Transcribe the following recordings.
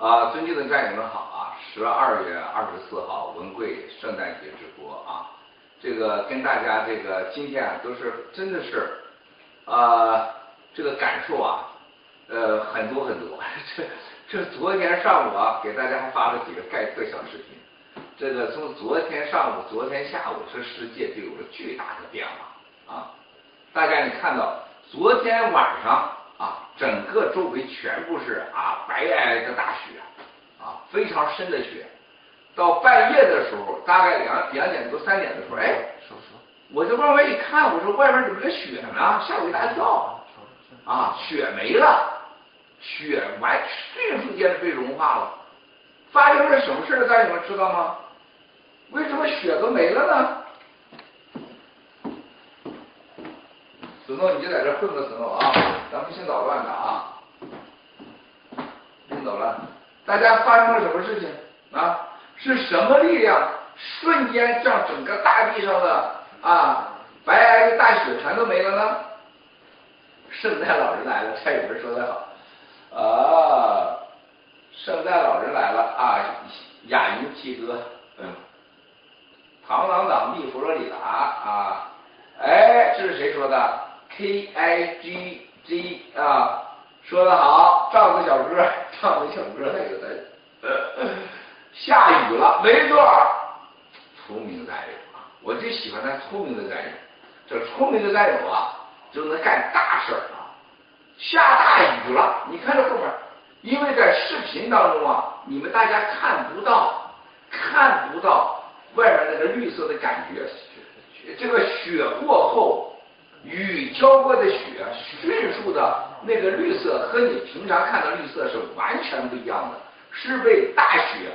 啊，尊敬的战友们好啊！十二月二十四号文贵圣诞节直播啊，这个跟大家这个今天啊都是真的是啊这个感受啊呃很多很多。这这昨天上午啊给大家发了几个盖特小视频，这个从昨天上午、昨天下午，这世界就有了巨大的变化啊！大家你看到昨天晚上。啊，整个周围全部是啊白皑皑的大雪，啊非常深的雪。到半夜的时候，大概两两点多三点的时候，哎，我就往外一看，我说外面怎么个雪呢？吓我一大跳。啊，雪没了，雪完迅速间被融化了。发生了什么事儿？大家你们知道吗？为什么雪都没了呢？子诺，你就在这混吧子诺啊。咱不兴捣乱的啊，不兴捣乱。大家发生了什么事情啊？是什么力量瞬间将整个大地上的啊白皑的大雪全都没了呢？圣诞老人来了，蔡有人说的好啊，圣诞老人来了啊，哑云七哥，嗯，螳螂党密佛罗里达啊，哎，这是谁说的 J I G G 啊，说的好，赵子小哥，赵子小哥那个的，下雨了，没错，聪明的战友啊，我就喜欢他聪明的战友，这聪明的战友啊，就能干大事啊。下大雨了，你看这后面，因为在视频当中啊，你们大家看不到，看不到外面那个绿色的感觉，这个雪过后。雨浇过的雪，迅速的那个绿色和你平常看到绿色是完全不一样的，是被大雪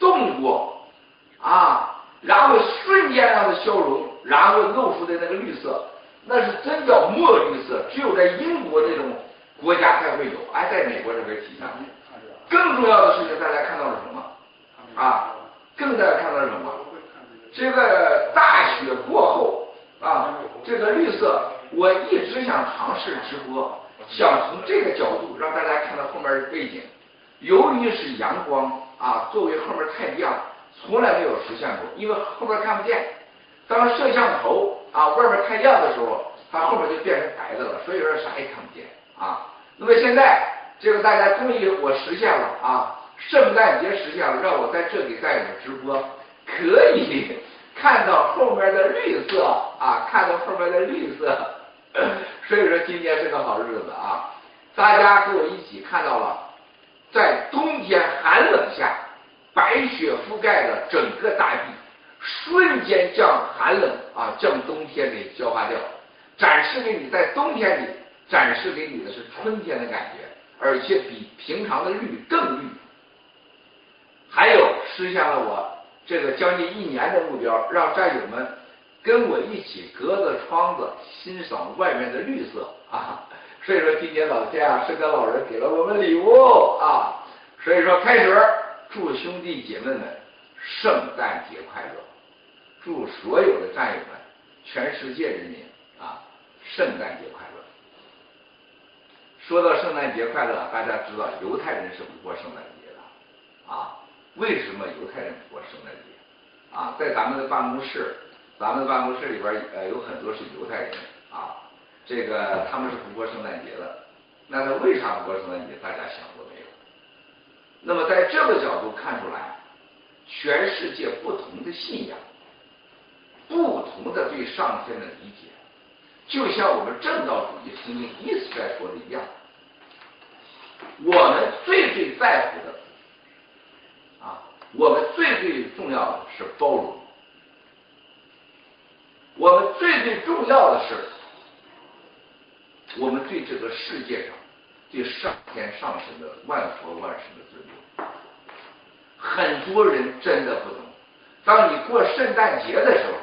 冻过啊，然后瞬间让它消融，然后露出的那个绿色，那是真叫墨绿色，只有在英国这种国家才会有，哎，在美国这边体现。更重要的事情，大家看到了什么？啊，更大家看到了什么？这个大雪过后。啊，这个绿色，我一直想尝试直播，想从这个角度让大家看到后面的背景。由于是阳光啊，作为后面太亮，从来没有实现过，因为后边看不见。当摄像头啊外面太亮的时候，它后面就变成白的了，所以说啥也看不见啊。那么现在这个大家终于我实现了啊，圣诞节实现了，让我在这里带你们直播，可以。看到后面的绿色啊，看到后面的绿色，所以说今天是个好日子啊！大家跟我一起看到了，在冬天寒冷下，白雪覆盖了整个大地，瞬间将寒冷啊，将冬天给消化掉，展示给你在冬天里展示给你的是春天的感觉，而且比平常的绿更绿，还有实现了我。这个将近一年的目标，让战友们跟我一起隔着窗子欣赏外面的绿色 啊！所以说今年老天啊，圣诞老人给了我们礼物啊！所以说开始祝兄弟姐妹们圣诞节快乐，祝所有的战友们、全世界人民啊圣诞节快乐。说到圣诞节快乐，大家知道犹太人是不过圣诞节的啊。为什么犹太人不过圣诞节？啊，在咱们的办公室，咱们的办公室里边呃有很多是犹太人啊，这个他们是不过圣诞节的。那他为啥不过圣诞节？大家想过没有？那么在这个角度看出来，全世界不同的信仰，不同的对上天的理解，就像我们正道主义曾经一直在说的一样，我们最最在乎的。我们最最重要的是包容，我们最最重要的是，我们对这个世界上对上天上神的万佛万神的尊重。很多人真的不懂，当你过圣诞节的时候，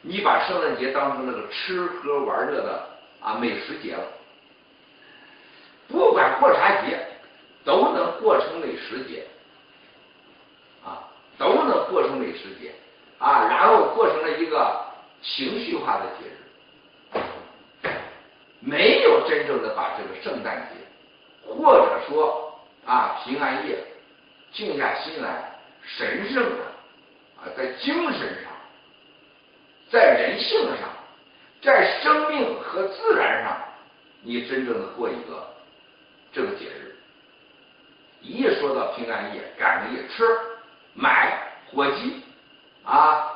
你把圣诞节当成那个吃喝玩乐的啊美食节了，不管过啥节，都能过成美食节。都能过成美食节啊，然后过成了一个情绪化的节日，没有真正的把这个圣诞节，或者说啊平安夜，静下心来，神圣的啊，在精神上，在人性上，在生命和自然上，你真正的过一个这个节日。一说到平安夜、赶着夜，吃、买火鸡啊，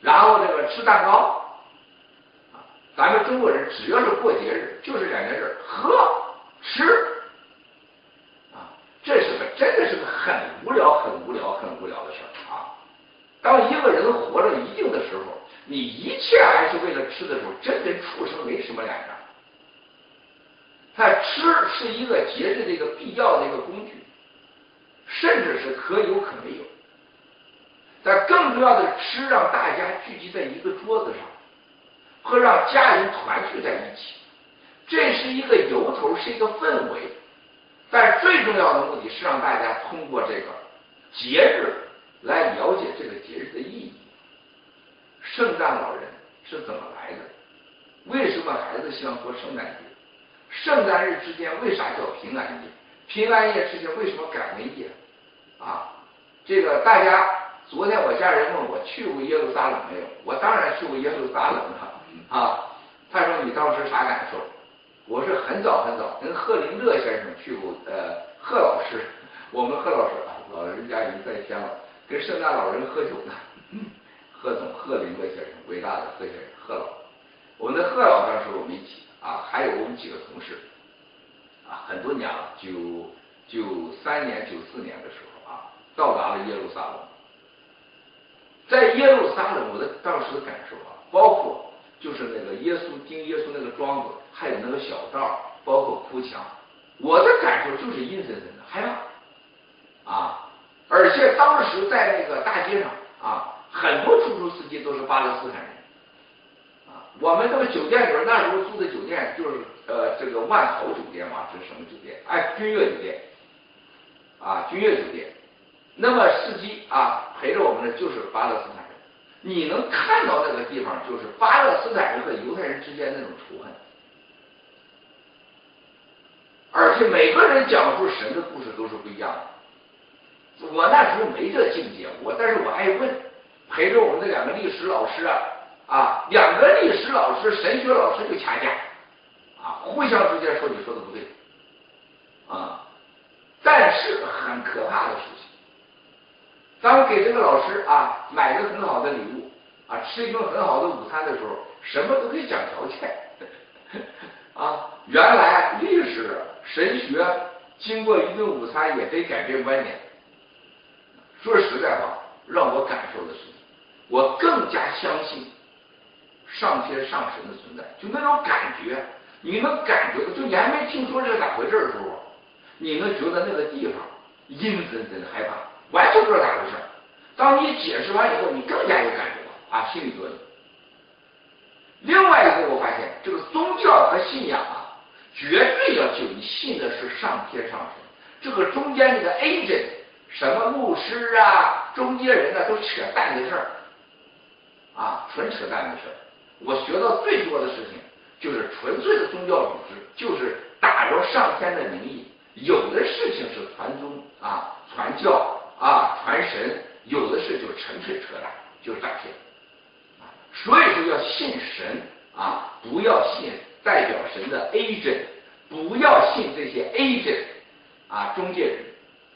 然后这个吃蛋糕，咱们中国人只要是过节日，就是两件事：喝、吃啊。这是个真的是个很无聊、很无聊、很无聊的事儿啊。当一个人活着一定的时候，你一切还是为了吃的时候，真跟畜生没什么两样。他吃是一个节日的一个必要的一个工具。甚至是可有可没有，但更重要的是吃让大家聚集在一个桌子上，和让家人团聚在一起，这是一个由头，是一个氛围。但最重要的目的是让大家通过这个节日来了解这个节日的意义。圣诞老人是怎么来的？为什么孩子喜欢过圣诞节？圣诞日之间为啥叫平安夜？平安夜之间为什么改为夜？啊，这个大家，昨天我家人问我去过耶路撒冷没有？我当然去过耶路撒冷了啊。他说你当时啥感受？我是很早很早跟贺林乐先生去过，呃，贺老师，我们贺老师啊老人家已经在天了，跟圣诞老人喝酒呢。贺总，贺林乐先生，伟大的贺先生，贺老，我们的贺老当时我们一起啊，还有我们几个同事啊，很多年了，九九三年、九四年的时候啊。到达了耶路撒冷，在耶路撒冷，我的当时的感受啊，包括就是那个耶稣钉耶稣那个桩子，还有那个小道，包括哭墙，我的感受就是阴森森的，害怕啊！而且当时在那个大街上啊，很多出租司机都是巴勒斯坦人啊。我们这个酒店里边，那时候住的酒店就是呃这个万豪酒店嘛，这是什么酒店？哎，君悦酒店啊，君悦酒店。那么司机啊陪着我们的就是巴勒斯坦人，你能看到那个地方就是巴勒斯坦人和犹太人之间那种仇恨，而且每个人讲述神的故事都是不一样的。我那时候没这境界，我但是我爱问，陪着我们的两个历史老师啊啊，两个历史老师、神学老师就掐架啊，互相之间说你说的不对啊，但是很可怕的事情。当给这个老师啊买个很好的礼物啊，吃一顿很好的午餐的时候，什么都可以讲条件 啊。原来历史、神学经过一顿午餐也可以改变观点。说实在话，让我感受的是，我更加相信上天上神的存在。就那种感觉，你能感觉到，就你还没听说这是咋回事的时候，你能觉得那个地方阴森森害怕。完全不知道咋回事。当你解释完以后，你更加有感觉了啊，心理作用。另外一个，我发现这个宗教和信仰啊，绝对要求你信的是上天上神。这个中间那个 agent，什么牧师啊、中间人啊，都扯淡的事儿啊，纯扯淡的事儿。我学到最多的事情，就是纯粹的宗教组织，就是打着上天的名义，有的事情是传宗啊、传教。啊，传神有的是就纯粹扯淡，就是诈骗。所以说要信神啊，不要信代表神的 agent，不要信这些 agent 啊，中介人、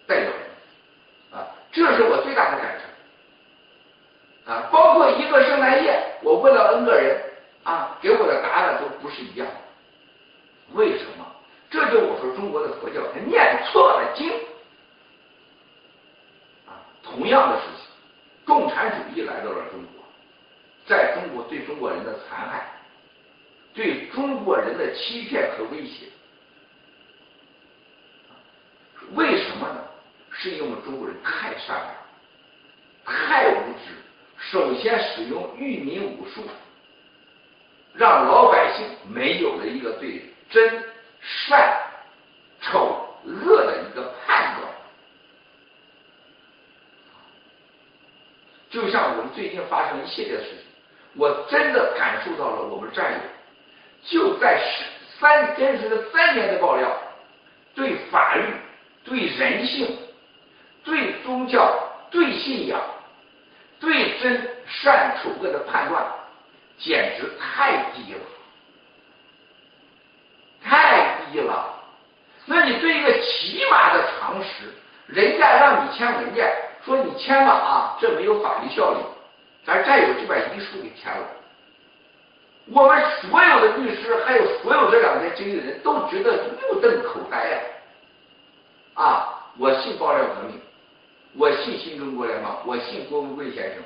代表人啊，这是我最大的感受啊。包括一个圣诞夜，我问了 N 个人啊，给我的答案都不是一样。为什么？这就我说中国的佛教，他念错了经。同样的事情，共产主义来到了中国，在中国对中国人的残害，对中国人的欺骗和威胁，为什么呢？是因为中国人太善良，太无知。首先使用愚民武术，让老百姓没有了一个对真、善、丑、恶的一个判断。就像我们最近发生一系列的事情，我真的感受到了我们战友就在三坚持了三年的爆料，对法律、对人性、对宗教、对信仰、对真善丑恶的判断，简直太低了，太低了。那你对一个起码的常识，人家让你签文件，说你签了啊，这没有法律效力，咱战友就把遗书给签了。我们所有的律师，还有所有这两天经历的人都觉得目瞪口呆呀！啊，我信爆料革命，我信新中国联邦，我信郭文贵先生，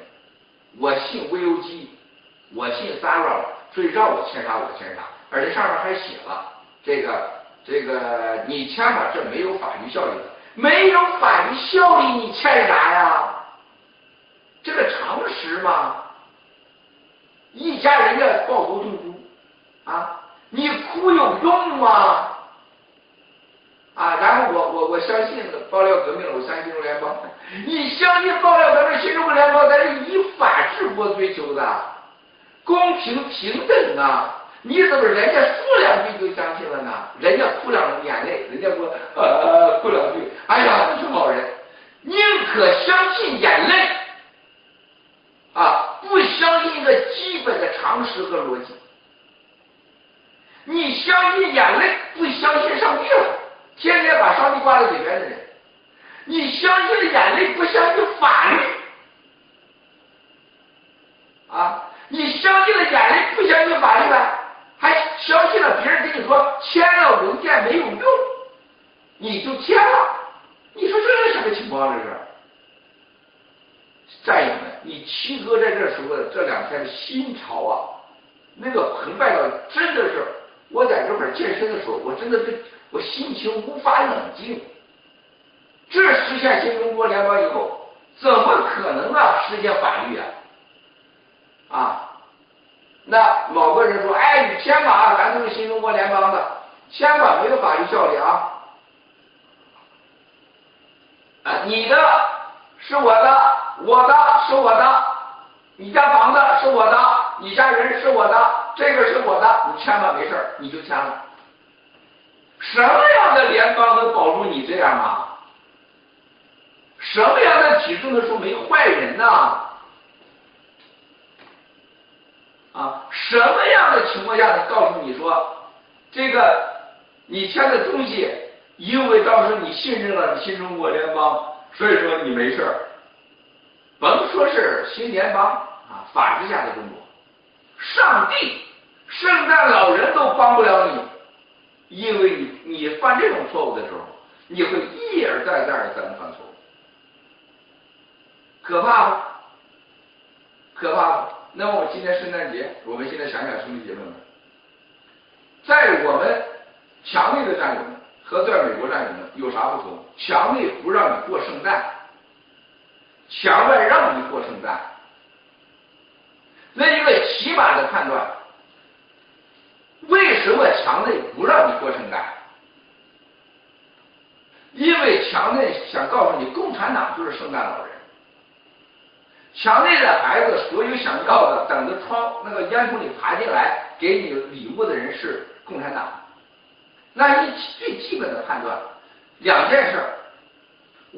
我信 VOG，我信 s a r a 所以让我签啥我签啥，而且上面还写了这个这个你签吧，这没有法律效力的，没有法律效力，你欠啥呀？这个常识吗？一家人家抱头痛哭啊！你哭有用吗？啊！然后我我我相信爆料革命，我相信新中联邦。你相信爆料革命，新中国联邦咱是以法治国追求的，公平平等啊！你怎么人家说两句就相信了呢？人家哭两眼泪，人家说呃哭两句，哎呀，都是好人，宁可相信眼泪啊！不相信一个基本的常识和逻辑，你相信眼泪，不相信上帝了。天天把上帝挂在嘴边的人，你相信了眼泪，不相信法律啊？你相信了眼泪，不相信法律了，相信了别人跟你说签了文件没有用，你就签了？你说这是什么情况？这是？战友们，你七哥在这时候这两天的心潮啊，那个澎湃到真的是，我在这块健身的时候，我真的是我心情无法冷静。这实现新中国联邦以后，怎么可能啊实现法律啊？啊，那老个人说，哎，你签吧，咱都是新中国联邦的，签吧，没有法律效力啊。啊，你的是我的。我的是我的，你家房子是我的，你家人是我的，这个是我的，你签吧，没事你就签了。什么样的联邦能保住你这样啊？什么样的体制能说没坏人呢？啊什么样的情况下能告诉你说，这个你签的东西，因为当时你信任了新中国联邦，所以说你没事儿。甭说是新联邦啊，法治下的中国，上帝、圣诞老人都帮不了你，因为你你犯这种错误的时候，你会一而再、再而三的犯错误，可怕不？可怕吗？那么我今天圣诞节，我们现在想想兄弟姐妹们，在我们墙内的战友们和在美国战友们有啥不同？墙内不让你过圣诞。墙外让你过圣诞，那一个起码的判断，为什么墙内不让你过圣诞？因为墙内想告诉你，共产党就是圣诞老人。墙内的孩子，所有想要的，等着窗那个烟囱里爬进来给你礼物的人是共产党。那你最基本的判断，两件事。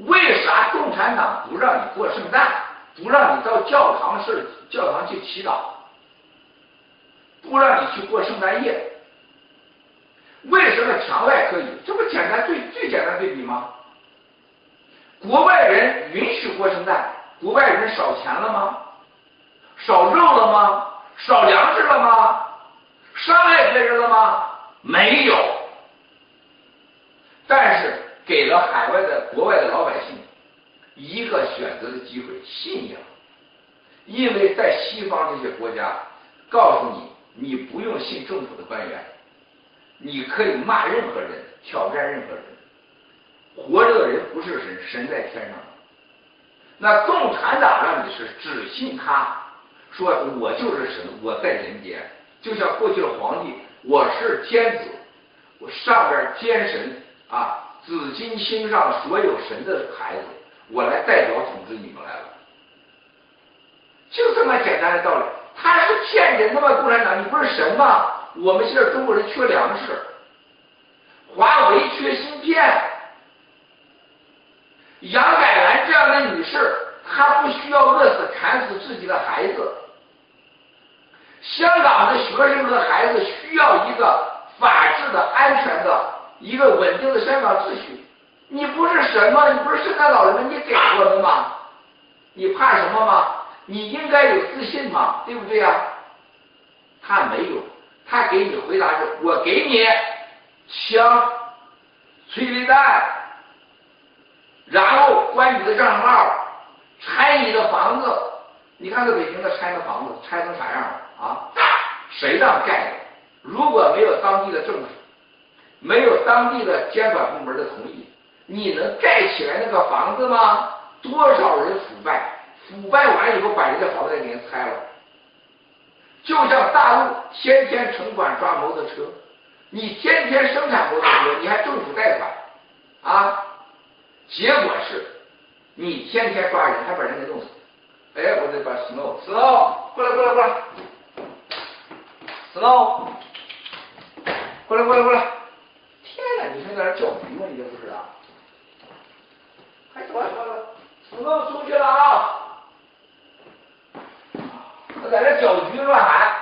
为啥共产党不让你过圣诞，不让你到教堂是教堂去祈祷，不让你去过圣诞夜？为什么墙外可以？这不简单最最简单对比吗？国外人允许过圣诞，国外人少钱了吗？少肉了吗？少粮食了吗？伤害别人了吗？没有。但是。给了海外的国外的老百姓一个选择的机会，信仰，因为在西方这些国家，告诉你，你不用信政府的官员，你可以骂任何人，挑战任何人，活着的人不是神，神在天上。那共产党让你是只信他，说我就是神，我在人间，就像过去的皇帝，我是天子，我上边天神啊。紫金星上所有神的孩子，我来代表统治你们来了，就这么简单的道理。他是骗人的吗？共产党，你不是神吗？我们现在中国人缺粮食，华为缺芯片，杨改这样的女士，她不需要饿死、砍死自己的孩子。香港的学生和孩子需要一个法治的、安全的、一个稳定的香港秩序。你不是什么？你不是圣诞老人吗？你给我们吗？你怕什么吗？你应该有自信嘛，对不对呀？他没有，他给你回答是：我给你枪、催泪弹，然后关你的账号，拆你的房子。你看在北京的拆的房子拆成啥样了啊？谁让盖的？如果没有当地的政府，没有当地的监管部门的同意，你能盖起来那个房子吗？多少人腐败？腐败完以后把人家房子给人拆了。就像大陆天天城管抓摩托车，你天天生产摩托车，你还政府贷款啊？结果是，你天天抓人，还把人给弄死。哎，我得把 snow，snow 过来过来过来，snow 过来过来过来。天哪，你是在那搅局吗？你这不是啊？快走走走，snow 出去了啊！我在这搅局乱喊。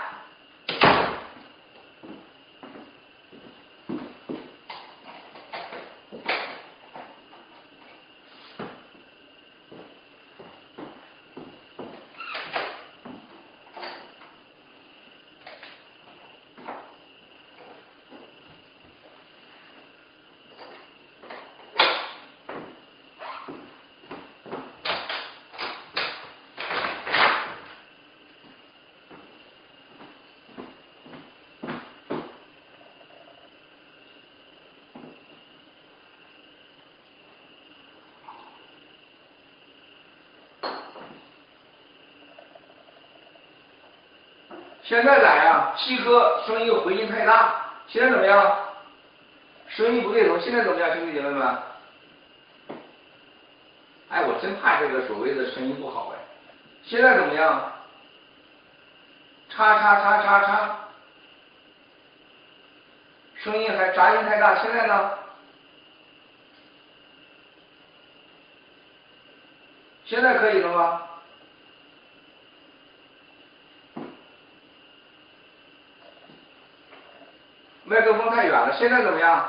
现在咋样？七哥声音回音太大，现在怎么样？声音不对头，现在怎么样，兄弟姐妹们？哎，我真怕这个所谓的声音不好哎。现在怎么样？叉叉叉叉叉，声音还杂音太大，现在呢？现在可以了吗？麦克风太远了，现在怎么样，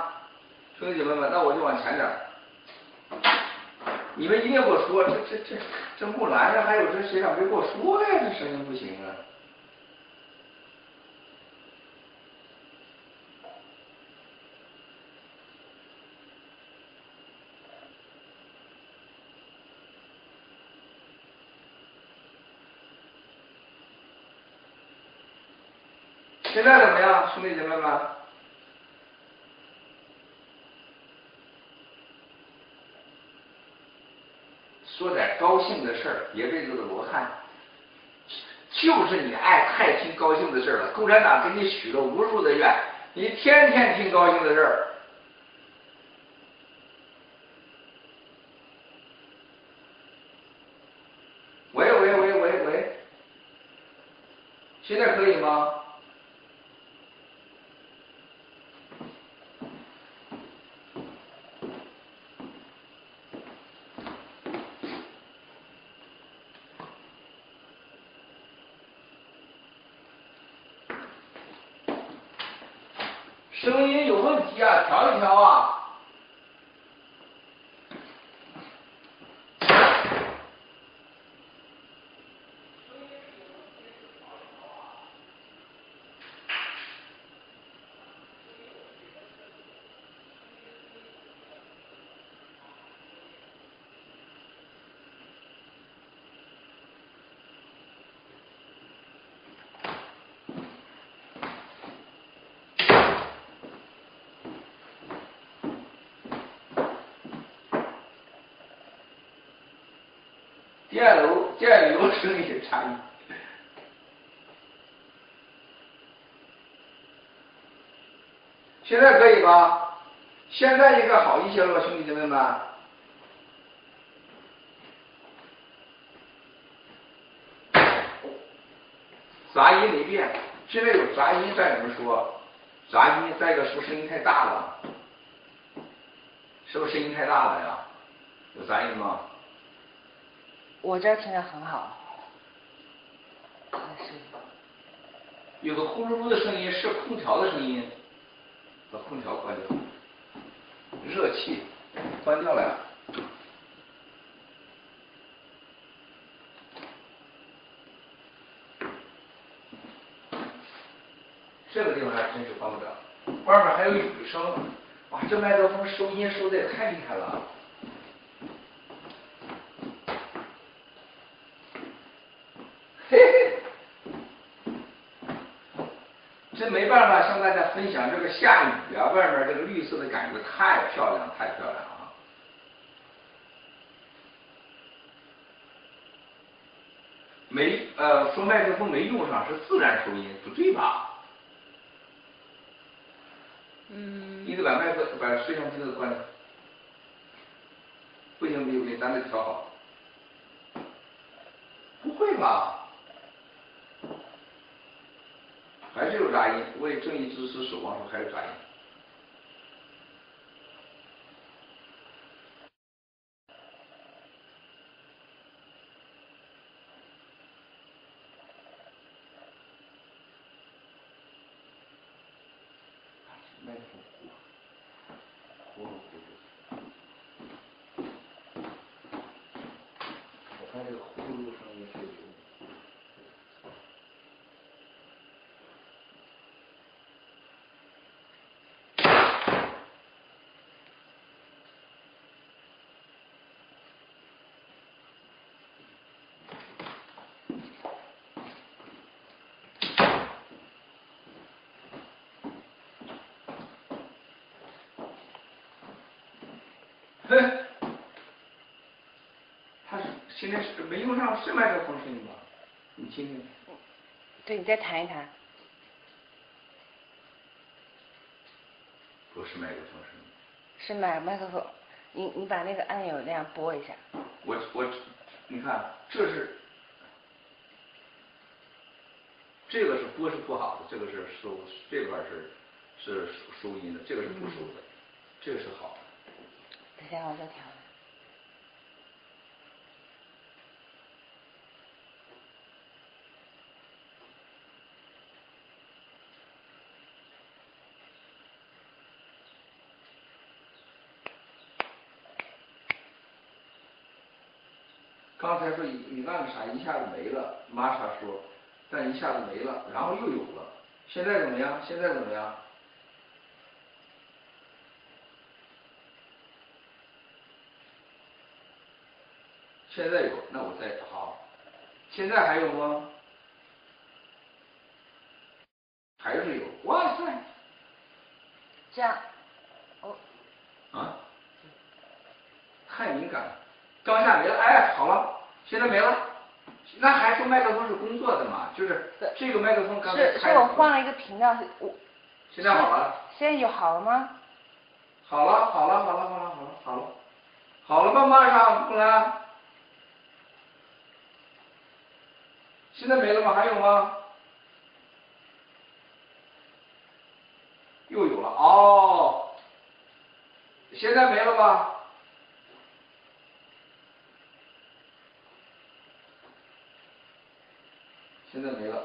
兄弟姐妹们？那我就往前点你们一定给我说，这这这这木兰呀还有这谁咋没给我说呀？这声音不行啊！现在怎么样，兄弟姐妹们？说点高兴的事儿，别被这个罗汉，就是你爱太听高兴的事儿了。共产党给你许了无数的愿，你天天听高兴的事儿。喂喂喂喂喂，现在可以吗？声音有问题啊，调一调啊。电流电流声音差异，现在可以吧？现在应该好一些了吧，兄弟姐妹们？杂音没变，现在有杂音在里面说，杂音再一个说声音太大了，是不是声音太大了呀？有杂音吗？我这儿听着很好。有个呼噜噜的声音是空调的声音，把空调关掉。热气关掉了呀。这个地方还真是关不了，外面还有雨声，哇，这麦克风收音收的也太厉害了。真没办法向大家分享这个下雨啊，外面这个绿色的感觉太漂亮，太漂亮啊。没呃，说麦克风没用上是自然收音，不对吧？嗯。你得把麦克把摄像机都关掉。不行不行不行，咱得调好。不会吧？还是有杂音，为正义之师守望说还是杂音。麦克风呼噜呼噜，我看这个呼噜声音是有。嘿，他是现在是没用上是麦克风声音吧？你听听。对，你再弹一弹。不是麦克风声音。是麦麦克风，你你把那个按钮那样拨一下。我我，你看这是，这个是拨是不好的，这个是收这块是是收音的，这个是不收的，这个是好的。等下我再调。刚才说你你按个啥一下子没了，玛莎说，但一下子没了，然后又有了，现在怎么样？现在怎么样？现在有，那我再好。现在还有吗？还是有，哇塞！这样，哦。啊？太敏感了，刚下没了，哎，好了，现在没了。那还说麦克风是工作的嘛？就是这个麦克风刚才是是我换了一个频道，我。现在好了。现在有好了吗？好了，好了，好了，好了，好了，好了，好了吧，马上不来。现在没了吗？还有吗？又有了哦。现在没了吧？现在没了。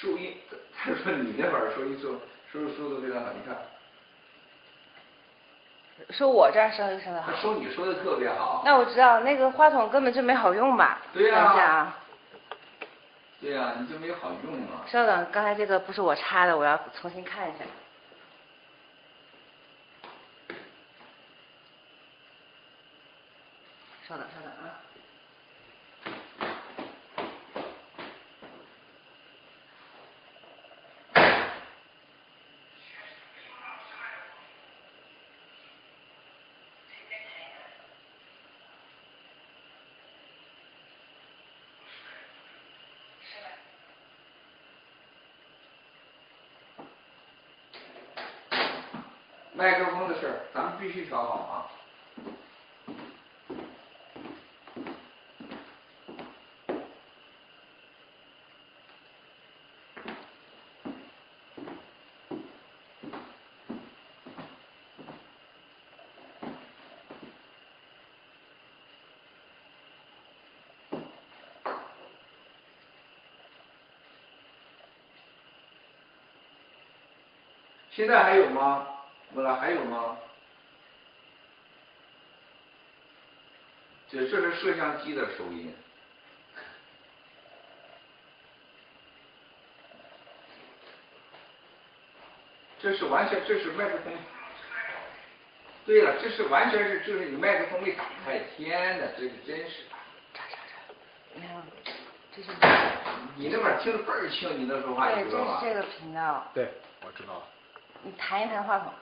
收音，他说你那会儿收音收收收的非常好，你看。说我这儿声音声的好。说你说的特别好。那我知道，那个话筒根本就没好用吧？对呀。等一下啊。对呀，你就没好用啊。稍等，刚才这个不是我插的，我要重新看一下。稍等，稍等麦克风的事儿，咱们必须调好啊。现在还有吗？问了还有吗？这这是摄像机的收音。这是完全，这是麦克风。对了，这是完全是就是你麦克风没打开，天哪，这个真是。这这这，你看，这是。你那边听着倍儿清，你那说话对，这是这个频道。对，我知道了。你弹一弹话筒，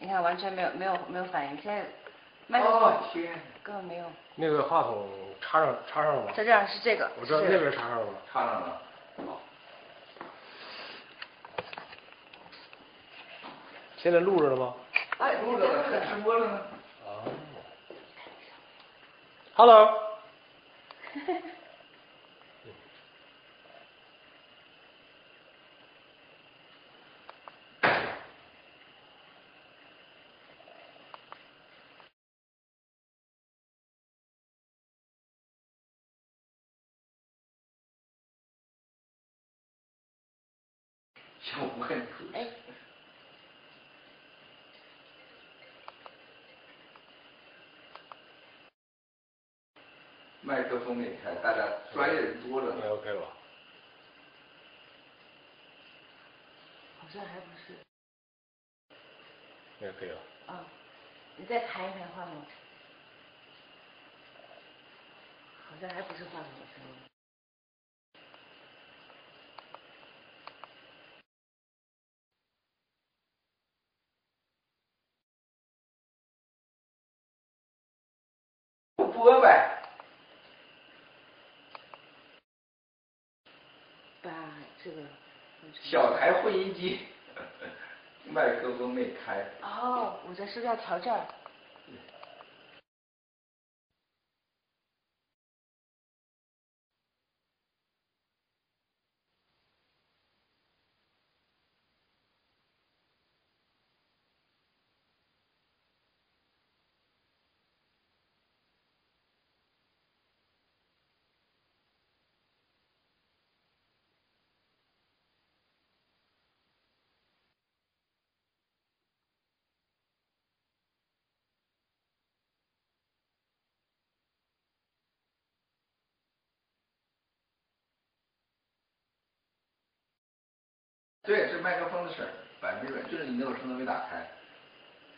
你看完全没有没有没有反应，现在麦克哦天，根本没有。那个话筒插上插上了吗？在这儿是这个。我知道那边插上了吗。插上了。好。现在录着了吗？哎，录着呢，还直播了呢。啊。Hello。哎。麦克风没开，大家专业人多着呢。OK 吧。好像还不是。那可以了。啊，你再弹一弹话筒。好像还不是话筒的声音。播呗。把这个。小台混音机，麦克风没开。哦，我在是不是要调这儿？对，是麦克风的事儿，百分之百就是你那个声都没打开，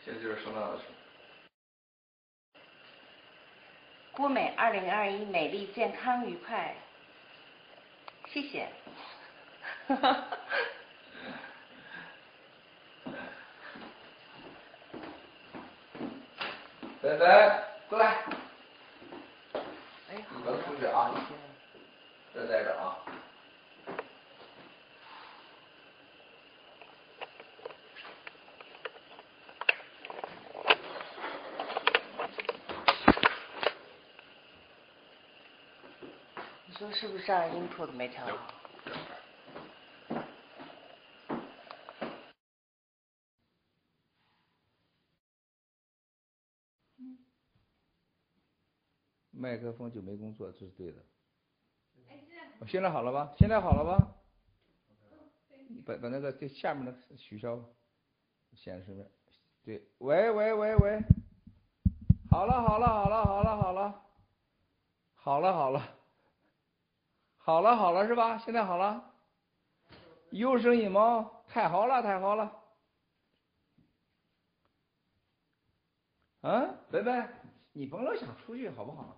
现在就是声道的事。郭美，二零二一美丽健康愉快，谢谢。哈哈。来来，过来。哎，你们出去啊，这待着啊。说是不是这儿音谱都没调好？麦克风就没工作，这是对的。现在好了吧？现在好了吧？把把那个这下面的取消，显示面。对，喂喂喂喂，好了好了好了好了好了，好了好了。好了好了是吧？现在好了，有声音吗？太好了太好了。嗯，拜拜，你甭老想出去好不好？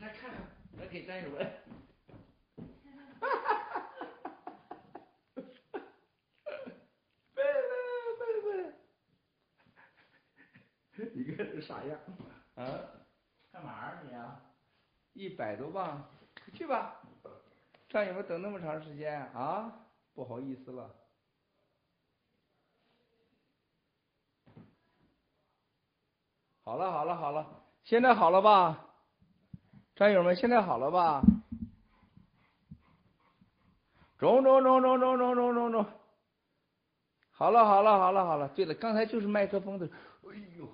来看看，来给战友们。一个人啥样？啊？干嘛啊你啊？一百多磅，去吧。战友们等那么长时间啊？不好意思了。好了好了好了，现在好了吧？战友们，现在好了吧？中中中中中中中中中。好了好了好了好了，对了，刚才就是麦克风的，哎呦。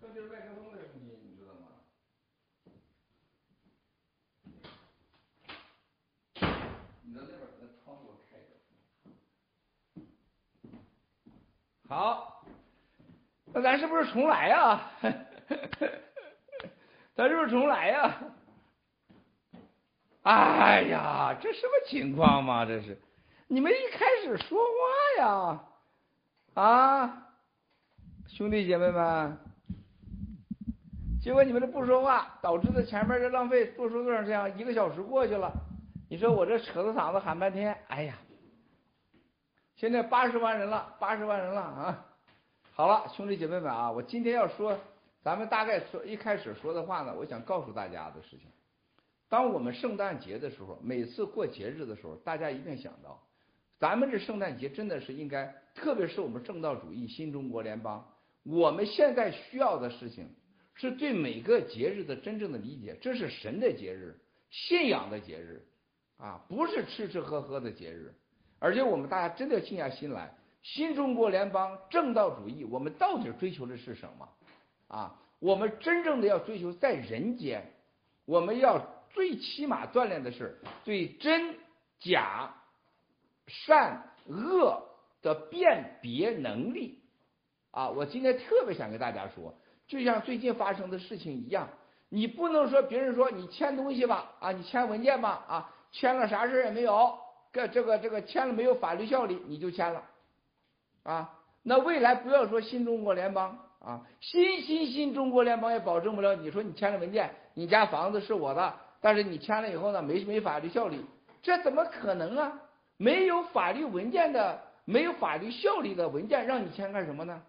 这就是麦克风的声音，你知道吗？好，那咱是不是重来呀？咱是不是重来呀？哎呀，这什么情况嘛？这是，你们一开始说话呀，啊，兄弟姐妹们，结果你们这不说话，导致的前面这浪费做出多少这样一个小时过去了，你说我这扯着嗓子喊半天，哎呀，现在八十万人了，八十万人了啊！好了，兄弟姐妹们啊，我今天要说，咱们大概说一开始说的话呢，我想告诉大家的事情。当我们圣诞节的时候，每次过节日的时候，大家一定想到，咱们这圣诞节真的是应该，特别是我们正道主义新中国联邦，我们现在需要的事情，是对每个节日的真正的理解。这是神的节日，信仰的节日，啊，不是吃吃喝喝的节日。而且我们大家真的要静下心来，新中国联邦正道主义，我们到底追求的是什么？啊，我们真正的要追求在人间，我们要。最起码锻炼的是对真假善恶的辨别能力啊！我今天特别想跟大家说，就像最近发生的事情一样，你不能说别人说你签东西吧啊，你签文件吧啊，签了啥事也没有，这这个这个签了没有法律效力你就签了啊？那未来不要说新中国联邦啊，新新新中国联邦也保证不了，你说你签了文件，你家房子是我的。但是你签了以后呢，没没法律效力，这怎么可能啊？没有法律文件的，没有法律效力的文件，让你签干什么呢？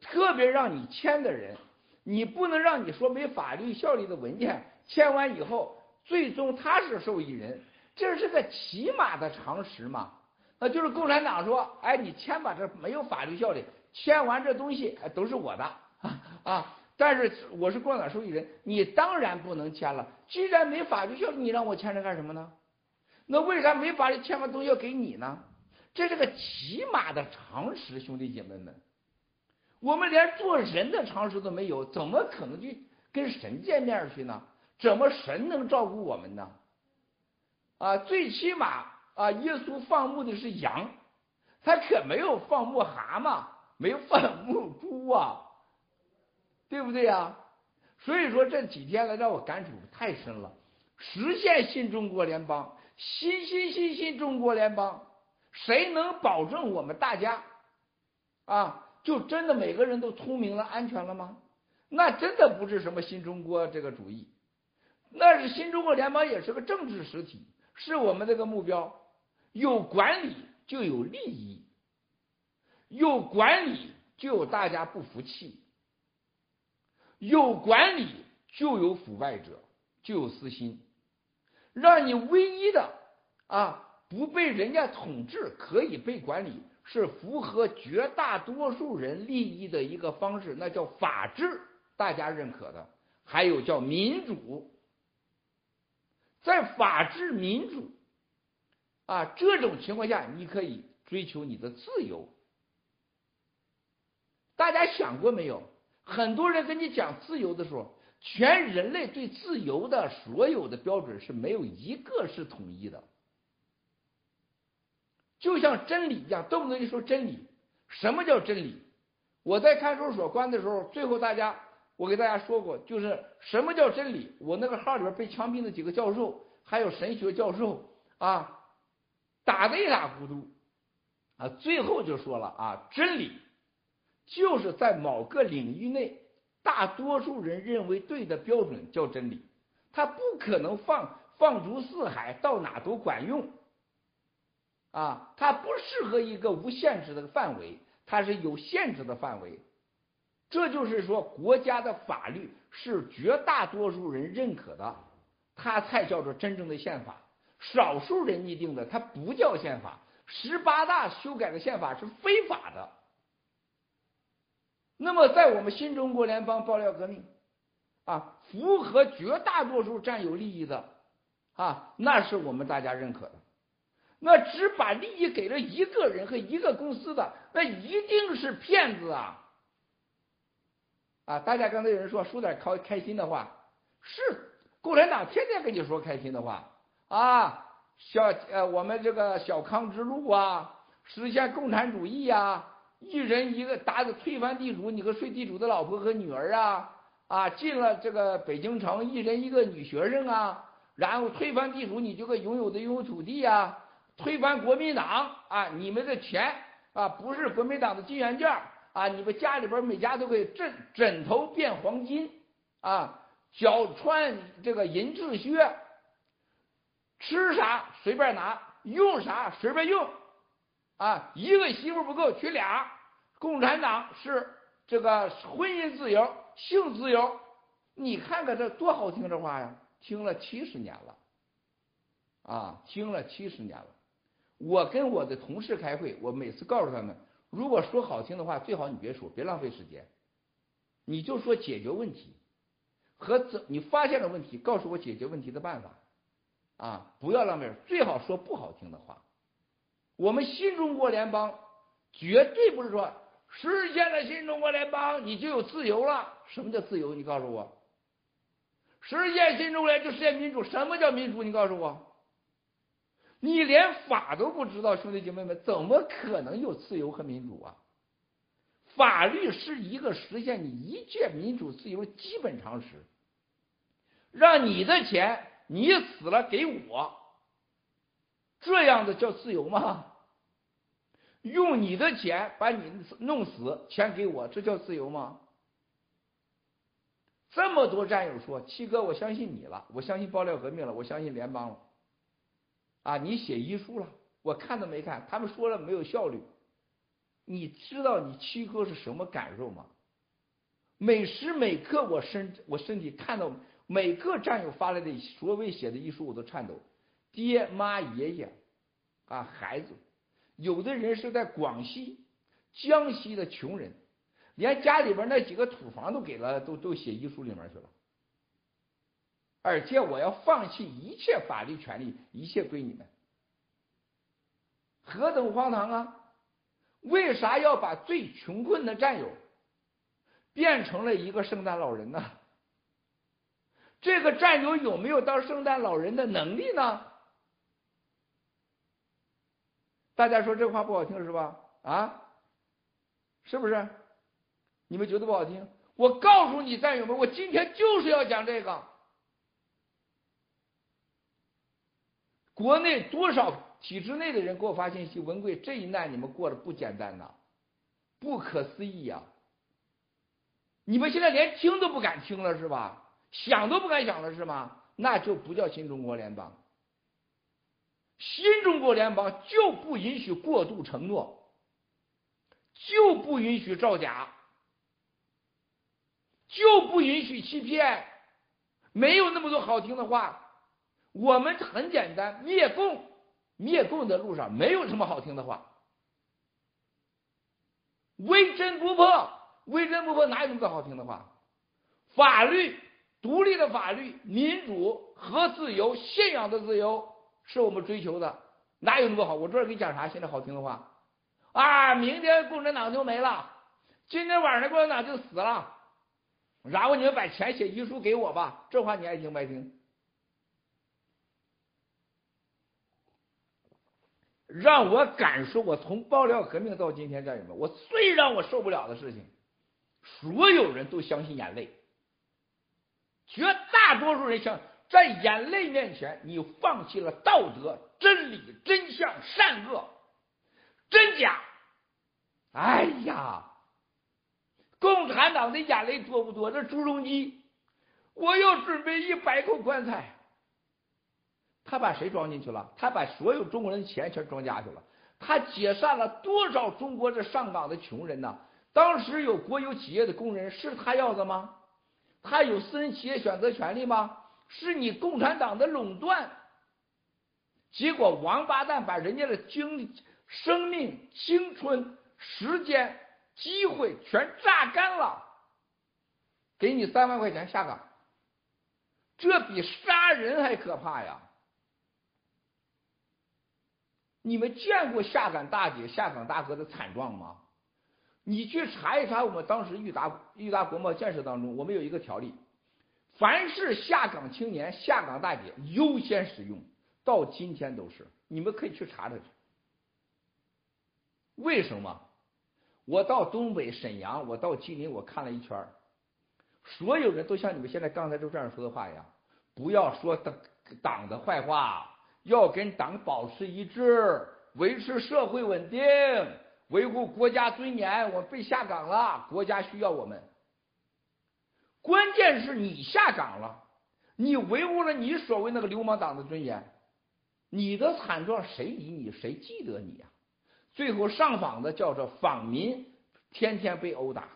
特别让你签的人，你不能让你说没法律效力的文件签完以后，最终他是受益人，这是个起码的常识嘛？那就是共产党说，哎，你签吧，这没有法律效力，签完这东西都是我的 啊。但是我是共产党受益人，你当然不能签了。既然没法律效力，你让我签着干什么呢？那为啥没法律签完东西要给你呢？这是个起码的常识，兄弟姐妹们，我们连做人的常识都没有，怎么可能去跟神见面去呢？怎么神能照顾我们呢？啊，最起码啊，耶稣放牧的是羊，他可没有放牧蛤蟆，没有放牧猪啊。对不对呀？所以说这几天来让我感触太深了。实现新中国联邦，新新新新中国联邦，谁能保证我们大家啊，就真的每个人都聪明了、安全了吗？那真的不是什么新中国这个主义，那是新中国联邦也是个政治实体，是我们这个目标。有管理就有利益，有管理就有大家不服气。有管理就有腐败者，就有私心，让你唯一的啊不被人家统治，可以被管理，是符合绝大多数人利益的一个方式，那叫法治，大家认可的，还有叫民主，在法治民主啊这种情况下，你可以追求你的自由，大家想过没有？很多人跟你讲自由的时候，全人类对自由的所有的标准是没有一个是统一的，就像真理一样，动不动就说真理。什么叫真理？我在看守所关的时候，最后大家我给大家说过，就是什么叫真理？我那个号里边被枪毙的几个教授，还有神学教授啊，打的一塌糊涂啊，最后就说了啊，真理。就是在某个领域内，大多数人认为对的标准叫真理，它不可能放放逐四海，到哪都管用，啊，它不适合一个无限制的范围，它是有限制的范围。这就是说，国家的法律是绝大多数人认可的，它才叫做真正的宪法。少数人拟定的，它不叫宪法。十八大修改的宪法是非法的。那么，在我们新中国联邦爆料革命，啊，符合绝大多数占有利益的，啊，那是我们大家认可的。那只把利益给了一个人和一个公司的，那一定是骗子啊！啊，大家刚才有人说说点开开心的话，是共产党天天跟你说开心的话啊，小呃，我们这个小康之路啊，实现共产主义呀。一人一个打的推翻地主，你个睡地主的老婆和女儿啊啊，进了这个北京城，一人一个女学生啊，然后推翻地主，你就个拥有的拥有土地啊，推翻国民党啊，你们的钱啊不是国民党的金元券啊，你们家里边每家都给枕枕头变黄金啊，脚穿这个银质靴，吃啥随便拿，用啥随便用。啊，一个媳妇不够，娶俩。共产党是这个婚姻自由、性自由，你看看这多好听这话呀！听了七十年了，啊，听了七十年了。我跟我的同事开会，我每次告诉他们，如果说好听的话，最好你别说，别浪费时间，你就说解决问题和怎你发现了问题，告诉我解决问题的办法，啊，不要浪费，最好说不好听的话。我们新中国联邦绝对不是说实现了新中国联邦你就有自由了。什么叫自由？你告诉我。实现新中国联就实现民主。什么叫民主？你告诉我。你连法都不知道，兄弟姐妹们，怎么可能有自由和民主啊？法律是一个实现你一切民主自由基本常识。让你的钱你死了给我，这样的叫自由吗？用你的钱把你弄死，钱给我，这叫自由吗？这么多战友说，七哥，我相信你了，我相信爆料革命了，我相信联邦了。啊，你写遗书了，我看都没看，他们说了没有效率。你知道你七哥是什么感受吗？每时每刻我身我身体看到每个战友发来的所谓写的遗书，我都颤抖。爹妈爷爷啊，孩子。有的人是在广西、江西的穷人，连家里边那几个土房都给了，都都写遗书里面去了。而且我要放弃一切法律权利，一切归你们，何等荒唐啊！为啥要把最穷困的战友变成了一个圣诞老人呢？这个战友有没有当圣诞老人的能力呢？大家说这话不好听是吧？啊，是不是？你们觉得不好听？我告诉你战友们，我今天就是要讲这个。国内多少体制内的人给我发信息，文贵这一难你们过得不简单呐，不可思议呀！你们现在连听都不敢听了是吧？想都不敢想了是吗？那就不叫新中国联邦。新中国联邦就不允许过度承诺，就不允许造假，就不允许欺骗，没有那么多好听的话。我们很简单，灭共，灭共的路上没有什么好听的话。微真不破，微真不破，哪有那么好听的话？法律，独立的法律，民主和自由，信仰的自由。是我们追求的，哪有那么好？我这儿给你讲啥？现在好听的话啊！明天共产党就没了，今天晚上共产党就死了，然后你们把钱写遗书给我吧。这话你爱听不爱听？让我感受，我从爆料革命到今天，战友们，我最让我受不了的事情，所有人都相信眼泪，绝大多数人相。在眼泪面前，你放弃了道德、真理、真相、善恶、真假。哎呀，共产党的眼泪多不多？这朱镕基，我要准备一百口棺材。他把谁装进去了？他把所有中国人的钱全装家去了。他解散了多少中国这上岗的穷人呢？当时有国有企业的工人是他要的吗？他有私人企业选择权利吗？是你共产党的垄断，结果王八蛋把人家的精生命、青春、时间、机会全榨干了，给你三万块钱下岗，这比杀人还可怕呀！你们见过下岗大姐、下岗大哥的惨状吗？你去查一查，我们当时裕达裕达国贸建设当中，我们有一个条例。凡是下岗青年、下岗大姐优先使用，到今天都是。你们可以去查查去。为什么？我到东北沈阳，我到吉林，我看了一圈所有人都像你们现在刚才都这样说的话一样，不要说党党的坏话，要跟党保持一致，维持社会稳定，维护国家尊严。我被下岗了，国家需要我们。关键是你下岗了，你维护了你所谓那个流氓党的尊严，你的惨状谁理你？谁记得你呀？最后上访的叫做访民，天天被殴打。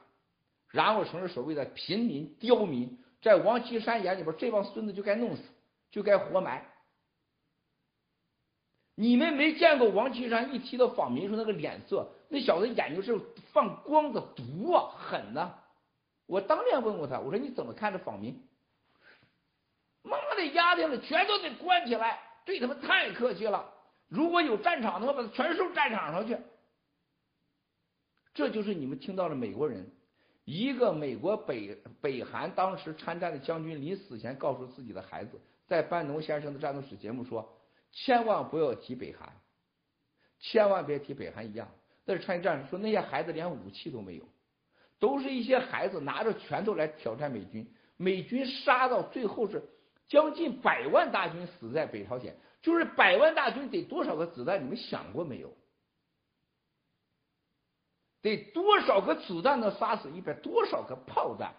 然后成了所谓的平民刁民，在王岐山眼里边，这帮孙子就该弄死，就该活埋。你们没见过王岐山一提到访民时候那个脸色，那小子眼睛是放光的，毒啊，狠呐！我当面问过他，我说你怎么看这访民？妈的，丫的了，全都得关起来，对他们太客气了。如果有战场的话，把他全送战场上去。这就是你们听到的美国人。一个美国北北韩当时参战的将军临死前告诉自己的孩子，在班农先生的战斗史节目说：“千万不要提北韩，千万别提北韩一样。”那是朝鲜战士说那些孩子连武器都没有，都是一些孩子拿着拳头来挑战美军。美军杀到最后是将近百万大军死在北朝鲜，就是百万大军得多少个子弹？你们想过没有？得多少个子弹能杀死一百多少个炮弹？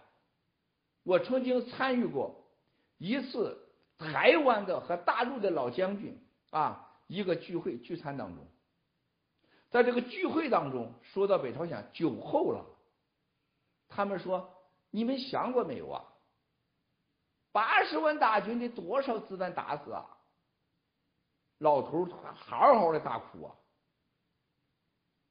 我曾经参与过一次台湾的和大陆的老将军啊一个聚会聚餐当中，在这个聚会当中说到北朝鲜酒后了，他们说你们想过没有啊？八十万大军得多少子弹打死啊？老头嚎嚎的大哭啊！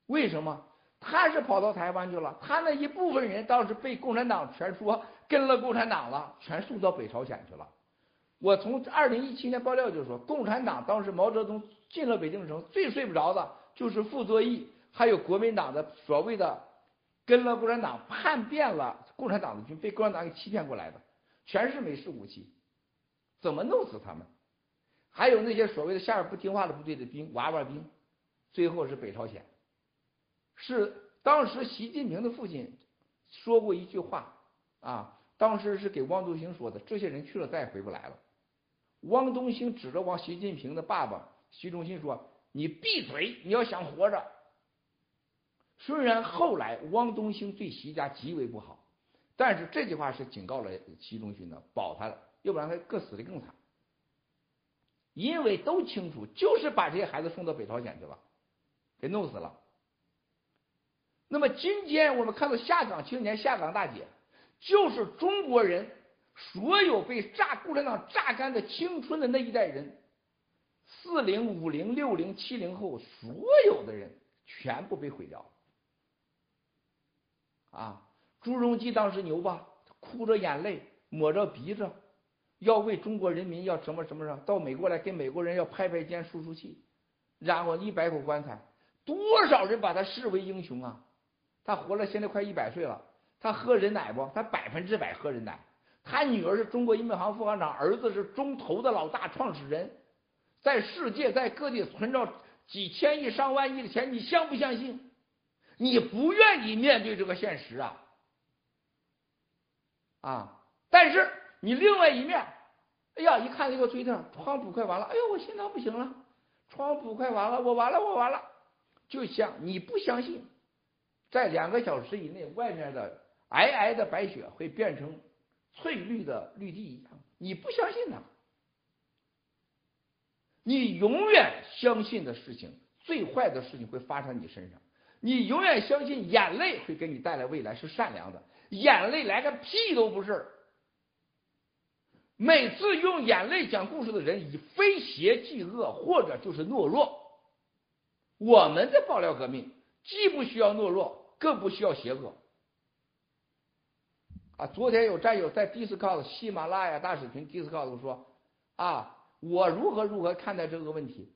为什么？他是跑到台湾去了，他那一部分人当时被共产党全说跟了共产党了，全送到北朝鲜去了。我从二零一七年爆料就说，共产党当时毛泽东进了北京城，最睡不着的就是傅作义，还有国民党的所谓的跟了共产党叛变了共产党的军，被共产党给欺骗过来的，全是美式武器，怎么弄死他们？还有那些所谓的下边不听话的部队的兵，娃娃兵，最后是北朝鲜。是当时习近平的父亲说过一句话啊，当时是给汪东兴说的，这些人去了再也回不来了。汪东兴指着王习近平的爸爸习仲勋说：“你闭嘴，你要想活着。”虽然后来汪东兴对习家极为不好，但是这句话是警告了习仲勋的，保他的，要不然他各死的更惨。因为都清楚，就是把这些孩子送到北朝鲜去了，给弄死了。那么今天我们看到下岗青年、下岗大姐，就是中国人所有被榨共产党榨干的青春的那一代人，四零、五零、六零、七零后，所有的人全部被毁掉了。啊，朱镕基当时牛吧，哭着眼泪，抹着鼻子，要为中国人民要什么什么什么，到美国来跟美国人要拍拍肩、舒舒气，然后一百口棺材，多少人把他视为英雄啊！他活了，现在快一百岁了。他喝人奶不？他百分之百喝人奶。他女儿是中国银行副行长，儿子是中投的老大创始人，在世界在各地存着几千亿上万亿的钱，你相不相信？你不愿意面对这个现实啊！啊！但是你另外一面，哎呀，一看这个推特，川普快完了，哎呦，我心脏不行了，川普快完了，我完了，我完了，就像你不相信。在两个小时以内，外面的皑皑的白雪会变成翠绿的绿地一样。你不相信呢？你永远相信的事情，最坏的事情会发生你身上。你永远相信眼泪会给你带来未来是善良的，眼泪来个屁都不是。每次用眼泪讲故事的人，以非邪即恶，或者就是懦弱。我们的爆料革命。既不需要懦弱，更不需要邪恶。啊，昨天有战友在 Discord 喜马拉雅大视频 Discord 说，啊，我如何如何看待这个问题？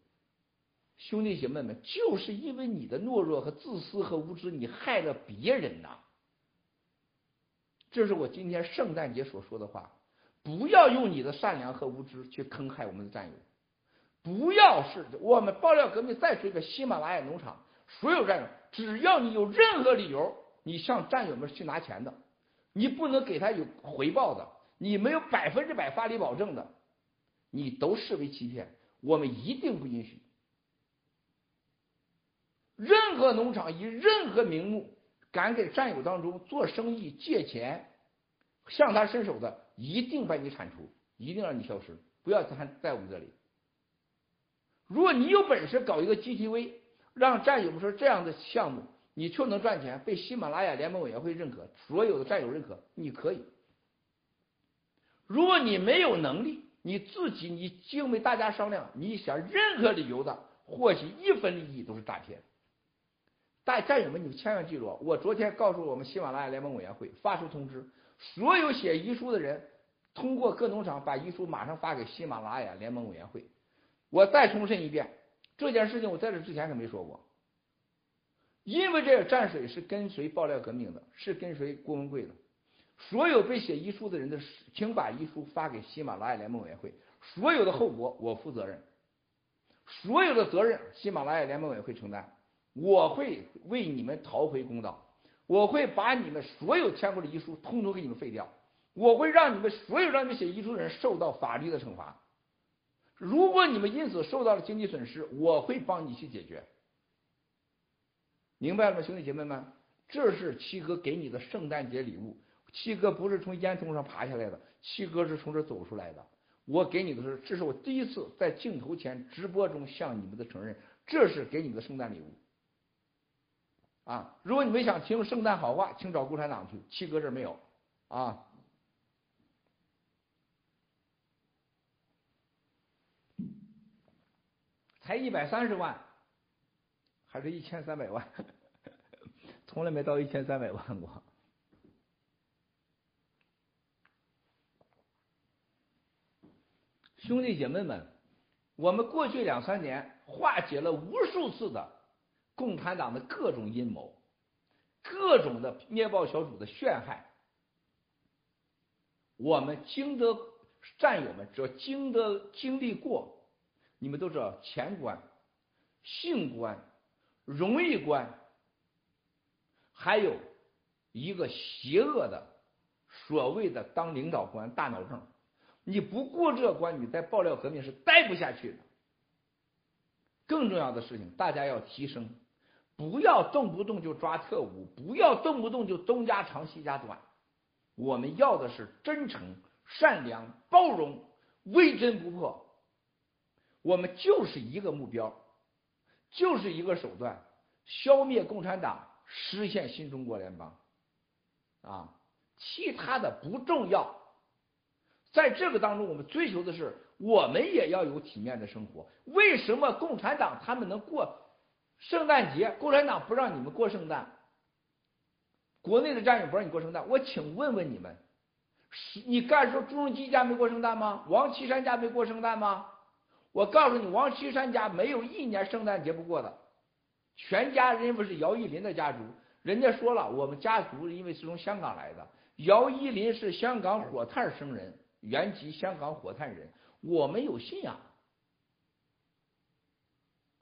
兄弟姐妹们，就是因为你的懦弱和自私和无知，你害了别人呐。这是我今天圣诞节所说的话。不要用你的善良和无知去坑害我们的战友。不要是我们爆料革命再说一个喜马拉雅农场。所有战友只要你有任何理由，你向战友们去拿钱的，你不能给他有回报的，你没有百分之百发力保证的，你都视为欺骗，我们一定不允许。任何农场以任何名目敢给战友当中做生意借钱，向他伸手的，一定把你铲除，一定让你消失，不要还在我们这里。如果你有本事搞一个 GTV，让战友们说这样的项目你就能赚钱，被喜马拉雅联盟委员会认可，所有的战友认可，你可以。如果你没有能力，你自己你经为大家商量，你想任何理由的获取一分利益都是诈骗。大战友们，你们千万记住，我昨天告诉我们喜马拉雅联盟委员会发出通知，所有写遗书的人，通过各农场把遗书马上发给喜马拉雅联盟委员会。我再重申一遍，这件事情我在这之前可没说过，因为这个战水是跟随爆料革命的，是跟随郭文贵的。所有被写遗书的人的，请把遗书发给喜马拉雅联盟委员会，所有的后果我负责任，所有的责任喜马拉雅联盟委员会承担。我会为你们讨回公道，我会把你们所有签过的遗书通通给你们废掉，我会让你们所有让你们写遗书的人受到法律的惩罚。如果你们因此受到了经济损失，我会帮你去解决。明白了吗，兄弟姐妹们？这是七哥给你的圣诞节礼物。七哥不是从烟囱上爬下来的，七哥是从这走出来的。我给你的是，这是我第一次在镜头前直播中向你们的承认，这是给你们的圣诞礼物。啊，如果你们想听圣诞好话，请找共产党去。七哥这没有啊，才一百三十万，还是一千三百万，从来没到一千三百万过。兄弟姐妹们，我们过去两三年化解了无数次的。共产党的各种阴谋，各种的灭暴小组的陷害，我们经得战友们只要经得经历过，你们都知道钱关、性关、荣誉关，还有一个邪恶的所谓的当领导官大脑症，你不过这关，你在爆料革命是待不下去的。更重要的事情，大家要提升。不要动不动就抓特务，不要动不动就东家长西家短。我们要的是真诚、善良、包容、微针不破。我们就是一个目标，就是一个手段，消灭共产党，实现新中国联邦。啊，其他的不重要。在这个当中，我们追求的是，我们也要有体面的生活。为什么共产党他们能过？圣诞节，共产党不让你们过圣诞，国内的战友不让你过圣诞。我请问问你们，你敢说朱镕基家没过圣诞吗？王岐山家没过圣诞吗？我告诉你，王岐山家没有一年圣诞节不过的，全家人不是姚依林的家族。人家说了，我们家族因为是从香港来的，姚依林是香港火炭生人，原籍香港火炭人，我们有信仰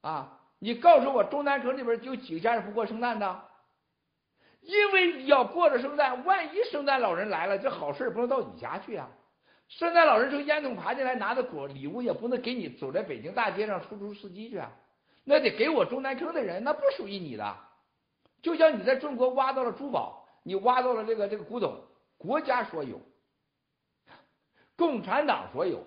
啊。你告诉我，中南城里边有几个家人不过圣诞的？因为要过着圣诞，万一圣诞老人来了，这好事不能到你家去啊！圣诞老人从烟囱爬进来拿的果礼物，也不能给你走在北京大街上出租司机去啊，那得给我中南城的人，那不属于你的。就像你在中国挖到了珠宝，你挖到了这个这个古董，国家所有，共产党所有。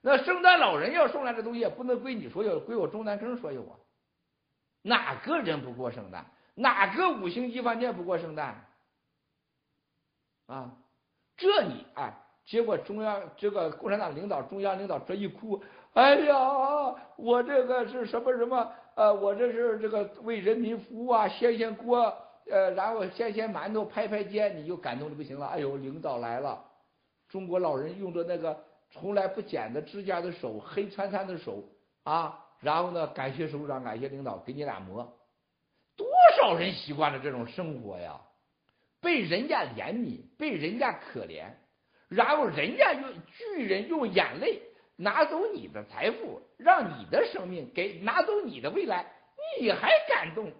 那圣诞老人要送来的东西也不能归你所有，归我中南征所有啊！哪个人不过圣诞？哪个五星级饭店不过圣诞？啊，这你哎，结果中央这个共产党领导、中央领导这一哭，哎呀，我这个是什么什么？呃，我这是这个为人民服务啊，掀掀锅，呃，然后掀掀馒头，拍拍肩，你就感动的不行了。哎呦，领导来了，中国老人用着那个。从来不剪的指甲的手，黑灿灿的手啊！然后呢，感谢首长，感谢领导，给你俩馍。多少人习惯了这种生活呀？被人家怜悯，被人家可怜，然后人家用巨人用眼泪拿走你的财富，让你的生命给，拿走你的未来，你还感动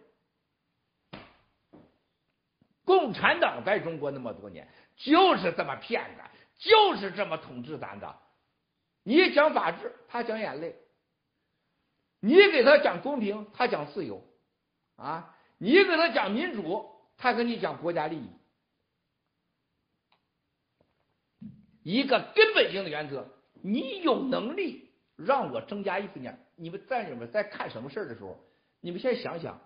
共产党在中国那么多年，就是这么骗的，就是这么统治咱的，你讲法治，他讲眼泪。你给他讲公平，他讲自由啊，你给他讲民主，他跟你讲国家利益。一个根本性的原则，你有能力让我增加一分钱。你们战友们在看什么事儿的时候，你们先想想，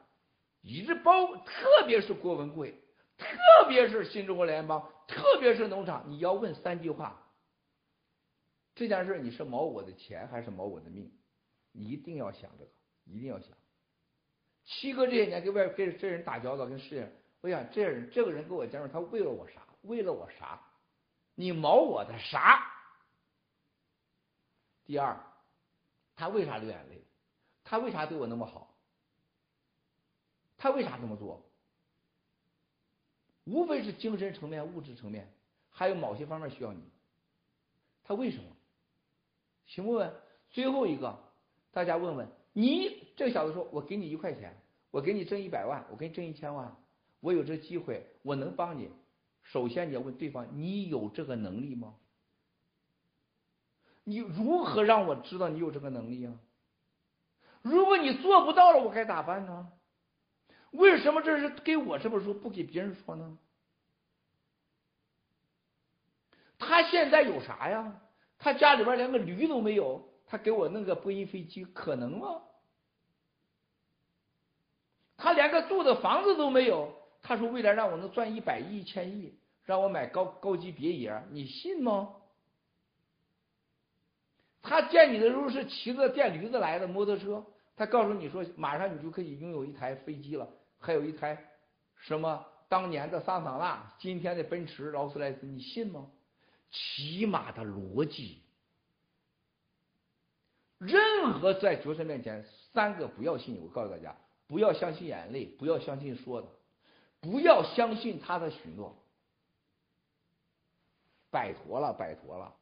一直包，特别是郭文贵，特别是新中国联邦，特别是农场，你要问三句话。这件事你是毛我的钱还是毛我的命？你一定要想这个，一定要想。七哥这些年跟外跟这人打交道，跟世界，我想这人这个人跟我讲，他为了我啥？为了我啥？你毛我的啥？第二，他为啥流眼泪？他为啥对我那么好？他为啥这么做？无非是精神层面、物质层面，还有某些方面需要你。他为什么？请问问最后一个，大家问问你这小子说：“我给你一块钱，我给你挣一百万，我给你挣一千万，我有这机会，我能帮你。”首先你要问对方：“你有这个能力吗？”你如何让我知道你有这个能力啊？如果你做不到了，我该咋办呢？为什么这是给我这么说，不给别人说呢？他现在有啥呀？他家里边连个驴都没有，他给我弄个波音飞机，可能吗？他连个住的房子都没有，他说为了让我能赚一百亿、一千亿，让我买高高级别野，你信吗？他见你的时候是骑着电驴子来的摩托车，他告诉你说马上你就可以拥有一台飞机了，还有一台什么当年的桑塔纳，今天的奔驰、劳斯莱斯，你信吗？起码的逻辑，任何在角色面前，三个不要信。我告诉大家，不要相信眼泪，不要相信说的，不要相信他的许诺。拜托了，拜托了。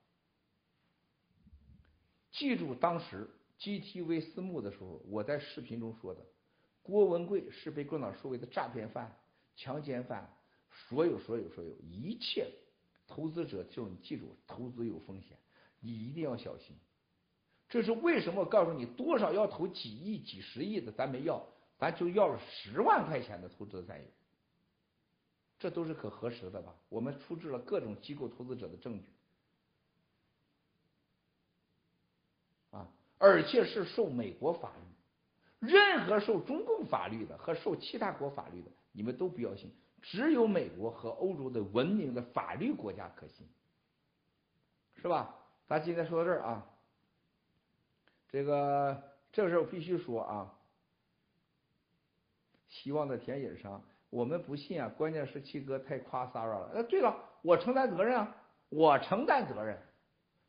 记住当时 GTV 私募的时候，我在视频中说的，郭文贵是被共产党收为的诈骗犯、强奸犯，所有所有所有一切。投资者就你记住，投资有风险，你一定要小心。这是为什么？告诉你，多少要投几亿、几十亿的，咱没要，咱就要了十万块钱的投资参与，这都是可核实的吧？我们出示了各种机构投资者的证据，啊，而且是受美国法律，任何受中共法律的和受其他国法律的，你们都不要信。只有美国和欧洲的文明的法律国家可信，是吧？咱今天说到这儿啊，这个这个事儿我必须说啊。希望在田野上，我们不信啊，关键是七哥太夸 Sara 了。哎，对了，我承担责任啊，我承担责任。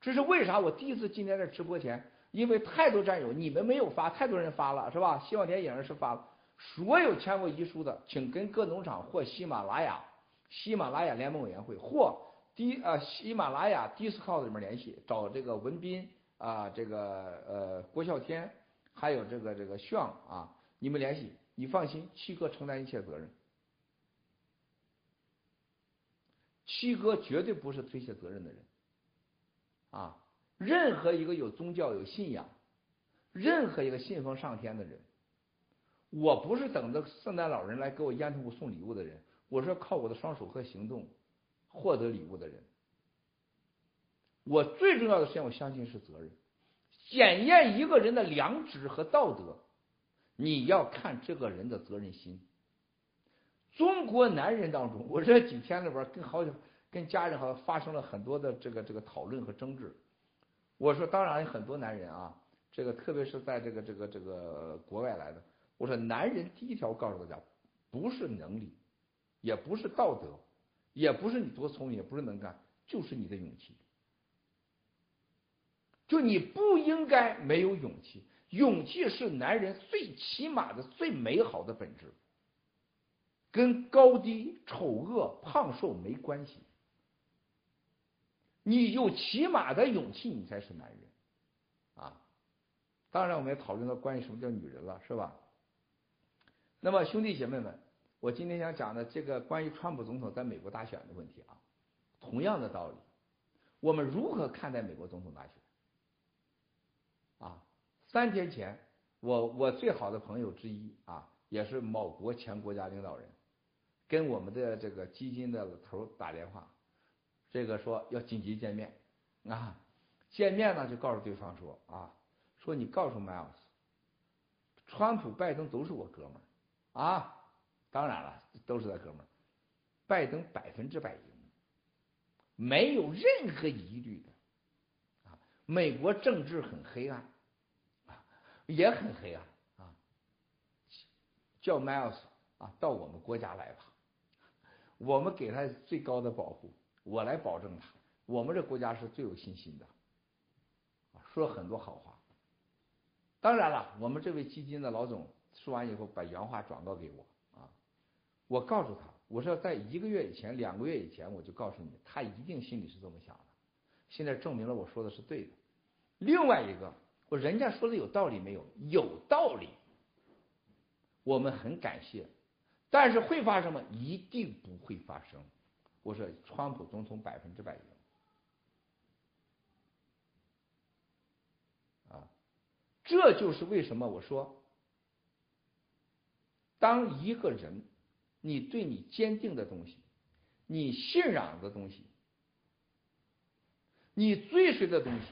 这是为啥？我第一次今天在直播前，因为太多战友，你们没有发，太多人发了，是吧？希望田野人是发了。所有签过遗书的，请跟各农场或喜马拉雅、喜马拉雅联盟委员会或低呃喜马拉雅 Discord 里面联系，找这个文斌啊，这个呃郭啸天，还有这个这个炫啊，你们联系，你放心，七哥承担一切责任，七哥绝对不是推卸责任的人啊，任何一个有宗教有信仰，任何一个信奉上天的人。我不是等着圣诞老人来给我烟头送礼物的人，我是靠我的双手和行动获得礼物的人。我最重要的事情，我相信是责任。检验一个人的良知和道德，你要看这个人的责任心。中国男人当中，我这几天里边跟好久跟家人好像发生了很多的这个这个讨论和争执。我说，当然很多男人啊，这个特别是在这个这个这个国外来的。我说，男人第一条告诉大家，不是能力，也不是道德，也不是你多聪明，也不是能干，就是你的勇气。就你不应该没有勇气，勇气是男人最起码的、最美好的本质，跟高低、丑恶、胖瘦没关系。你有起码的勇气，你才是男人啊！当然，我们也讨论到关于什么叫女人了，是吧？那么，兄弟姐妹们，我今天想讲的这个关于川普总统在美国大选的问题啊，同样的道理，我们如何看待美国总统大选？啊，三天前，我我最好的朋友之一啊，也是某国前国家领导人，跟我们的这个基金的头打电话，这个说要紧急见面啊，见面呢就告诉对方说啊，说你告诉迈尔斯，川普、拜登都是我哥们儿啊。当然了，都是他哥们儿。拜登百分之百赢，没有任何疑虑的。啊，美国政治很黑暗，啊，也很黑暗啊。叫 Miles 啊，到我们国家来吧，我们给他最高的保护，我来保证他，我们这国家是最有信心的。说很多好话。当然了，我们这位基金的老总说完以后，把原话转告给我啊。我告诉他，我说在一个月以前、两个月以前，我就告诉你，他一定心里是这么想的。现在证明了我说的是对的。另外一个，我人家说的有道理没有？有道理。我们很感谢，但是会发生吗？一定不会发生。我说，川普总统百分之百赢。啊，这就是为什么我说，当一个人。你对你坚定的东西，你信仰的东西，你追随的东西，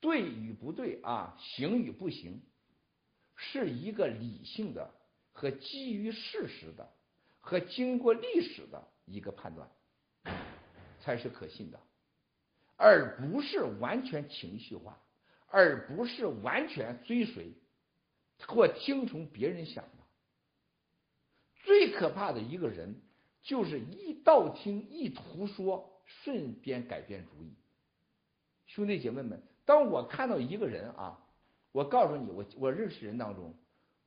对与不对啊，行与不行，是一个理性的和基于事实的和经过历史的一个判断，才是可信的，而不是完全情绪化，而不是完全追随或听从别人想的。最可怕的一个人，就是一道听一图说，顺便改变主意。兄弟姐妹们，当我看到一个人啊，我告诉你，我我认识人当中，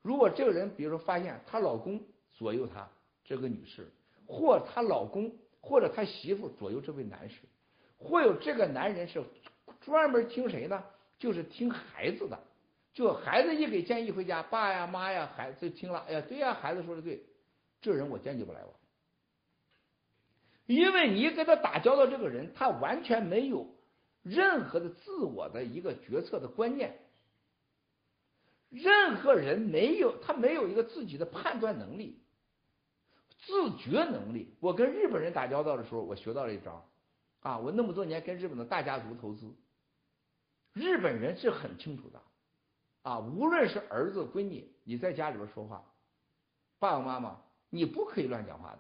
如果这个人，比如说发现她老公左右她这个女士，或她老公或者她媳妇左右这位男士，或有这个男人是专门听谁呢？就是听孩子的，就孩子一给建议回家，爸呀妈呀，孩子听了，哎呀对呀，孩子说的对。这人我坚决不来往，因为你跟他打交道，这个人他完全没有任何的自我的一个决策的观念，任何人没有他没有一个自己的判断能力、自觉能力。我跟日本人打交道的时候，我学到了一招啊！我那么多年跟日本的大家族投资，日本人是很清楚的啊，无论是儿子闺女，你在家里边说话，爸爸妈妈。你不可以乱讲话的。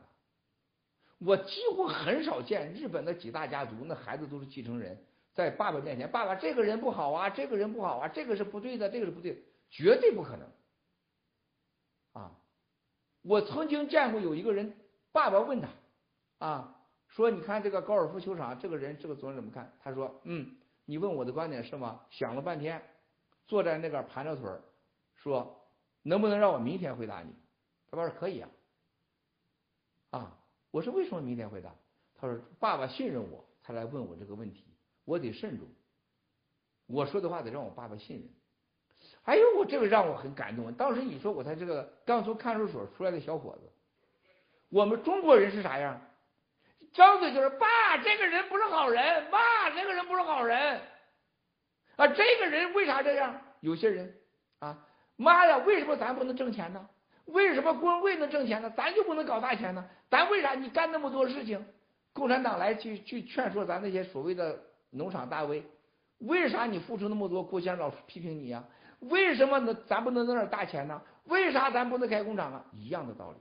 我几乎很少见日本的几大家族，那孩子都是继承人，在爸爸面前，爸爸这个人不好啊，这个人不好啊，这个是不对的，这个是不对，绝对不可能。我曾经见过有一个人，爸爸问他，啊，说你看这个高尔夫球场，这个人这个总怎么看？他说，嗯，你问我的观点是吗？想了半天，坐在那个盘着腿儿，说能不能让我明天回答你？他爸说可以啊。啊，我说为什么明天回答？他说爸爸信任我才来问我这个问题，我得慎重。我说的话得让我爸爸信任。哎呦，我这个让我很感动。当时你说我才这个刚从看守所出来的小伙子，我们中国人是啥样？张嘴就是爸，这个人不是好人，爸，这个人不是好人。啊，这个人为啥这样？有些人啊，妈呀，为什么咱不能挣钱呢？为什么工会能挣钱呢？咱就不能搞大钱呢？咱为啥你干那么多事情？共产党来去去劝说咱那些所谓的农场大 V，为啥你付出那么多？郭先生老批评你呀？为什么呢？咱不能弄点大钱呢？为啥咱不能开工厂啊？一样的道理。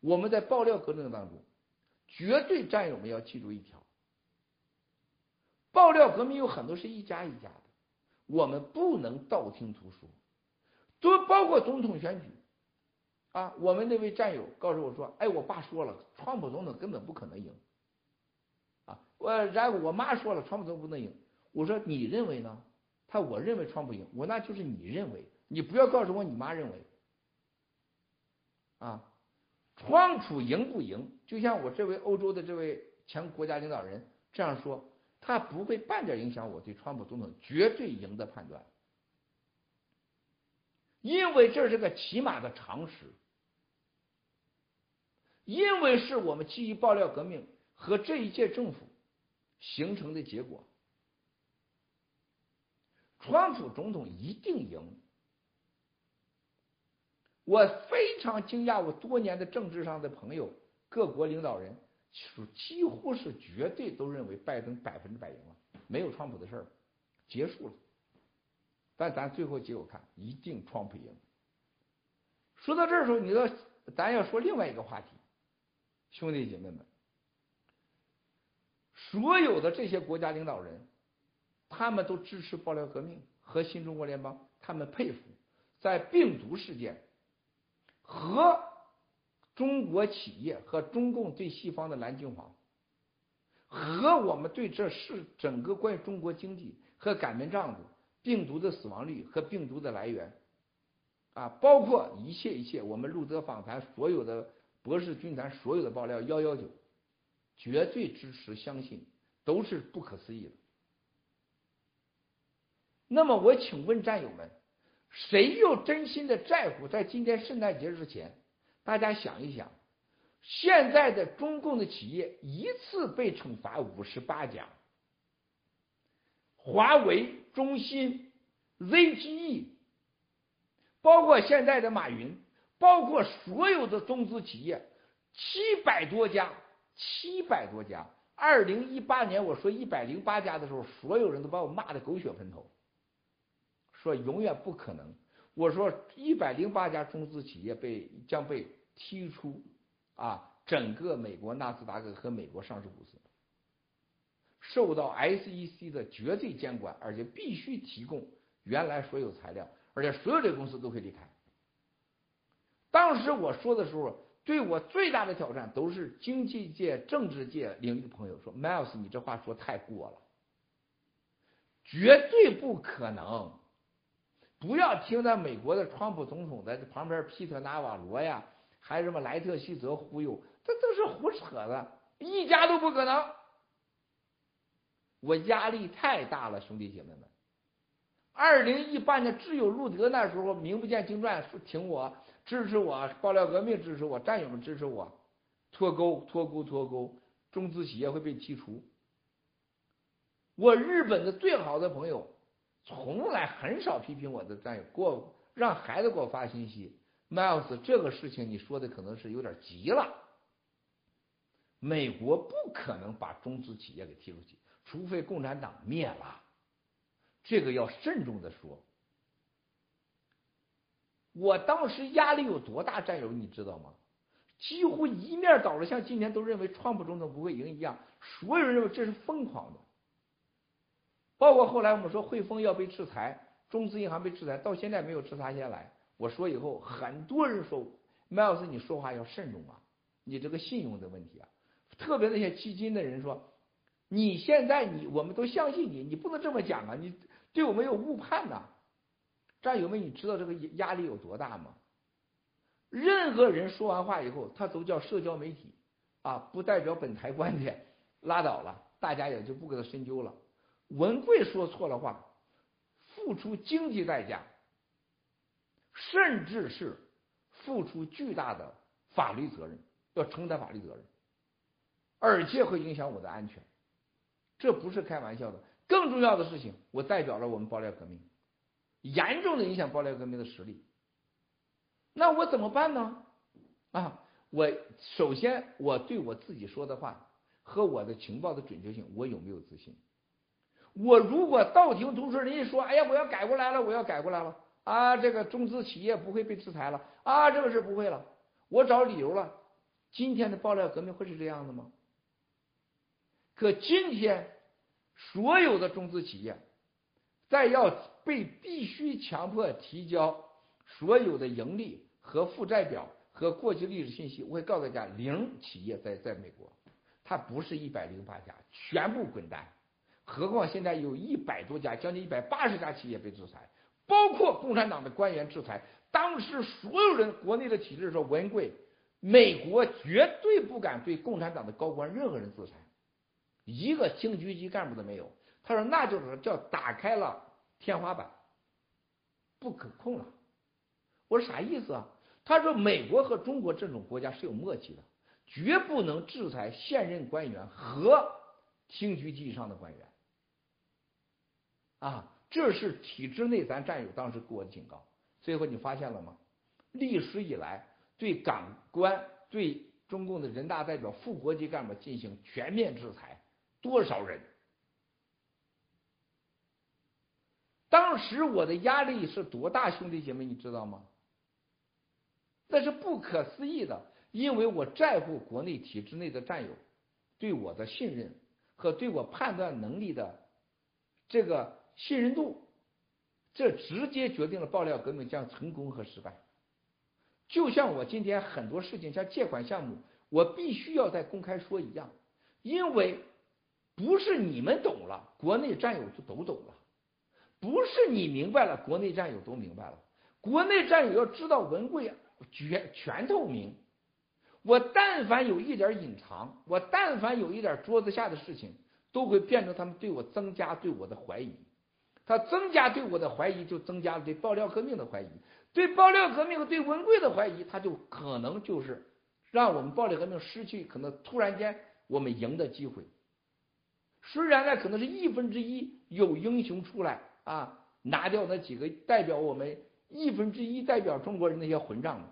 我们在爆料革命当中，绝对战友们要记住一条：爆料革命有很多是一家一家的，我们不能道听途说。都包括总统选举，啊，我们那位战友告诉我说：“哎，我爸说了，川普总统根本不可能赢。”啊，我然后我妈说了，川普总统不能赢。我说你认为呢？他我认为川普赢，我那就是你认为，你不要告诉我你妈认为。啊，川普赢不赢？就像我这位欧洲的这位前国家领导人这样说，他不会半点影响我对川普总统绝对赢的判断。因为这是个起码的常识，因为是我们基于爆料革命和这一届政府形成的结果。川普总统一定赢。我非常惊讶，我多年的政治上的朋友，各国领导人，是几乎是绝对都认为拜登百分之百赢了，没有川普的事儿，结束了。但咱最后结果看，一定川普赢。说到这儿的时候，你说咱要说另外一个话题，兄弟姐妹们，所有的这些国家领导人，他们都支持爆料革命和新中国联邦，他们佩服在病毒事件。和中国企业和中共对西方的蓝金黄，和我们对这是整个关于中国经济和擀面杖子、病毒的死亡率和病毒的来源，啊，包括一切一切，我们路德访谈所有的博士军团所有的爆料幺幺九，绝对支持相信，都是不可思议的。那么我请问战友们。谁又真心的在乎？在今天圣诞节之前，大家想一想，现在的中共的企业一次被惩罚五十八家，华为、中兴、ZTE，包括现在的马云，包括所有的中资企业，七百多家，七百多家。二零一八年我说一百零八家的时候，所有人都把我骂的狗血喷头。说永远不可能。我说一百零八家中资企业被将被踢出啊，整个美国纳斯达克和美国上市公司受到 SEC 的绝对监管，而且必须提供原来所有材料，而且所有的公司都可以离开。当时我说的时候，对我最大的挑战都是经济界、政治界领域的朋友说：“Miles，你这话说太过了，绝对不可能。”不要听那美国的川普总统在旁边皮特纳瓦罗呀，还什么莱特希泽忽悠，这都是胡扯的，一家都不可能。我压力太大了，兄弟姐妹们。二零一八年只有路德那时候名不见经传，挺我支持我，爆料革命支持我，战友们支持我，脱钩脱钩脱钩，中资企业会被剔除。我日本的最好的朋友。从来很少批评我的战友，给我让孩子给我发信息，Miles，这个事情你说的可能是有点急了。美国不可能把中资企业给踢出去，除非共产党灭了，这个要慎重的说。我当时压力有多大，战友你知道吗？几乎一面倒的，像今天都认为川普总统不会赢一样，所有人认为这是疯狂的。包括后来我们说汇丰要被制裁，中资银行被制裁，到现在没有制裁下来。我说以后很多人说，Miles 你说话要慎重啊，你这个信用的问题啊，特别那些基金的人说，你现在你我们都相信你，你不能这么讲啊，你对我们有误判呐。战友们，你知道这个压力有多大吗？任何人说完话以后，他都叫社交媒体啊，不代表本台观点，拉倒了，大家也就不给他深究了。文贵说错了话，付出经济代价，甚至是付出巨大的法律责任，要承担法律责任，而且会影响我的安全，这不是开玩笑的。更重要的事情，我代表了我们爆料革命，严重的影响爆料革命的实力。那我怎么办呢？啊，我首先我对我自己说的话和我的情报的准确性，我有没有自信？我如果道听途说，人家说，哎呀，我要改过来了，我要改过来了啊，这个中资企业不会被制裁了啊，这个事不会了，我找理由了。今天的爆料革命会是这样的吗？可今天所有的中资企业在要被必须强迫提交所有的盈利和负债表和过去历史信息，我会告诉大家，零企业在在美国，它不是一百零八家，全部滚蛋。何况现在有一百多家，将近一百八十家企业被制裁，包括共产党的官员制裁。当时所有人国内的体制说，文贵，美国绝对不敢对共产党的高官任何人制裁，一个厅局级干部都没有。他说那就是叫打开了天花板，不可控了。我说啥意思啊？他说美国和中国这种国家是有默契的，绝不能制裁现任官员和厅局级以上的官员。啊，这是体制内咱战友当时给我的警告。最后你发现了吗？历史以来对港官、对中共的人大代表、副国级干部进行全面制裁，多少人？当时我的压力是多大，兄弟姐妹，你知道吗？那是不可思议的，因为我在乎国内体制内的战友对我的信任和对我判断能力的这个信任度，这直接决定了爆料革命将成功和失败。就像我今天很多事情，像借款项目，我必须要在公开说一样，因为不是你们懂了，国内战友就都懂了。不是你明白了，国内战友都明白了。国内战友要知道文贵全全透明。我但凡有一点隐藏，我但凡有一点桌子下的事情，都会变成他们对我增加对我的怀疑。他增加对我的怀疑，就增加了对爆料革命的怀疑。对爆料革命和对文贵的怀疑，他就可能就是让我们爆料革命失去可能突然间我们赢的机会。虽然呢，可能是亿分之一有英雄出来。啊，拿掉那几个代表我们亿分之一代表中国人那些混账的，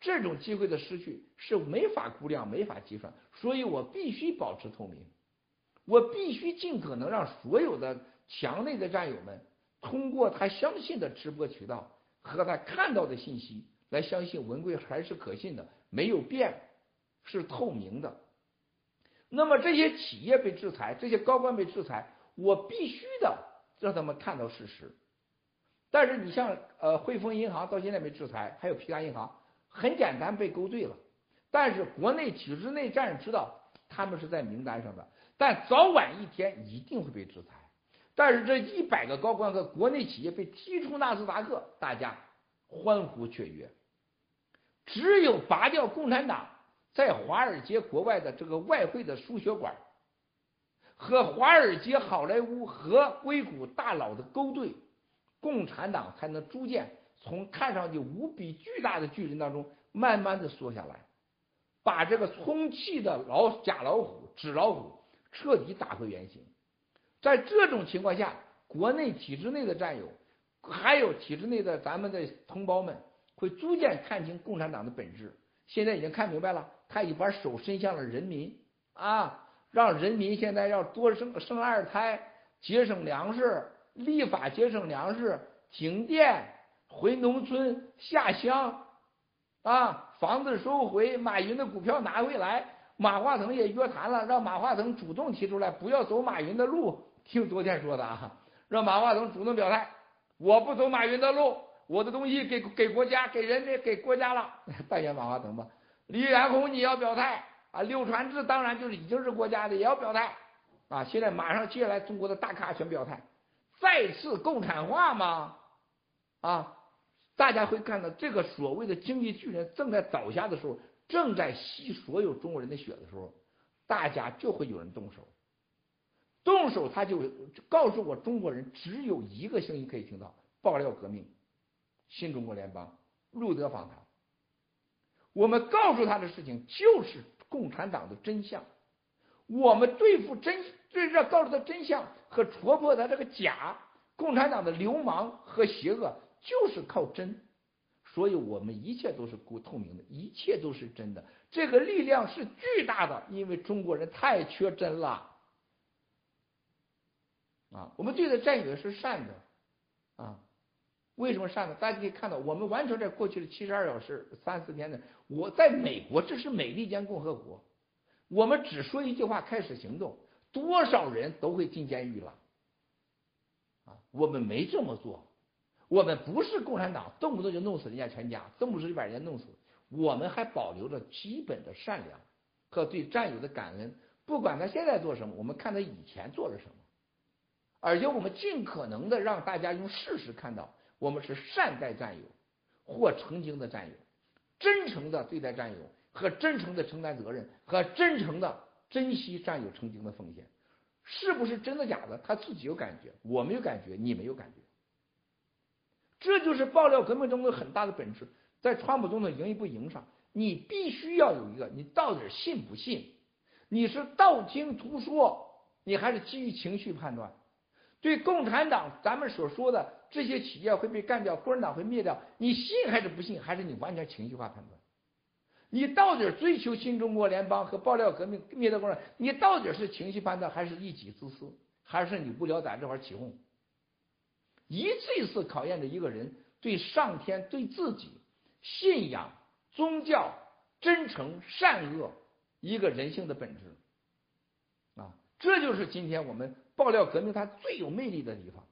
这种机会的失去是没法估量、没法计算，所以我必须保持透明，我必须尽可能让所有的墙内的战友们通过他相信的直播渠道和他看到的信息来相信文贵还是可信的，没有变，是透明的。那么这些企业被制裁，这些高官被制裁，我必须的。让他们看到事实，但是你像呃汇丰银行到现在没制裁，还有皮卡银行，很简单被勾兑了。但是国内体制内战士知道他们是在名单上的，但早晚一天一定会被制裁。但是这一百个高官和国内企业被踢出纳斯达克，大家欢呼雀跃。只有拔掉共产党在华尔街国外的这个外汇的输血管。和华尔街、好莱坞和硅谷大佬的勾兑，共产党才能逐渐从看上去无比巨大的巨人当中慢慢的缩下来，把这个充气的老假老虎、纸老虎彻底打回原形。在这种情况下，国内体制内的战友，还有体制内的咱们的同胞们，会逐渐看清共产党的本质。现在已经看明白了，他已经把手伸向了人民啊。让人民现在要多生生二胎，节省粮食，立法节省粮食，停电，回农村下乡，啊，房子收回，马云的股票拿回来，马化腾也约谈了，让马化腾主动提出来，不要走马云的路。听昨天说的啊，让马化腾主动表态，我不走马云的路，我的东西给给国家，给人家，给国家了。扮演马化腾吧，李彦宏你要表态。啊，柳传志当然就是已经是国家的，也要表态啊！现在马上接下来，中国的大咖全表态，再次共产化吗？啊，大家会看到这个所谓的经济巨人正在倒下的时候，正在吸所有中国人的血的时候，大家就会有人动手，动手他就告诉我中国人只有一个声音可以听到：爆料革命、新中国联邦、路德访谈。我们告诉他的事情就是。共产党的真相，我们对付真，对这告诉他真相和戳破他这个假，共产党的流氓和邪恶就是靠真，所以我们一切都是不透明的，一切都是真的。这个力量是巨大的，因为中国人太缺真了啊！我们对待战友是善的啊。为什么善呢？大家可以看到，我们完成在过去的七十二小时三四天的，我在美国，这是美利坚共和国，我们只说一句话，开始行动，多少人都会进监狱了，啊，我们没这么做，我们不是共产党，动不动就弄死人家全家，动不动就把人家弄死，我们还保留着基本的善良和对战友的感恩，不管他现在做什么，我们看他以前做了什么，而且我们尽可能的让大家用事实看到。我们是善待战友或曾经的战友，真诚的对待战友和真诚的承担责任和真诚的珍惜战友曾经的奉献，是不是真的假的？他自己有感觉，我没有感觉，你没有感觉。这就是爆料革命中的很大的本质。在川普总统赢与不赢上，你必须要有一个，你到底信不信？你是道听途说，你还是基于情绪判断？对共产党，咱们所说的这些企业会被干掉，共产党会灭掉，你信还是不信？还是你完全情绪化判断？你到底追求新中国联邦和爆料革命灭掉共产党？你到底是情绪判断，还是一己自私，还是你无聊在这块起哄？一次一次考验着一个人对上天、对自己信仰、宗教、真诚、善恶一个人性的本质啊！这就是今天我们。爆料革命它最有魅力的地方，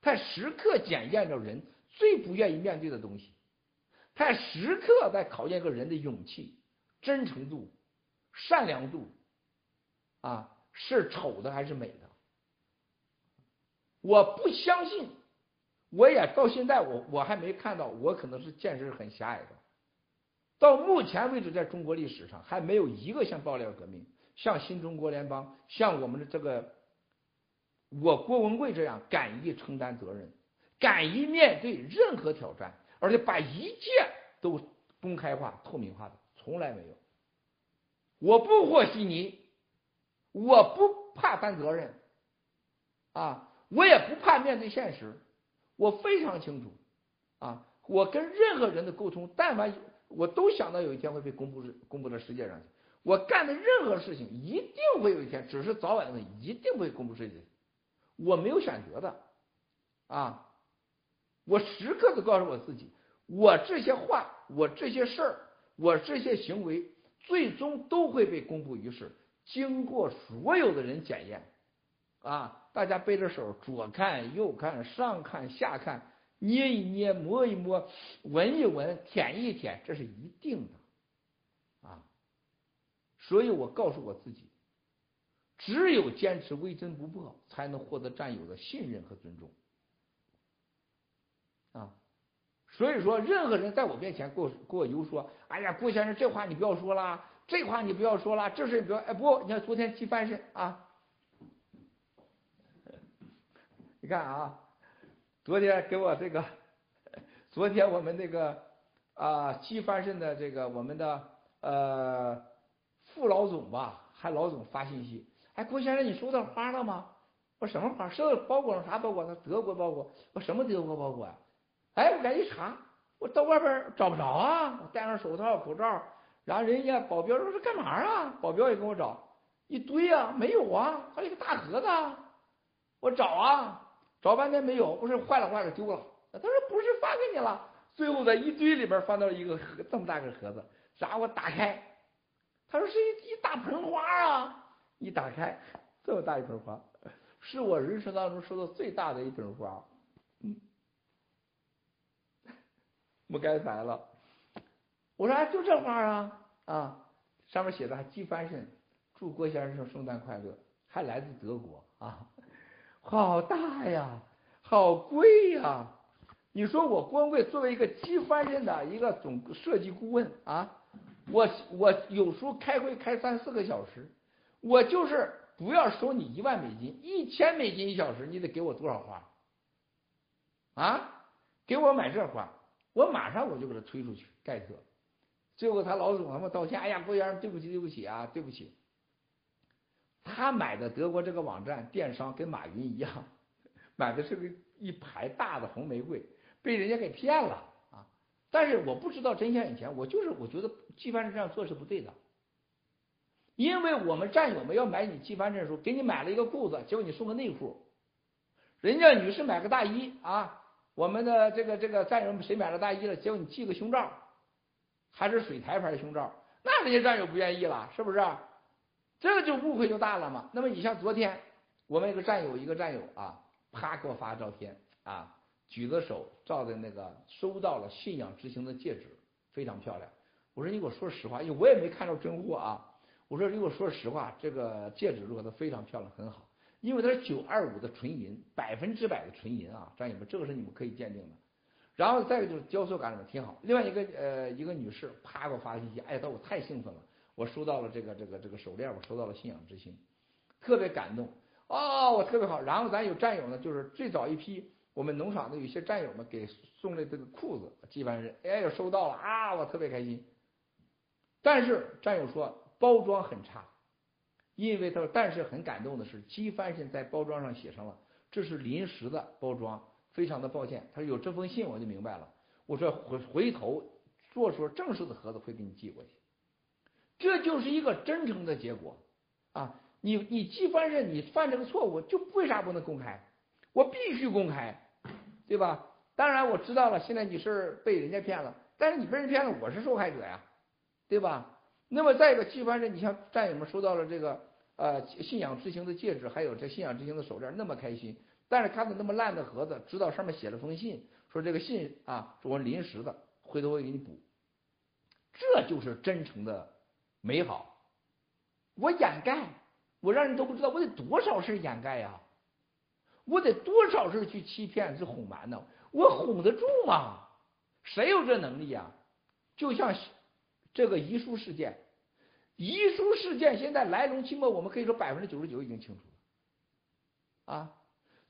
它时刻检验着人最不愿意面对的东西，它时刻在考验一个人的勇气、真诚度、善良度，啊，是丑的还是美的？我不相信，我也到现在我我还没看到，我可能是见识很狭隘的。到目前为止，在中国历史上还没有一个像爆料革命、像新中国联邦、像我们的这个。我郭文贵这样敢于承担责任，敢于面对任何挑战，而且把一切都公开化、透明化的，从来没有。我不和稀泥，我不怕担责任，啊，我也不怕面对现实。我非常清楚，啊，我跟任何人的沟通，但凡我都想到有一天会被公布公布到世界上去。我干的任何事情一定会有一天，只是早晚的问题，一定会公布世界。我没有选择的，啊，我时刻都告诉我自己，我这些话，我这些事儿，我这些行为，最终都会被公布于世，经过所有的人检验，啊，大家背着手，左看右看，上看下看，捏一捏，摸一摸，闻一闻，舔一舔，这是一定的，啊，所以我告诉我自己。只有坚持微真不破，才能获得战友的信任和尊重。啊，所以说，任何人在我面前给我给我游说，哎呀，郭先生，这话你不要说了，这话你不要说了，这事你不要，哎，不，你看昨天去翻身啊，你看啊，昨天给我这个，昨天我们那个啊，鸡翻身的这个我们的呃副老总吧，还老总发信息。哎，郭先生，你收到花了吗？我什么花？收到包裹了啥包裹？呢？德国包裹。我什么德国包裹呀？哎，我赶紧查，我到外边找不着啊！我戴上手套、口罩，然后人家保镖说是干嘛啊？保镖也跟我找，一堆啊，没有啊，还有一个大盒子，我找啊，找半天没有，不是坏了坏了丢了。他说不是发给你了，最后在一堆里边翻到了一个盒这么大个盒子，然后我打开，他说是一一大盆花啊。一打开，这么大一盆花，是我人生当中收到最大的一盆花，嗯，不该烦了。我说，哎，就这花啊啊，上面写的还寄翻身，祝郭先生圣诞快乐，还来自德国啊，好大呀，好贵呀！你说我郭文贵作为一个机翻身的一个总设计顾问啊，我我有时候开会开三四个小时。我就是不要收你一万美金，一千美金一小时，你得给我多少花？啊，给我买这花，我马上我就给他推出去盖特。最后他老总他们道歉，哎呀，郭先生对不起对不起啊，对不起。他买的德国这个网站电商跟马云一样，买的是个一排大的红玫瑰，被人家给骗了啊！但是我不知道真相以前，我就是我觉得纪凡是这样做是不对的。因为我们战友们要买你寄翻证书，给你买了一个裤子，结果你送个内裤，人家女士买个大衣啊，我们的这个这个战友们谁买了大衣了，结果你寄个胸罩，还是水台牌胸罩，那人家战友不愿意了，是不是？这个就误会就大了嘛。那么你像昨天我们一个战友一个战友啊，啪给我发照片啊，举着手照的那个收到了信仰之星的戒指，非常漂亮。我说你给我说实话，因为我也没看着真货啊。我说，如果说实话，这个戒指如果它非常漂亮，很好，因为它是九二五的纯银，百分之百的纯银啊，战友们，这个是你们可以鉴定的。然后再一个就是雕塑感么挺好。另外一个呃一个女士啪给我发信息，哎，她我太兴奋了，我收到了这个这个这个手链，我收到了信仰之星，特别感动哦，我特别好。然后咱有战友呢，就是最早一批我们农场的有些战友们给送的这个裤子，纪梵人哎收到了啊，我特别开心。但是战友说包装很差，因为他说但是很感动的是，姬翻身在包装上写上了这是临时的包装，非常的抱歉。他说有这封信我就明白了，我说回回头做出正式的盒子会给你寄过去。这就是一个真诚的结果啊！你你纪梵人你犯这个错误，就为啥不能公开？我必须公开。对吧？当然我知道了，现在你是被人家骗了，但是你被人骗了，我是受害者呀，对吧？那么再一个，纪梵人，你像战友们收到了这个呃信仰之星的戒指，还有这信仰之星的手链，那么开心，但是看到那么烂的盒子，知道上面写了封信，说这个信啊，是我临时的，回头我给你补，这就是真诚的美好。我掩盖，我让人都不知道，我得多少事掩盖呀？我得多少事去欺骗、去哄瞒呢？我哄得住吗？谁有这能力啊？就像这个遗书事件，遗书事件现在来龙去脉，我们可以说百分之九十九已经清楚了。啊，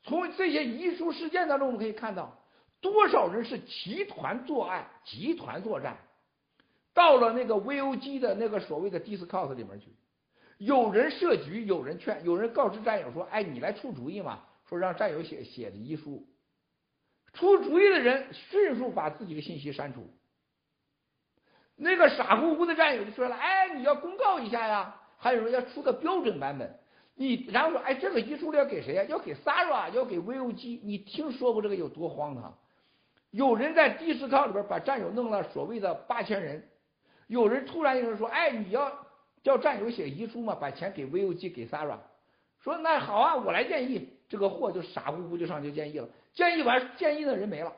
从这些遗书事件当中，我们可以看到多少人是集团作案、集团作战，到了那个 VOG 的那个所谓的 Discord 里面去，有人设局，有人劝，有人告知战友说：“哎，你来出主意嘛。”说让战友写写的遗书，出主意的人迅速把自己的信息删除。那个傻乎乎的战友就说了：“哎，你要公告一下呀！”还有人要出个标准版本。你然后说：“哎，这个遗书要给谁呀？要给 Sara，要给 VOG。”你听说过这个有多荒唐？有人在第十套里边把战友弄了所谓的八千人。有人突然有人说：“哎，你要叫战友写遗书嘛？把钱给 VOG，给 Sara。”说：“那好啊，我来建议。”这个货就傻乎乎就上去建议了，建议完建议的人没了，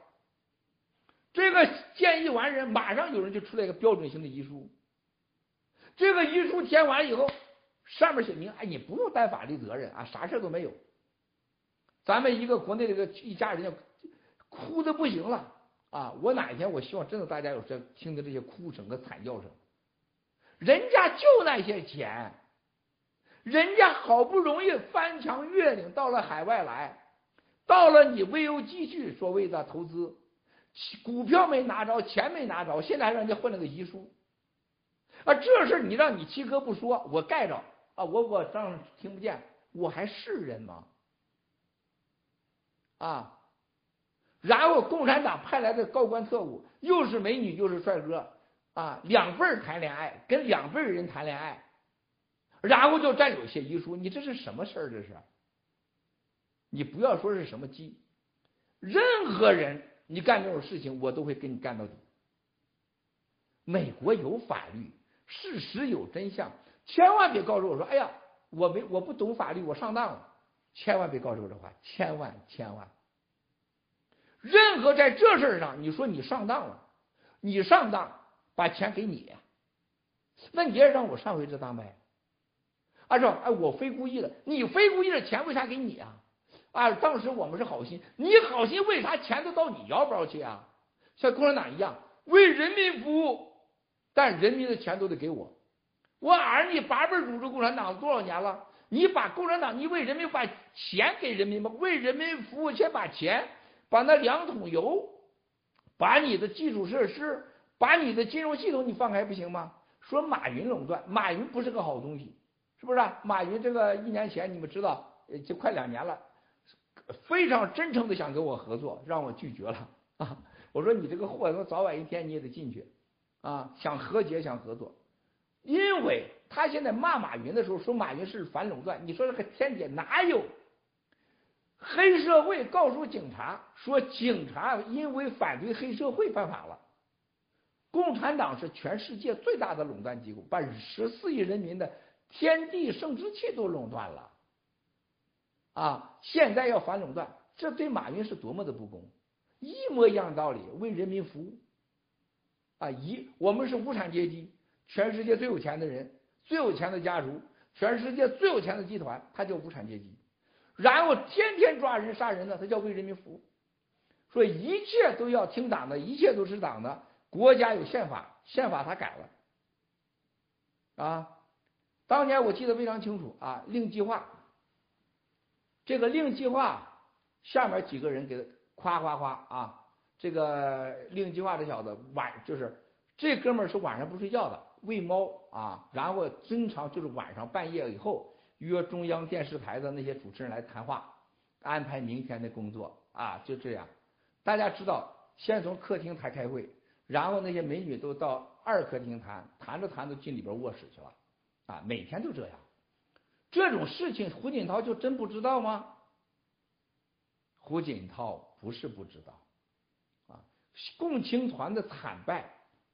这个建议完人马上有人就出来一个标准性的遗书，这个遗书填完以后，上面写明，哎，你不用担法律责任啊，啥事都没有。咱们一个国内这个一家人哭的不行了啊！我哪一天我希望真的大家有这听的这些哭声和惨叫声，人家就那些钱。人家好不容易翻墙越岭到了海外来，到了你 VOG 去所谓的投资，股票没拿着，钱没拿着，现在还让人家混了个遗书，啊，这事你让你七哥不说，我盖着啊，我我当听不见，我还是人吗？啊，然后共产党派来的高官特务，又是美女又是帅哥，啊，两辈儿谈恋爱，跟两辈人谈恋爱。然后就战友写遗书，你这是什么事儿？这是，你不要说是什么鸡，任何人你干这种事情，我都会跟你干到底。美国有法律，事实有真相，千万别告诉我说，哎呀，我没我不懂法律，我上当了，千万别告诉我这话，千万千万。任何在这事儿上，你说你上当了，你上当，把钱给你，那你也让我上回这当呗。按照哎，我非故意的，你非故意的钱为啥给你啊？啊，当时我们是好心，你好心为啥钱都到你腰包去啊？像共产党一样为人民服务，但人民的钱都得给我。我儿你八辈儿入主共产党多少年了？你把共产党，你为人民把钱给人民吗？为人民服务，先把钱，把那两桶油，把你的基础设施，把你的金融系统你放开不行吗？说马云垄断，马云不是个好东西。是不是？马云这个一年前你们知道，就快两年了，非常真诚的想跟我合作，让我拒绝了啊！我说你这个货，能早晚一天你也得进去啊！想和解，想合作，因为他现在骂马云的时候说马云是反垄断，你说这个天底哪有？黑社会告诉警察说，警察因为反对黑社会犯法了。共产党是全世界最大的垄断机构，把十四亿人民的。天地生殖器都垄断了，啊！现在要反垄断，这对马云是多么的不公！一模一样道理，为人民服务，啊！一我们是无产阶级，全世界最有钱的人，最有钱的家族，全世界最有钱的集团，他叫无产阶级。然后天天抓人杀人的，他叫为人民服务。说一切都要听党的，一切都是党的。国家有宪法，宪法他改了，啊！当年我记得非常清楚啊，令计划，这个令计划下面几个人给他夸夸夸啊！这个令计划这小子晚就是这哥们儿是晚上不睡觉的，喂猫啊，然后经常就是晚上半夜以后约中央电视台的那些主持人来谈话，安排明天的工作啊，就这样。大家知道，先从客厅台开会，然后那些美女都到二客厅谈，谈着谈着进里边卧室去了，啊，每天就这样。这种事情胡锦涛就真不知道吗？胡锦涛不是不知道，啊，共青团的惨败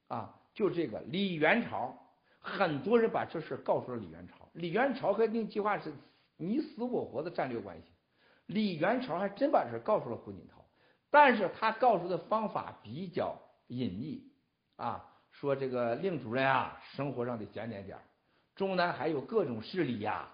啊，就这个李元朝，很多人把这事告诉了李元朝，李元朝和令计划是你死我活的战略关系，李元朝还真把这事告诉了胡锦涛，但是他告诉的方法比较隐秘。啊，说这个令主任啊，生活上得检点点中南还有各种势力呀。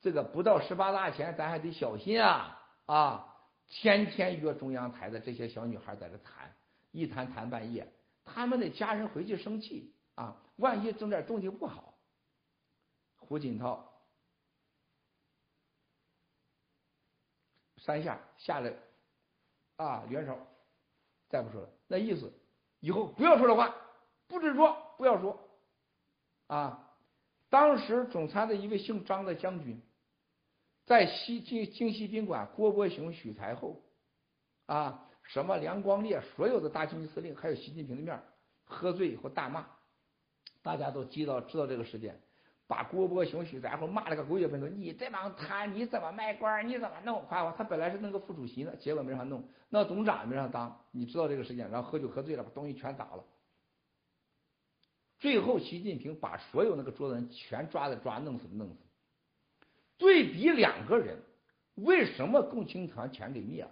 这个不到十八大前，咱还得小心啊啊！天天约中央台的这些小女孩在这谈，一谈谈半夜，他们的家人回去生气啊，万一整点动静不好。胡锦涛三下下来啊，袁绍再不说了，那意思以后不要说这话，不准说，不要说啊！当时总参的一位姓张的将军。在西京京西宾馆，郭伯雄、许才厚，啊，什么梁光烈，所有的大军司令，还有习近平的面喝醉以后大骂，大家都知道知道这个事件，把郭伯雄、许才厚骂了个狗血喷头。你这帮贪，你怎么卖官？你怎么弄？夸夸，他本来是弄个副主席呢，结果没让他弄，那总长也没让他当。你知道这个事件，然后喝酒喝醉了，把东西全砸了。最后，习近平把所有那个桌子人全抓的抓，弄死弄死。对比两个人，为什么共青团全给灭了？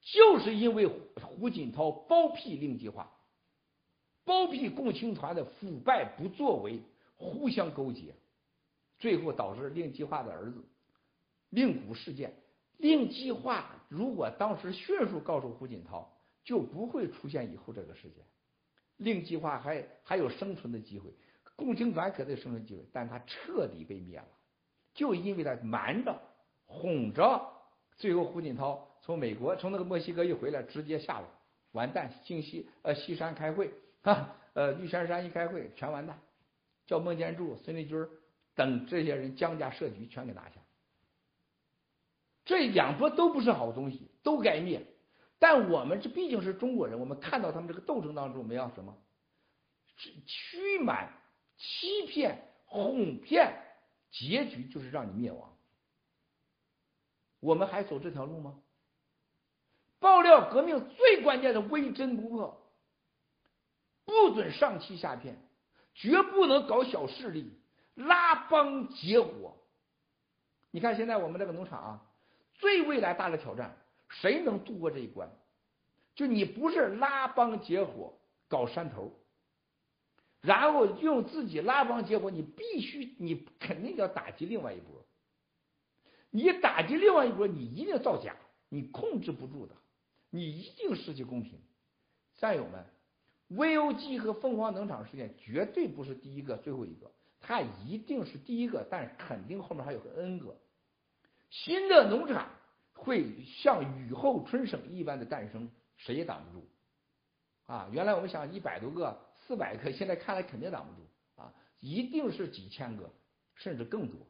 就是因为胡锦涛包庇令计划，包庇共青团的腐败不作为，互相勾结，最后导致令计划的儿子令谷事件。令计划如果当时迅速告诉胡锦涛，就不会出现以后这个事件，令计划还还有生存的机会。共青团可能生存机会，但他彻底被灭了，就因为他瞒着、哄着，最后胡锦涛从美国从那个墨西哥一回来，直接下了，完蛋，进西呃西山开会啊，呃玉山山一开会全完蛋，叫孟建柱、孙立军等这些人江家设局全给拿下，这两波都不是好东西，都该灭，但我们这毕竟是中国人，我们看到他们这个斗争当中，我们要什么？驱满。欺骗、哄骗，结局就是让你灭亡。我们还走这条路吗？爆料革命最关键的微针不破，不准上欺下骗，绝不能搞小势力，拉帮结伙。你看现在我们这个农场啊，最未来大的挑战，谁能度过这一关？就你不是拉帮结伙搞山头。然后用自己拉帮结伙，你必须，你肯定要打击另外一波。你打击另外一波，你一定造假，你控制不住的，你一定失去公平。战友们，VOG 和凤凰农场事件绝对不是第一个、最后一个，它一定是第一个，但肯定后面还有个 N 个。新的农场会像雨后春笋一般的诞生，谁也挡不住。啊，原来我们想一百多个。四百个，现在看来肯定挡不住啊，一定是几千个，甚至更多。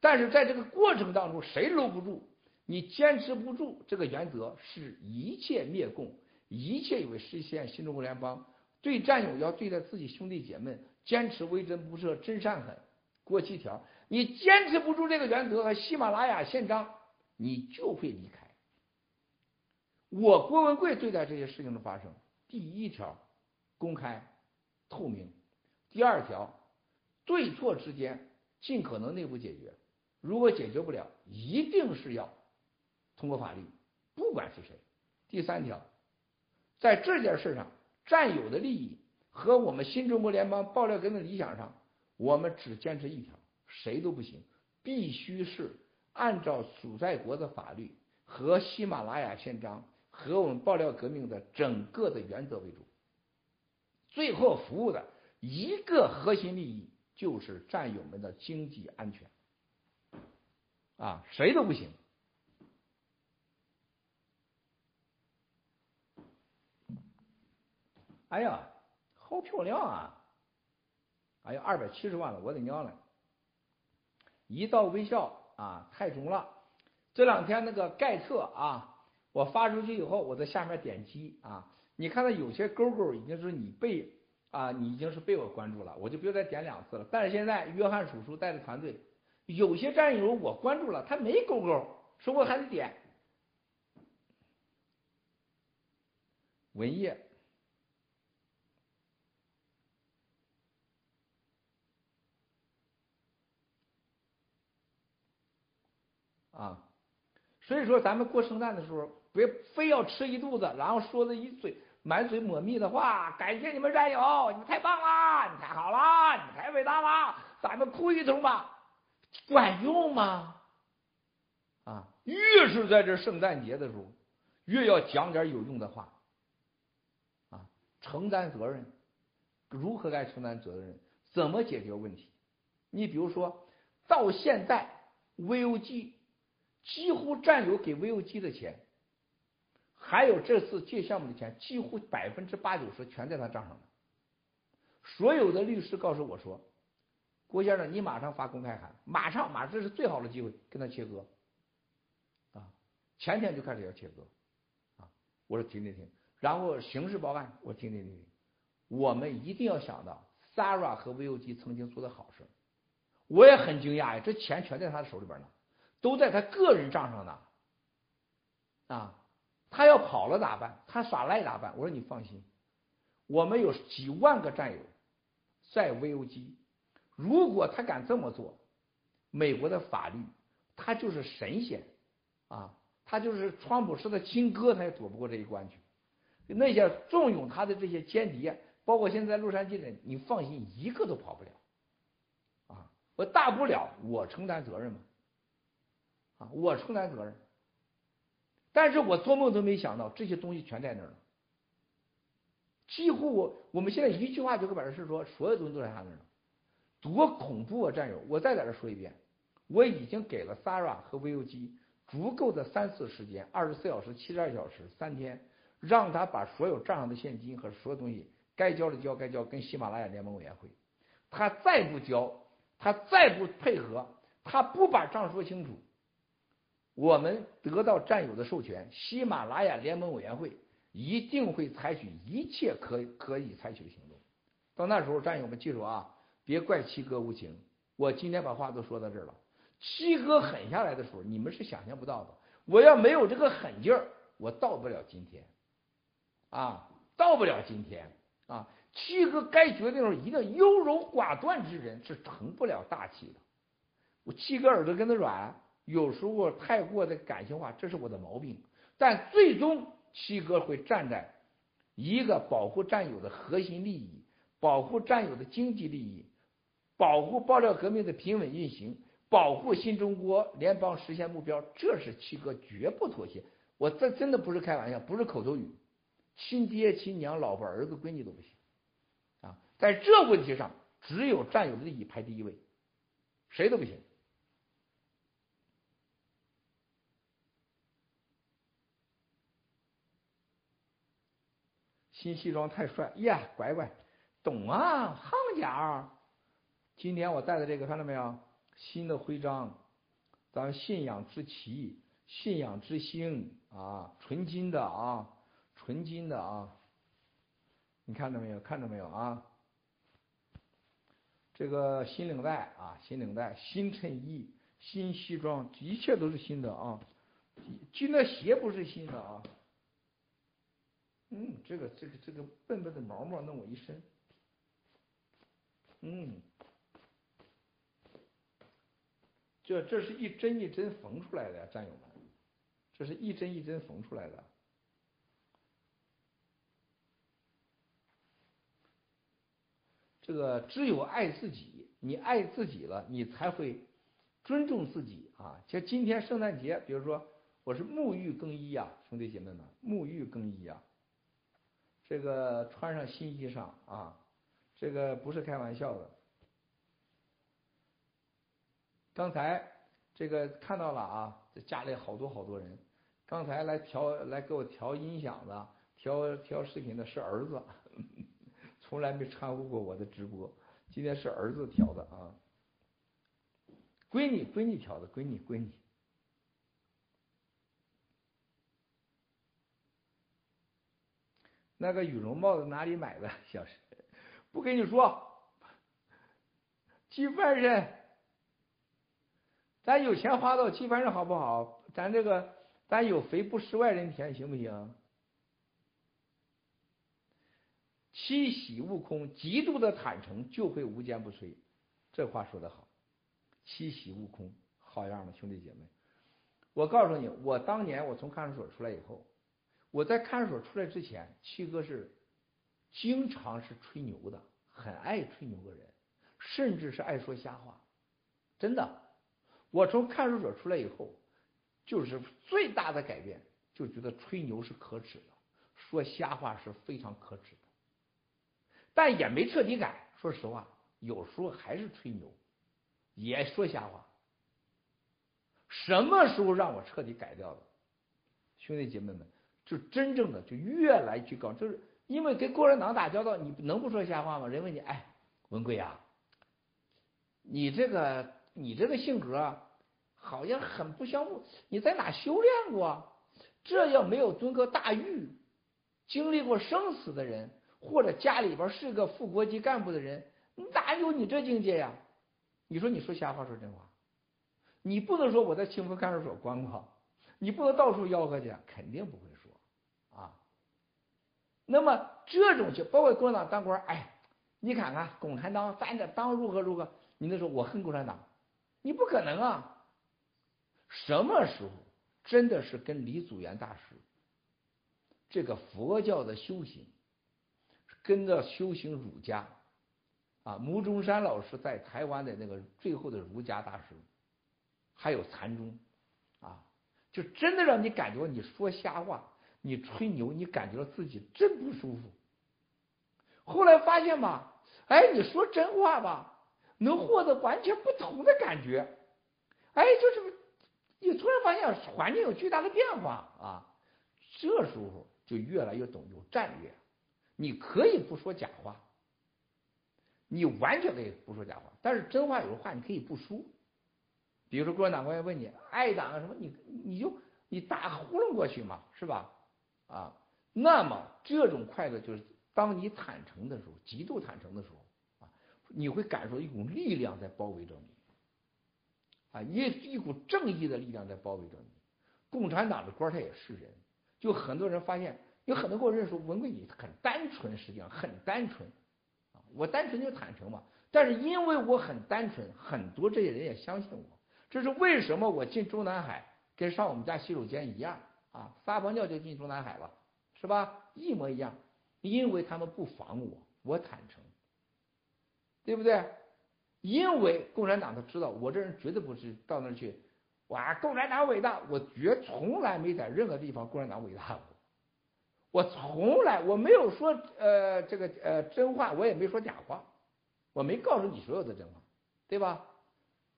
但是在这个过程当中，谁搂不住，你坚持不住这个原则，是一切灭共，一切为实现新中国联邦。对战友要对待自己兄弟姐妹，坚持为真不赦，真善狠，过七条。你坚持不住这个原则和喜马拉雅宪章，你就会离开。我郭文贵对待这些事情的发生，第一条，公开。透明。第二条，对错之间尽可能内部解决，如果解决不了，一定是要通过法律，不管是谁。第三条，在这件事上，占有的利益和我们新中国联邦爆料革命理想上，我们只坚持一条，谁都不行，必须是按照所在国的法律和喜马拉雅宪章和我们爆料革命的整个的原则为主。最后服务的一个核心利益就是战友们的经济安全，啊，谁都不行。哎呀，好漂亮啊！哎呀，二百七十万了，我的娘嘞！一道微笑啊，太中了。这两天那个盖特啊，我发出去以后，我在下面点击啊。你看到有些勾勾已经是你被啊，你已经是被我关注了，我就不用再点两次了。但是现在约翰叔叔带着团队，有些战友我关注了，他没勾勾，说我还得点。文业。啊，所以说咱们过圣诞的时候，别非要吃一肚子，然后说的一嘴满嘴抹蜜的话。感谢你们战友，你们太棒了，你太好了，你太伟大了，咱们哭一通吧，管用吗？啊，越是在这圣诞节的时候，越要讲点有用的话。啊，承担责任，如何该承担责任？怎么解决问题？你比如说到现在，VOG。几乎占有给 VOG 的钱，还有这次借项目的钱，几乎百分之八九十全在他账上了。所有的律师告诉我说：“郭先生，你马上发公开函，马上，马上，这是最好的机会跟他切割。”啊，前天就开始要切割，啊，我说停停停，然后刑事报案，我停停停停，我们一定要想到 s a r a 和 VOG 曾经做的好事，我也很惊讶呀，这钱全在他的手里边呢。都在他个人账上呢，啊，他要跑了咋办？他耍赖咋办？我说你放心，我们有几万个战友在 VOG，如果他敢这么做，美国的法律他就是神仙啊，他就是川普式的亲哥，他也躲不过这一关去。那些重用他的这些间谍，包括现在洛杉矶的，你放心，一个都跑不了啊！我大不了我承担责任嘛。啊我承担责任，但是我做梦都没想到这些东西全在那儿了。几乎我我们现在一句话就可以把这事说，所有东西都在他那儿了，多恐怖啊！战友，我再在这说一遍，我已经给了 Sarah 和 VOG 足够的三次时间，二十四小时、七十二小时、三天，让他把所有账上的现金和所有东西该交的交，该交跟喜马拉雅联盟委员会。他再不交，他再不配合，他不把账说清楚。我们得到战友的授权，喜马拉雅联盟委员会一定会采取一切可可以采取的行动。到那时候，战友们记住啊，别怪七哥无情。我今天把话都说到这儿了。七哥狠下来的时候，你们是想象不到的。我要没有这个狠劲儿，我到不了今天啊，到不了今天啊。七哥该决定的时候，一个优柔寡断之人是成不了大器的。我七哥耳朵跟他软。有时候太过的感性化，这是我的毛病。但最终七哥会站在一个保护战友的核心利益、保护战友的经济利益、保护爆料革命的平稳运行、保护新中国联邦实现目标，这是七哥绝不妥协。我这真的不是开玩笑，不是口头语。亲爹亲娘、老婆儿子闺女都不行啊！在这问题上，只有战友的利益排第一位，谁都不行。新西装太帅呀，乖乖，懂啊，行家。今天我带的这个看到没有？新的徽章，咱们信仰之旗，信仰之星啊，纯金的啊，纯金的啊。你看到没有？看到没有啊？这个新领带啊，新领带，新衬衣，新西装，一切都是新的啊。就那鞋不是新的啊。嗯，这个这个这个笨笨的毛毛弄我一身，嗯，这这是一针一针缝出来的呀，战友们，这是一针一针缝出来的。这个只有爱自己，你爱自己了，你才会尊重自己啊！像今天圣诞节，比如说我是沐浴更衣呀，兄弟姐妹们，沐浴更衣呀。这个穿上新衣裳啊，这个不是开玩笑的。刚才这个看到了啊，这家里好多好多人。刚才来调来给我调音响的、调调视频的是儿子，从来没掺和过我的直播。今天是儿子调的啊，闺女闺女调的，闺女闺女。那个羽绒帽子哪里买的？小石，不跟你说，去翻身。咱有钱花到去翻身好不好？咱这个，咱有肥不食外人田，行不行？七喜悟空，极度的坦诚就会无坚不摧。这话说的好，七喜悟空，好样的，兄弟姐妹！我告诉你，我当年我从看守所出来以后。我在看守所出来之前，七哥是经常是吹牛的，很爱吹牛的人，甚至是爱说瞎话。真的，我从看守所出来以后，就是最大的改变，就觉得吹牛是可耻的，说瞎话是非常可耻的。但也没彻底改，说实话，有时候还是吹牛，也说瞎话。什么时候让我彻底改掉的？兄弟姐妹们。就真正的就越来越高，就是因为跟共产党打交道，你能不说瞎话吗？人问你，哎，文贵呀，你这个你这个性格好像很不像我，你在哪修炼过？这要没有蹲过大狱，经历过生死的人，或者家里边是个副国级干部的人，哪有你这境界呀？你说你说瞎话说真话？你不能说我在清风看守所关过，你不能到处吆喝去，肯定不会。那么这种就包括共产党当官，哎，你看看共产党咱这党如何如何，你能说我恨共产党？你不可能啊！什么时候真的是跟李祖原大师这个佛教的修行，跟着修行儒家啊，牟中山老师在台湾的那个最后的儒家大师，还有禅宗啊，就真的让你感觉你说瞎话。你吹牛，你感觉到自己真不舒服。后来发现吧，哎，你说真话吧，能获得完全不同的感觉。哎，就是你突然发现环境有巨大的变化啊，这时候就越来越懂有战略。你可以不说假话，你完全可以不说假话，但是真话有的话你可以不说。比如说共产党官员问你爱党什么，你你就你打糊弄过去嘛，是吧？啊，那么这种快乐就是当你坦诚的时候，极度坦诚的时候，啊，你会感受一股力量在包围着你，啊，一一股正义的力量在包围着你。共产党的官他也是人，就很多人发现，有很多跟我认识文贵你很单纯，实际上很单纯，啊，我单纯就坦诚嘛。但是因为我很单纯，很多这些人也相信我，这是为什么我进中南海跟上我们家洗手间一样。啊，撒泡尿就进中南海了，是吧？一模一样，因为他们不防我，我坦诚，对不对？因为共产党他知道我这人绝对不是到那儿去，哇，共产党伟大，我绝从来没在任何地方共产党伟大过，我从来我没有说呃这个呃真话，我也没说假话，我没告诉你所有的真话，对吧？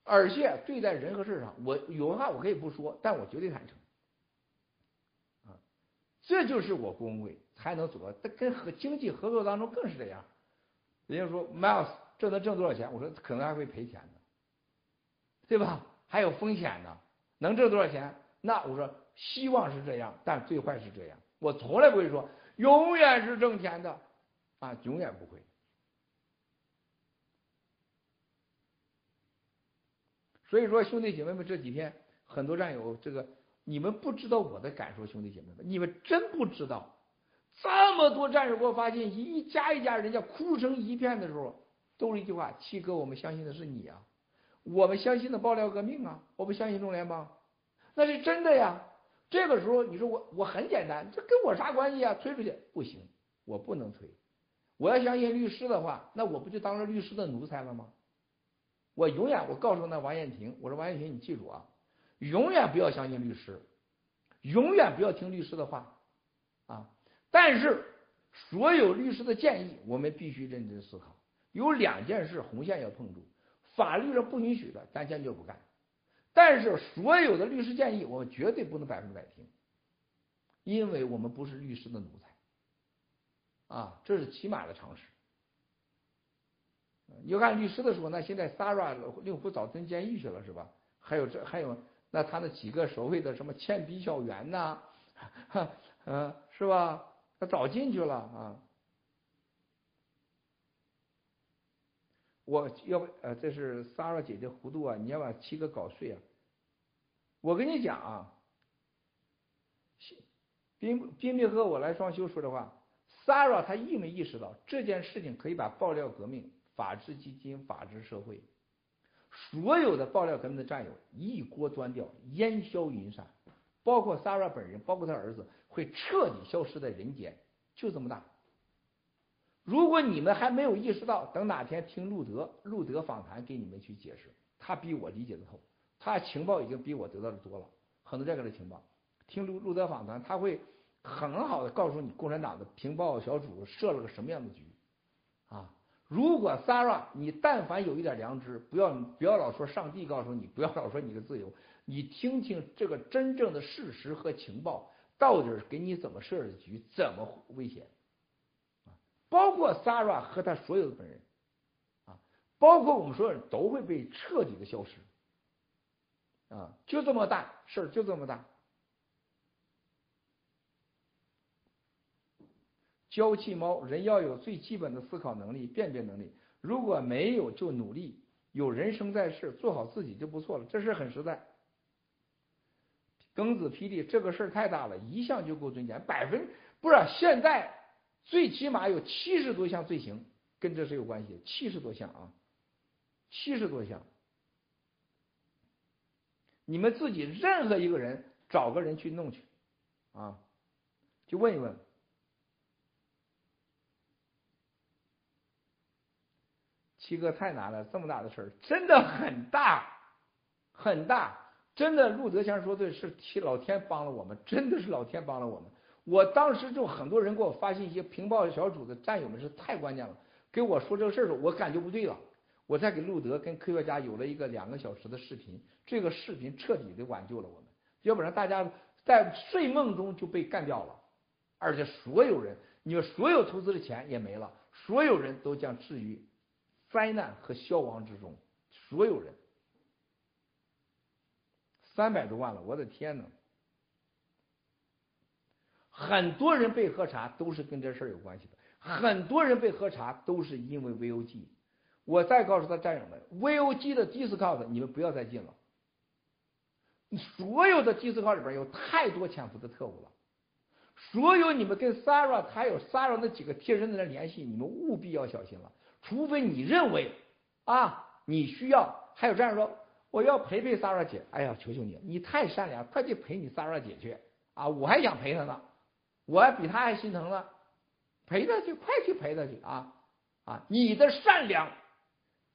而且对待人和事上，我有话我可以不说，但我绝对坦诚。这就是我工会才能走到跟和经济合作当中更是这样。人家说 Miles 这能挣多少钱？我说可能还会赔钱的，对吧？还有风险呢。能挣多少钱？那我说希望是这样，但最坏是这样。我从来不会说永远是挣钱的啊，永远不会。所以说兄弟姐妹们，这几天很多战友这个。你们不知道我的感受，兄弟姐妹们，你们真不知道，这么多战士给我发信息，一家一家人家哭成一片的时候，都是一句话：七哥，我们相信的是你啊，我们相信的爆料革命啊，我们相信中联帮，那是真的呀。这个时候你说我我很简单，这跟我啥关系啊？推出去不行，我不能推。我要相信律师的话，那我不就当了律师的奴才了吗？我永远我告诉那王艳婷，我说王艳婷，你记住啊。永远不要相信律师，永远不要听律师的话啊！但是所有律师的建议，我们必须认真思考。有两件事红线要碰住，法律上不允许的，咱坚决不干。但是所有的律师建议，我们绝对不能百分之百听，因为我们不是律师的奴才啊，这是起码的常识。你要按律师的说，那现在 Sara 令狐早蹲监狱去了是吧？还有这还有那他那几个所谓的什么铅笔小圆呐，嗯，是吧？他早进去了啊。我要不呃，这是 Sarah 姐姐糊涂啊，你要把七哥搞碎啊。我跟你讲啊，冰冰冰和我来双休说的话，Sarah 她意没意识到这件事情可以把爆料革命、法治基金、法治社会所有的爆料革命的战友一锅端掉，烟消云散，包括 s a r a 本人，包括他儿子会彻底消失在人间，就这么大。如果你们还没有意识到，等哪天听路德路德访谈给你们去解释，他比我理解的透。他情报已经比我得到的多了，很多这个的情报。听路路德访谈，他会很好的告诉你共产党的情报小组设了个什么样的局。如果 s a r a 你但凡有一点良知，不要不要老说上帝告诉你，不要老说你的自由，你听听这个真正的事实和情报，到底给你怎么设的局，怎么危险啊？包括 s a r a 和他所有的本人啊，包括我们所有人都会被彻底的消失。啊，就这么大事儿，就这么大。娇气猫，人要有最基本的思考能力、辨别能力，如果没有就努力。有人生在世，做好自己就不错了，这事很实在。庚子霹雳，这个事儿太大了，一项就够尊严，百分不是现在最起码有七十多项罪行跟这是有关系，七十多项啊，七十多项。你们自己任何一个人找个人去弄去，啊，去问一问。七哥太难了，这么大的事儿真的很大，很大，真的。陆德强说对，是提老天帮了我们，真的是老天帮了我们。我当时就很多人给我发信息，平报小组的战友们是太关键了，给我说这个事儿的时候，我感觉不对了。我再给路德跟科学家有了一个两个小时的视频，这个视频彻底的挽救了我们，要不然大家在睡梦中就被干掉了，而且所有人，你们所有投资的钱也没了，所有人都将置于灾难和消亡之中，所有人，三百多万了，我的天呐！很多人被喝茶都是跟这事儿有关系的，很多人被喝茶都是因为 VOG。我再告诉他战友们，VOG 的 discount 你们不要再进了。所有的 Discord 里边有太多潜伏的特务了。所有你们跟 Sarah 还有 Sarah 那几个贴身的人联系，你们务必要小心了。除非你认为啊，你需要。还有这样说，我要陪陪 s a r a 姐。哎呀，求求你，你太善良，快去陪你 s a r a 姐去啊！我还想陪她呢，我还比她还心疼呢，陪她去，快去陪她去啊啊！你的善良。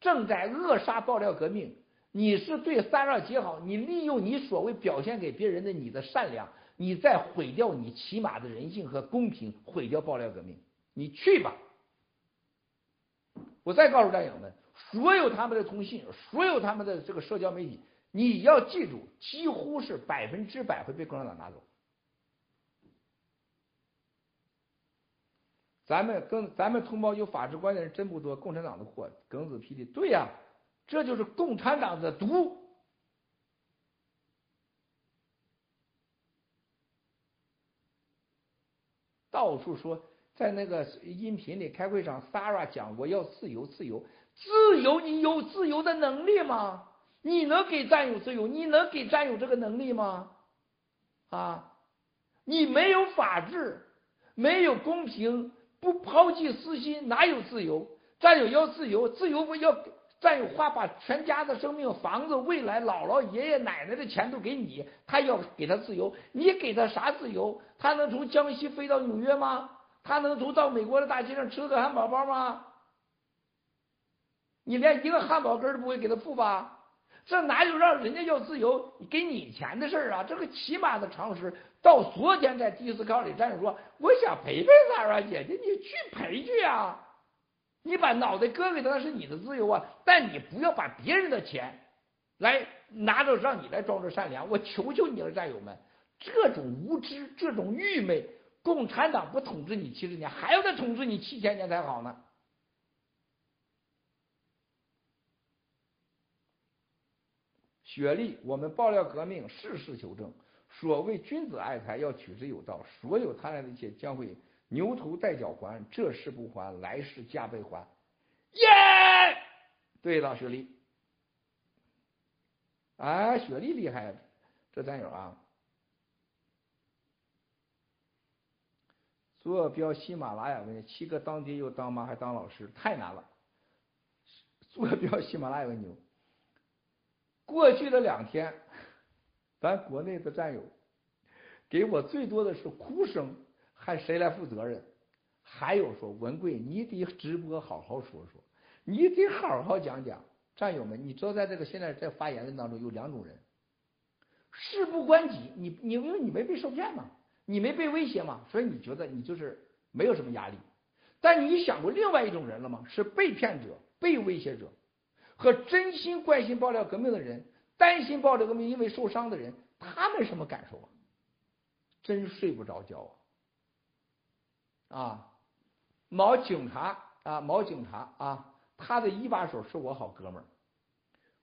正在扼杀爆料革命，你是对三二姐好，你利用你所谓表现给别人的你的善良，你在毁掉你起码的人性和公平，毁掉爆料革命。你去吧！我再告诉战友们，所有他们的通信，所有他们的这个社交媒体，你要记住，几乎是百分之百会被共产党拿走。咱们跟咱们同胞有法治观的人真不多，共产党的货庚子霹雳，对呀，这就是共产党的毒。到处说，在那个音频里开会上，Sarah 讲过要自由，自由，自由，你有自由的能力吗？你能给战友自由？你能给战友这个能力吗？啊，你没有法治，没有公平。不抛弃私心，哪有自由？战友要自由，自由不要战友花把全家的生命、房子、未来、姥姥、爷爷奶奶的钱都给你，他要给他自由，你给他啥自由？他能从江西飞到纽约吗？他能从到美国的大街上吃个汉堡包吗？你连一个汉堡根都不会给他付吧？这哪有让人家要自由给你钱的事儿啊？这个起码的常识。到昨天在迪斯科里，战友说：“我想陪陪萨拉姐姐，你去陪去啊！你把脑袋割给他，那是你的自由啊，但你不要把别人的钱来拿着让你来装着善良。我求求你了，战友们，这种无知、这种愚昧，共产党不统治你七十年，还要再统治你七千年才好呢。雪莉，我们爆料革命，事事求证。所谓君子爱财，要取之有道。所有贪婪的一切将会牛头带脚还，这世不还，来世加倍还。耶！对了，雪莉，哎，雪莉厉害，这战友啊。坐标喜马拉雅问七个当爹又当妈还当老师，太难了。坐标喜马拉雅问牛。过去的两天，咱国内的战友给我最多的是哭声，还谁来负责任？还有说文贵，你得直播好好说说，你得好好讲讲。战友们，你知道在这个现在在发言的当中有两种人，事不关己，你你因为你没被受骗嘛，你没被威胁嘛，所以你觉得你就是没有什么压力。但你想过另外一种人了吗？是被骗者、被威胁者。和真心关心爆料革命的人，担心爆料革命因为受伤的人，他们什么感受啊？真睡不着觉啊！啊，某警察啊，某警察啊，他的一把手是我好哥们儿。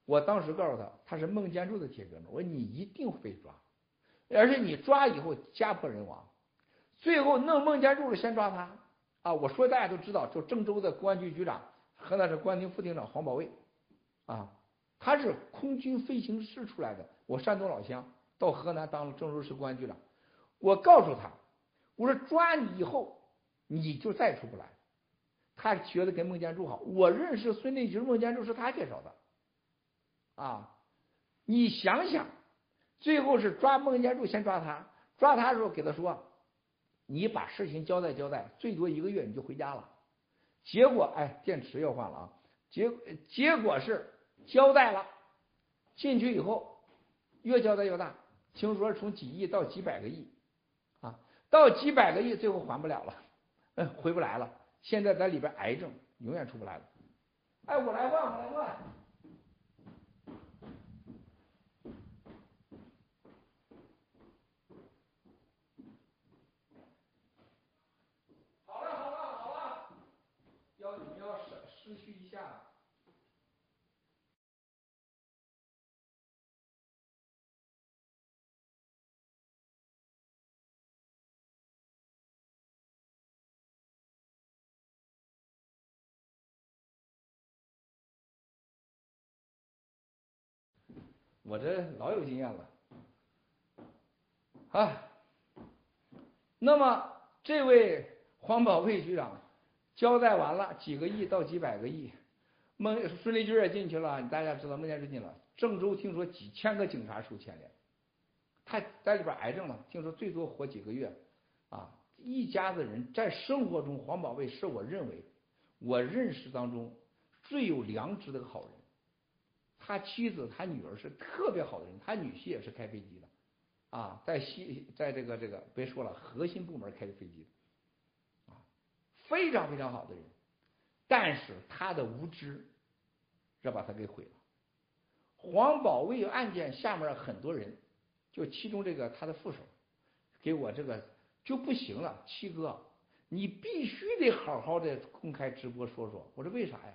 我当时告诉他，他是孟建柱的铁哥们儿。我说你一定会被抓，而且你抓以后家破人亡。最后弄孟建柱的先抓他啊！我说大家都知道，就郑州的公安局局长河南省公安厅副厅长黄保卫。啊，他是空军飞行师出来的，我山东老乡，到河南当了郑州市公安局长。我告诉他，我说抓你以后，你就再出不来。他觉得跟孟建柱好，我认识孙立军、孟建柱是他介绍的。啊，你想想，最后是抓孟建柱，先抓他，抓他的时候给他说，你把事情交代交代，最多一个月你就回家了。结果哎，电池要换了啊，结结果是。交代了，进去以后越交代越大，听说从几亿到几百个亿，啊，到几百个亿最后还不了了，嗯，回不来了。现在在里边癌症，永远出不来了。哎，我来换，我来换。好了，好了，好了，要你们要失失去一下。我这老有经验了，啊，那么这位黄保卫局长交代完了，几个亿到几百个亿，孟孙立军也进去了，大家知道孟建柱进了，郑州听说几千个警察受牵连，他在里边癌症了，听说最多活几个月，啊，一家子人在生活中，黄保卫是我认为我认识当中最有良知的好人。他妻子、他女儿是特别好的人，他女婿也是开飞机的，啊，在西，在这个这个别说了，核心部门开的飞机的，啊，非常非常好的人，但是他的无知，这把他给毁了。黄保卫案件下面很多人，就其中这个他的副手，给我这个就不行了，七哥，你必须得好好的公开直播说说。我说为啥呀？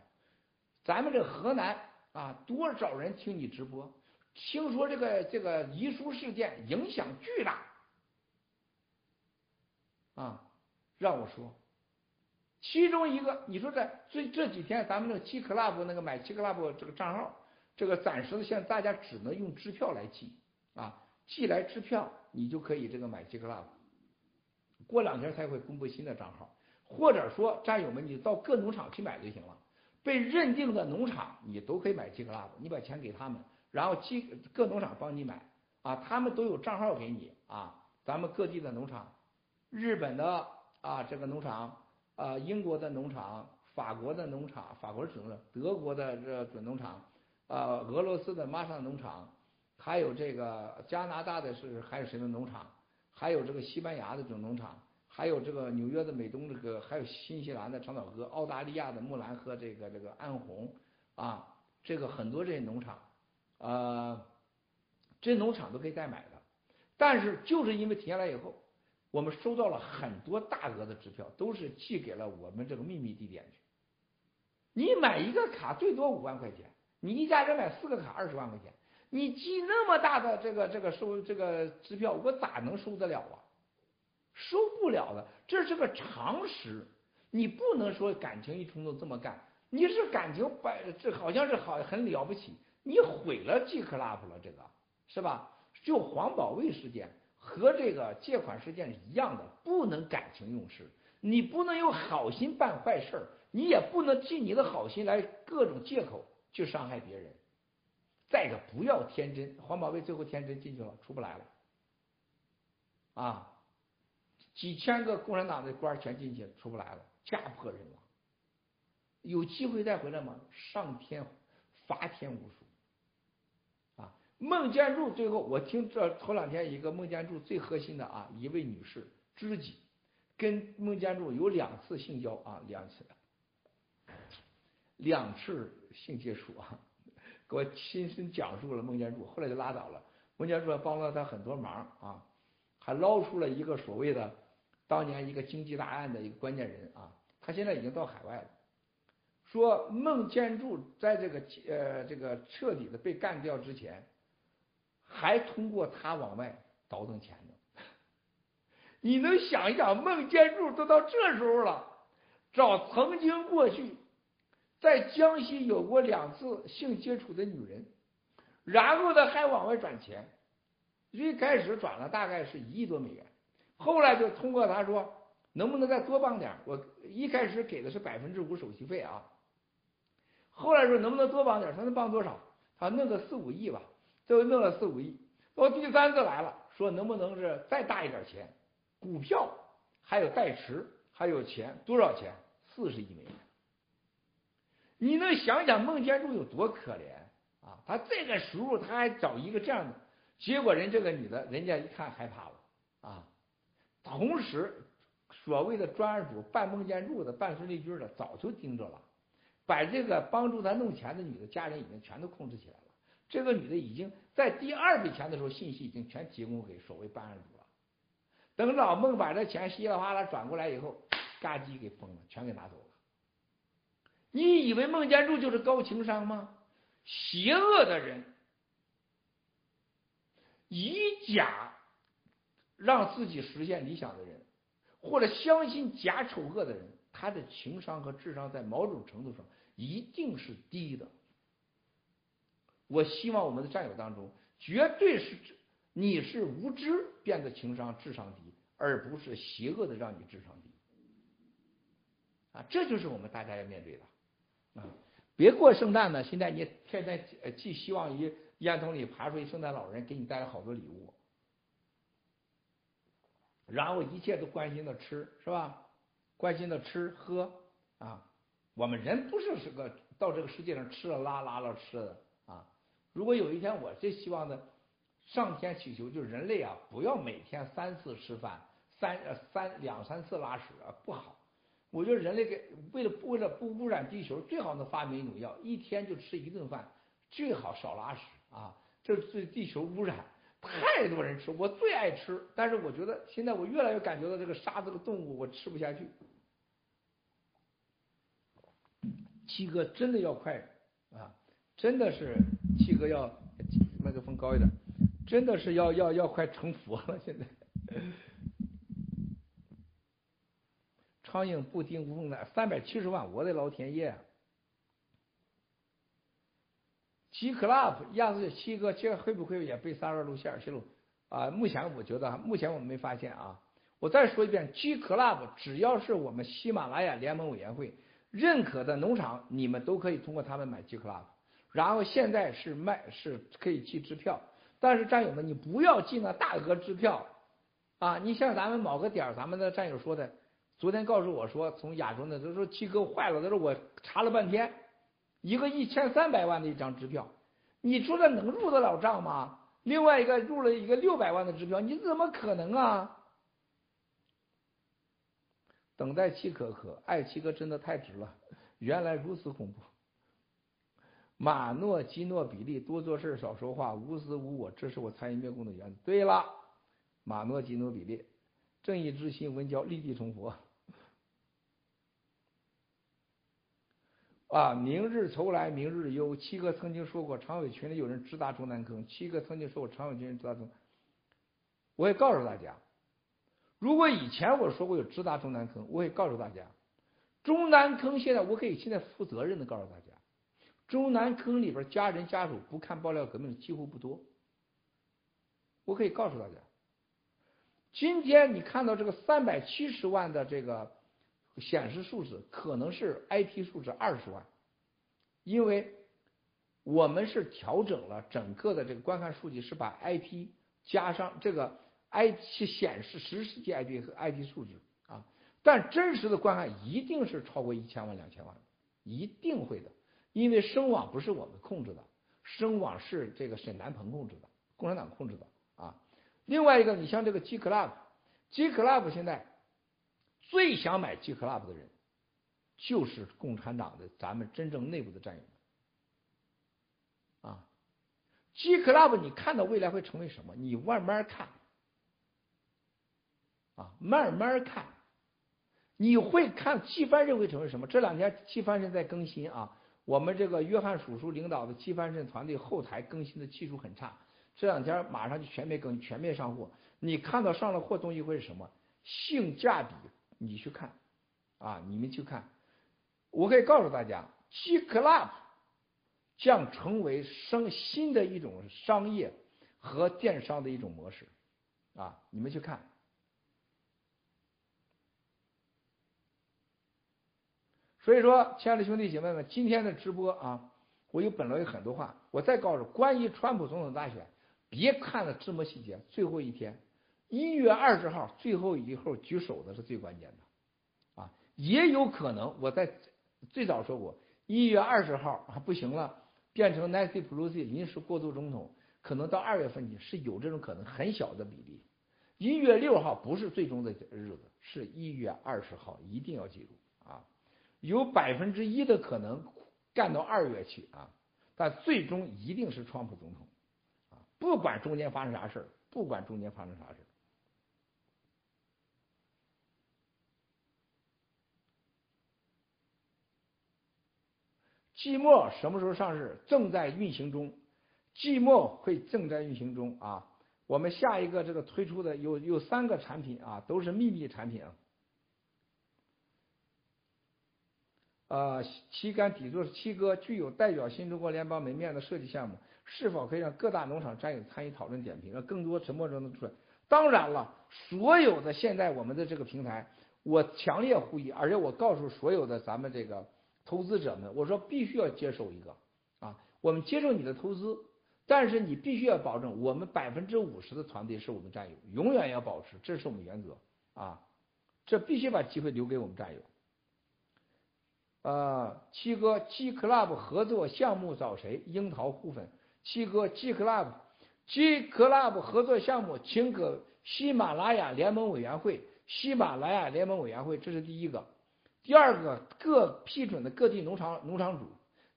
咱们这河南。啊，多少人听你直播？听说这个这个遗书事件影响巨大，啊，让我说，其中一个，你说这这这几天，咱们这个 G Club 那个买 G Club 这个账号，这个暂时的现在大家只能用支票来寄啊，寄来支票，你就可以这个买 G Club，过两天才会公布新的账号，或者说战友们，你到各农场去买就行了。被认定的农场，你都可以买 G Club，你把钱给他们，然后 G 各农场帮你买啊，他们都有账号给你啊。咱们各地的农场，日本的啊这个农场啊，英国的农场，法国的农场，法国是准的，德国的这准农场啊，俄罗斯的马上农场，还有这个加拿大的是还有谁的农场，还有这个西班牙的准农场。还有这个纽约的美东这个，还有新西兰的长岛哥，澳大利亚的木兰和这个这个安红啊，这个很多这些农场，呃，这些农场都可以代买的。但是就是因为停下来以后，我们收到了很多大额的支票，都是寄给了我们这个秘密地点去。你买一个卡最多五万块钱，你一家人买四个卡二十万块钱，你寄那么大的这个这个收这个支票，我咋能收得了啊？收不了的，这是个常识。你不能说感情一冲动这么干，你是感情百这好像是好很了不起，你毁了 G Club 了，这个是吧？就黄保卫事件和这个借款事件是一样的，不能感情用事，你不能用好心办坏事，你也不能替你的好心来各种借口去伤害别人。再一个，不要天真，黄保卫最后天真进去了，出不来了，啊。几千个共产党的官全进去，出不来了，家破人亡。有机会再回来吗？上天罚天无数。啊，孟建柱最后，我听这头两天一个孟建柱最核心的啊一位女士知己，跟孟建柱有两次性交啊，两次，两次性接触啊，给我亲身讲述了孟建柱，后来就拉倒了。孟建柱帮了他很多忙啊，还捞出了一个所谓的。当年一个经济大案的一个关键人啊，他现在已经到海外了。说孟建柱在这个呃这个彻底的被干掉之前，还通过他往外倒腾钱呢。你能想一想，孟建柱都到这时候了，找曾经过去在江西有过两次性接触的女人，然后呢还往外转钱，一开始转了大概是一亿多美元。后来就通过他说，能不能再多帮点我一开始给的是百分之五手续费啊。后来说能不能多帮点他能帮多少？他弄个四五亿吧，最后弄了四五亿。到第三次来了，说能不能是再大一点钱？股票还有代持，还有钱多少钱？四十亿美元。你能想想孟建柱有多可怜啊？他这个时候他还找一个这样的，结果人这个女的，人家一看害怕了啊。同时，所谓的专案组办孟建柱的、办孙立军的，早就盯着了，把这个帮助他弄钱的女的家人已经全都控制起来了。这个女的已经在第二笔钱的时候，信息已经全提供给所谓办案组了。等老孟把这钱稀里哗啦转过来以后，嘎叽给封了，全给拿走了。你以为孟建柱就是高情商吗？邪恶的人，以假。让自己实现理想的人，或者相信假丑恶的人，他的情商和智商在某种程度上一定是低的。我希望我们的战友当中，绝对是你是无知变得情商智商低，而不是邪恶的让你智商低。啊，这就是我们大家要面对的。啊，别过圣诞呢，现在你天天寄希望于烟囱里爬出一圣诞老人，给你带来好多礼物。然后一切都关心的吃是吧？关心的吃喝啊，我们人不是是个到这个世界上吃了拉拉了吃的啊。如果有一天我最希望的，上天祈求就是人类啊，不要每天三次吃饭，三呃三两三次拉屎啊不好。我觉得人类给为了为了不污染地球，最好能发明一种药，一天就吃一顿饭，最好少拉屎啊，这是对地球污染。太多人吃，我最爱吃，但是我觉得现在我越来越感觉到这个杀这个动物我吃不下去。七哥真的要快啊，真的是七哥要麦克风高一点，真的是要要要快成佛了现在。苍蝇不叮无缝的三百七十万，我的老天爷！G Club 样子七哥，这会不会也被三二路线泄露啊？目前我觉得，目前我们没发现啊。我再说一遍，G Club 只要是我们喜马拉雅联盟委员会认可的农场，你们都可以通过他们买 G Club。然后现在是卖，是可以寄支票，但是战友们，你不要寄那大额支票啊！你像咱们某个点儿，咱们的战友说的，昨天告诉我说，从亚洲那他说七哥坏了，他说我查了半天。一个一千三百万的一张支票，你说这能入得了账吗？另外一个入了一个六百万的支票，你怎么可能啊？等待即可可，爱七哥真的太值了，原来如此恐怖。马诺基诺比利，多做事少说话，无私无我，这是我参与灭共的原则。对了，马诺基诺比利，正义之心文教，立地成佛。啊，明日愁来明日忧。七哥曾经说过，常委群里有人直达中南坑。七哥曾经说过，常委群里直达中。我也告诉大家，如果以前我说过有直达中南坑，我也告诉大家，中南坑现在我可以现在负责任的告诉大家，中南坑里边家人家属不看爆料革命的几乎不多。我可以告诉大家，今天你看到这个三百七十万的这个显示数字，可能是 IP 数字二十万，因为我们是调整了整个的这个观看数据，是把 IP 加上这个 IP 显示实时级 IP 和 IP 数值啊，但真实的观看一定是超过一千万、两千万，一定会的，因为声网不是我们控制的，声网是这个沈南鹏控制的，共产党控制的。啊，另外一个，你像这个 G Club，G Club 现在最想买 G Club 的人，就是共产党的咱们真正内部的战友们。啊，G Club 你看到未来会成为什么？你慢慢看，啊，慢慢看，你会看季帆镇会成为什么？这两天季帆镇在更新啊，我们这个约翰叔叔领导的季帆镇团队后台更新的技术很差。这两天马上就全面更全面上货，你看到上了货东西会是什么？性价比，你去看，啊，你们去看，我可以告诉大家，G Club 将成为生新的一种商业和电商的一种模式，啊，你们去看。所以说，亲爱的兄弟姐妹们，今天的直播啊，我有本来有很多话，我再告诉关于川普总统大选。别看了这么细节，最后一天，一月二十号最后一号举手的是最关键的，啊，也有可能我在最早说过，一月二十号啊不行了，变成 Nancy Pelosi 临时过渡总统，可能到二月份去是有这种可能，很小的比例。一月六号不是最终的日子，是一月二十号，一定要记住啊，有百分之一的可能干到二月去啊，但最终一定是川普总统。不管中间发生啥事儿，不管中间发生啥事儿，季末什么时候上市？正在运行中，季末会正在运行中啊。我们下一个这个推出的有有三个产品啊，都是秘密产品啊。呃，旗杆底座是七哥，具有代表新中国联邦门面的设计项目。是否可以让各大农场战友参与讨论点评，让更多沉默中能出来？当然了，所有的现在我们的这个平台，我强烈呼吁，而且我告诉所有的咱们这个投资者们，我说必须要接受一个啊，我们接受你的投资，但是你必须要保证我们百分之五十的团队是我们战友，永远要保持，这是我们原则啊，这必须把机会留给我们战友。呃，七哥，G Club 合作项目找谁？樱桃互粉。七哥，G Club，G Club 合作项目，请给喜马拉雅联盟委员会。喜马拉雅联盟委员会，这是第一个。第二个，各批准的各地农场农场主。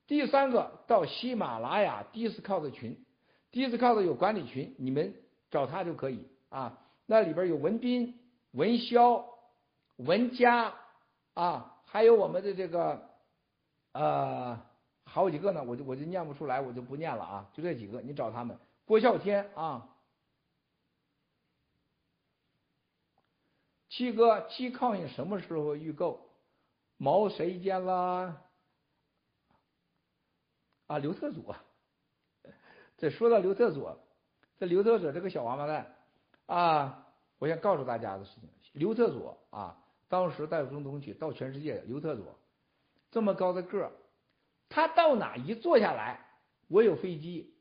第三个，到喜马拉雅 Discord 群，Discord 有管理群，你们找他就可以啊。那里边有文斌、文潇、文佳啊，还有我们的这个呃。好几个呢，我就我就念不出来，我就不念了啊，就这几个，你找他们。郭啸天啊，七哥，七抗议什么时候预购？毛谁见了？啊，刘特佐。这说到刘特佐，这刘特佐这个小王八蛋啊，我想告诉大家的事情，刘特佐啊，当时带总统去到全世界，刘特佐这么高的个儿。他到哪一坐下来，我有飞机，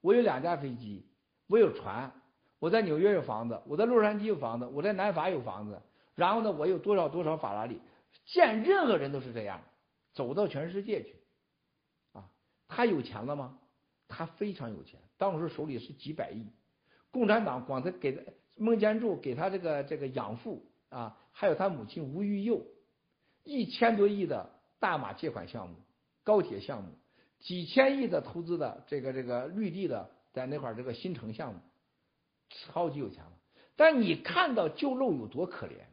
我有两架飞机，我有船，我在纽约有房子，我在洛杉矶有房子，我在南法有房子，然后呢，我有多少多少法拉利，见任何人都是这样，走到全世界去，啊，他有钱了吗？他非常有钱，当时手里是几百亿，共产党光他给他孟建柱给他这个这个养父啊，还有他母亲吴玉佑，一千多亿的大马借款项目。高铁项目，几千亿的投资的这个这个绿地的在那块这个新城项目，超级有钱了。但你看到旧漏有多可怜，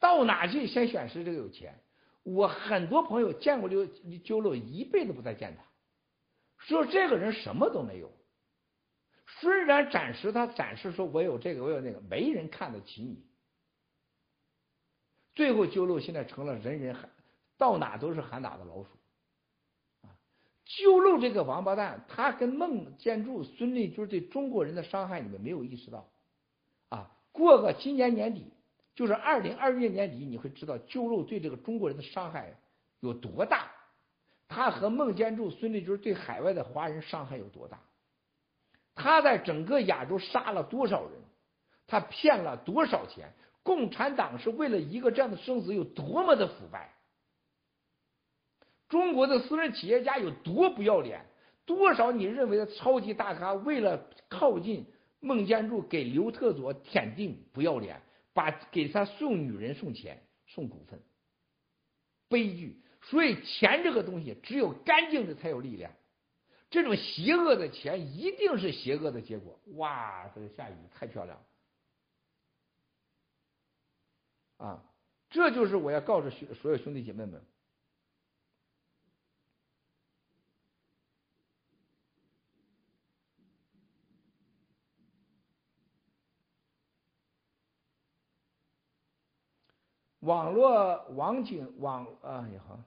到哪去先显示这个有钱。我很多朋友见过刘旧漏，一辈子不再见他，说这个人什么都没有。虽然暂时他展示说我有这个我有那个，没人看得起你。最后鸠漏现在成了人人喊，到哪都是喊打的老鼠。啊，鸠漏这个王八蛋，他跟孟建柱、孙立军对中国人的伤害，你们没有意识到。啊，过个今年年底，就是二零二一年底，你会知道鸠漏对这个中国人的伤害有多大。他和孟建柱、孙立军对海外的华人伤害有多大？他在整个亚洲杀了多少人？他骗了多少钱？共产党是为了一个这样的生死有多么的腐败？中国的私人企业家有多不要脸？多少你认为的超级大咖为了靠近孟建柱，给刘特佐舔腚不要脸，把给他送女人送钱送股份，悲剧。所以钱这个东西，只有干净的才有力量。这种邪恶的钱一定是邪恶的结果。哇，这个下雨太漂亮了啊！这就是我要告诉兄所有兄弟姐妹们：网络网警网啊也好。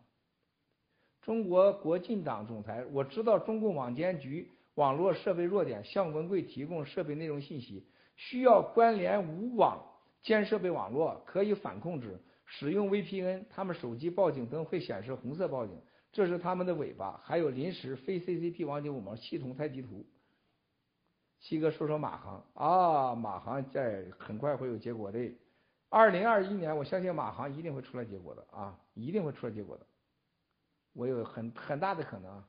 中国国进党总裁，我知道中共网监局网络设备弱点，向文贵提供设备内容信息，需要关联无网监设备网络，可以反控制。使用 VPN，他们手机报警灯会显示红色报警，这是他们的尾巴。还有临时非 CCP 网警五毛系统太极图。七哥说说马航啊，马航在很快会有结果的。二零二一年，我相信马航一定会出来结果的啊，一定会出来结果的。我有很很大的可能，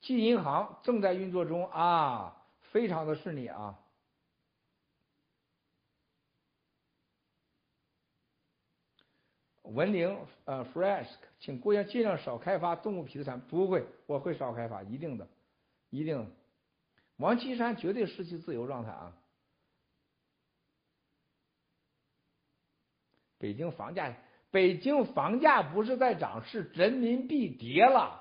记银行正在运作中啊，非常的顺利啊。文玲呃，Fresh，请姑娘尽量少开发动物皮的产品，不会，我会少开发，一定的，一定。王岐山绝对失去自由状态啊。北京房价。北京房价不是在涨，是人民币跌了。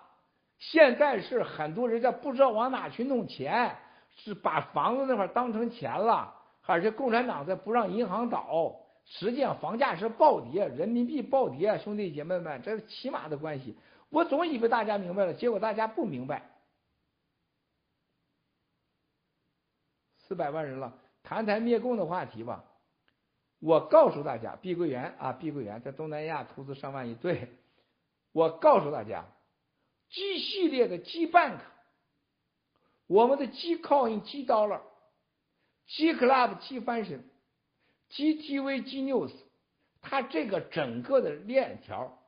现在是很多人家不知道往哪去弄钱，是把房子那块当成钱了，而且共产党在不让银行倒。实际上房价是暴跌，人民币暴跌，兄弟姐妹们，这是起码的关系。我总以为大家明白了，结果大家不明白。四百万人了，谈谈灭共的话题吧。我告诉大家，碧桂园啊，碧桂园在东南亚投资上万亿。对，我告诉大家，G 系列的 G Bank，我们的 G Coin、G Dollar、G Club、G Fashion、G TV、G News，它这个整个的链条，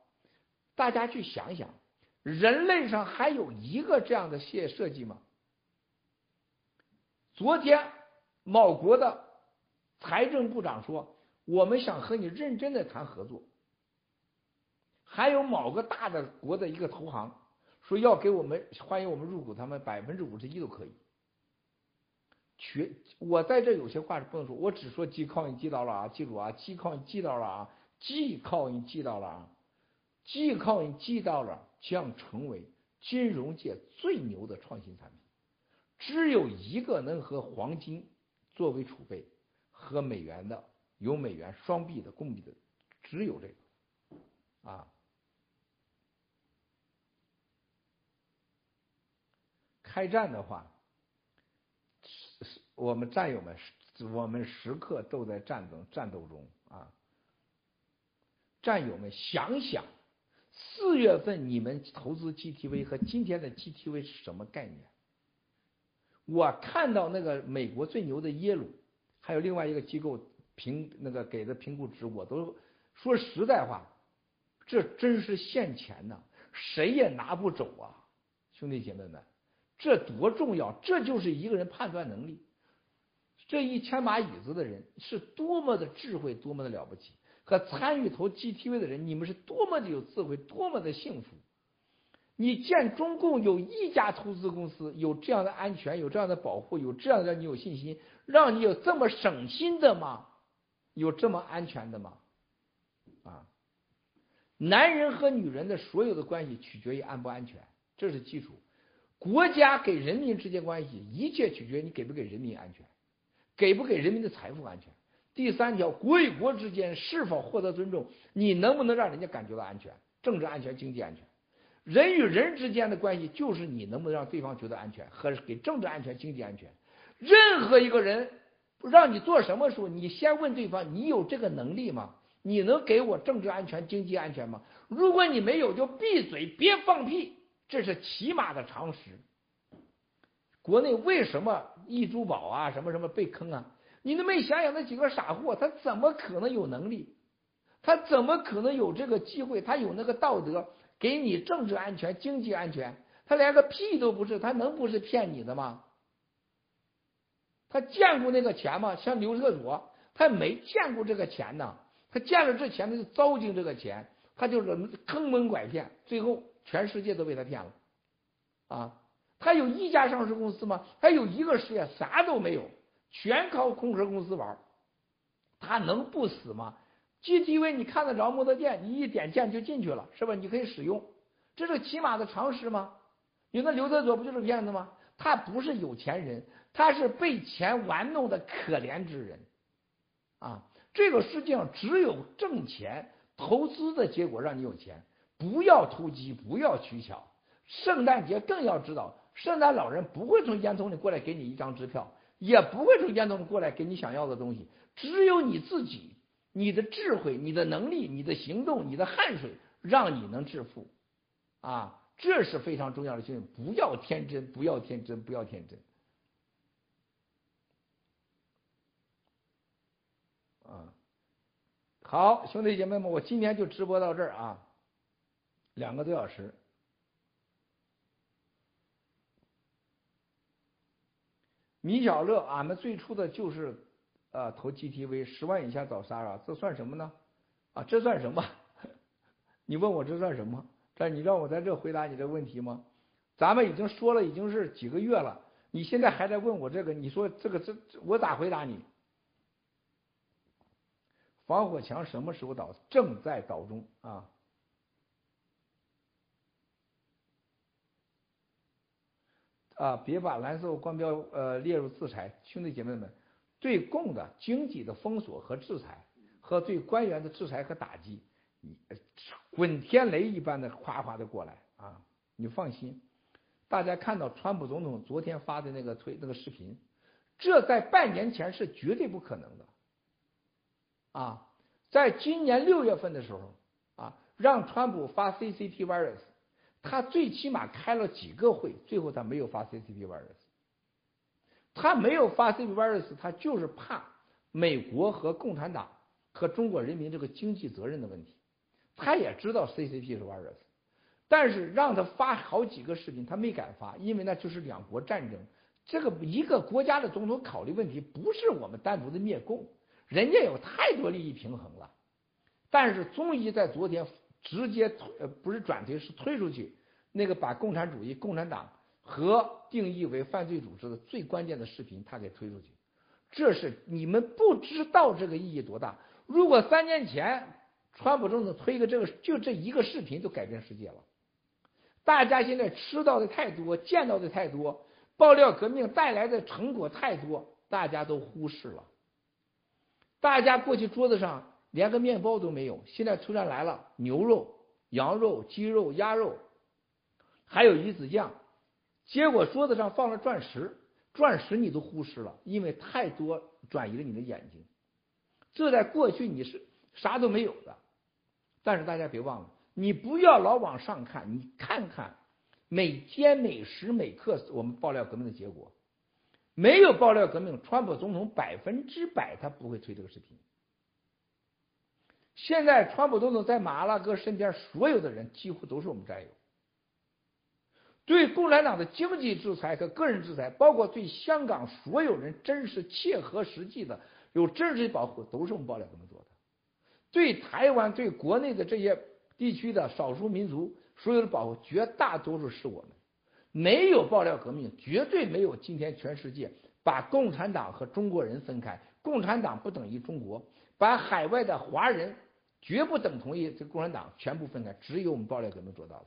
大家去想想，人类上还有一个这样的设设计吗？昨天某国的财政部长说。我们想和你认真的谈合作，还有某个大的国的一个投行说要给我们欢迎我们入股，他们百分之五十一都可以。全我在这有些话是不能说，我只说记靠你记到了啊，记住啊，记靠你记到了啊，记靠你记到了啊，记靠你记到了将成为金融界最牛的创新产品，只有一个能和黄金作为储备和美元的。有美元双币的供币的，只有这个啊。开战的话，我们战友们，我们时刻都在战争战斗中啊。战友们，想想四月份你们投资 GTV 和今天的 GTV 是什么概念？我看到那个美国最牛的耶鲁，还有另外一个机构。评那个给的评估值，我都说实在话，这真是现钱呐，谁也拿不走啊，兄弟姐妹们，这多重要！这就是一个人判断能力，这一千把椅子的人是多么的智慧，多么的了不起，和参与投 GTV 的人，你们是多么的有智慧，多么的幸福。你见中共有一家投资公司有这样的安全，有这样的保护，有这样的让你有信心，让你有这么省心的吗？有这么安全的吗？啊，男人和女人的所有的关系取决于安不安全，这是基础。国家给人民之间关系，一切取决于你给不给人民安全，给不给人民的财富安全。第三条，国与国之间是否获得尊重，你能不能让人家感觉到安全？政治安全、经济安全，人与人之间的关系就是你能不能让对方觉得安全和给政治安全、经济安全。任何一个人让你做什么时候，你先问对方：你有这个能力吗？你能给我政治安全、经济安全吗？如果你没有，就闭嘴，别放屁。这是起码的常识。国内为什么易珠宝啊什么什么被坑啊？你都没想想那几个傻货，他怎么可能有能力？他怎么可能有这个机会？他有那个道德给你政治安全、经济安全？他连个屁都不是，他能不是骗你的吗？他见过那个钱吗？像刘特佐，他没见过这个钱呢。他见了这钱，他就糟践这个钱，他就是坑蒙拐骗，最后。全世界都被他骗了，啊，他有一家上市公司吗？他有一个事业啥都没有，全靠空壳公司玩，他能不死吗？GTV 你看得着摩托店，你一点键就进去了，是吧？你可以使用，这是起码的常识吗？你那刘德佐不就是骗子吗？他不是有钱人，他是被钱玩弄的可怜之人，啊，这个世界上只有挣钱投资的结果让你有钱。不要投机，不要取巧。圣诞节更要知道，圣诞老人不会从烟囱里过来给你一张支票，也不会从烟囱里过来给你想要的东西。只有你自己，你的智慧、你的能力、你的行动、你的汗水，让你能致富。啊，这是非常重要的训练。不要天真，不要天真，不要天真。啊，好，兄弟姐妹们，我今天就直播到这儿啊。两个多小时，米小乐，俺们最初的就是呃投 GTV，十万以下找 Sara，这算什么呢？啊，这算什么？你问我这算什么？这你让我在这回答你这问题吗？咱们已经说了，已经是几个月了，你现在还在问我这个？你说这个这我咋回答你？防火墙什么时候倒？正在倒中啊。啊，别把蓝色光标呃列入制裁，兄弟姐妹们，对共的经济的封锁和制裁，和对官员的制裁和打击，滚天雷一般的哗哗的过来啊！你放心，大家看到川普总统昨天发的那个推那个视频，这在半年前是绝对不可能的啊！在今年六月份的时候啊，让川普发 CCP virus。他最起码开了几个会，最后他没有发 CCP virus。他没有发 CCP virus，他就是怕美国和共产党和中国人民这个经济责任的问题。他也知道 CCP 是 virus，但是让他发好几个视频，他没敢发，因为那就是两国战争。这个一个国家的总统考虑问题，不是我们单独的灭共，人家有太多利益平衡了。但是终于在昨天。直接推呃不是转推是推出去，那个把共产主义、共产党和定义为犯罪组织的最关键的视频，他给推出去，这是你们不知道这个意义多大。如果三年前川普总统推个这个，就这一个视频就改变世界了。大家现在吃到的太多，见到的太多，爆料革命带来的成果太多，大家都忽视了。大家过去桌子上。连个面包都没有，现在突然来了牛肉、羊肉、鸡肉、鸭肉，还有鱼子酱，结果桌子上放了钻石，钻石你都忽视了，因为太多转移了你的眼睛。这在过去你是啥都没有的，但是大家别忘了，你不要老往上看，你看看每天每时每刻我们爆料革命的结果，没有爆料革命，川普总统百分之百他不会推这个视频。现在，川普总统在马拉哥身边，所有的人几乎都是我们战友。对共产党的经济制裁和个人制裁，包括对香港所有人真实、切合实际的有真实保护，都是我们爆料革命做的。对台湾、对国内的这些地区的少数民族所有的保护，绝大多数是我们。没有爆料革命，绝对没有今天全世界把共产党和中国人分开。共产党不等于中国，把海外的华人绝不等同于这共产党，全部分开。只有我们爆料革命做到的。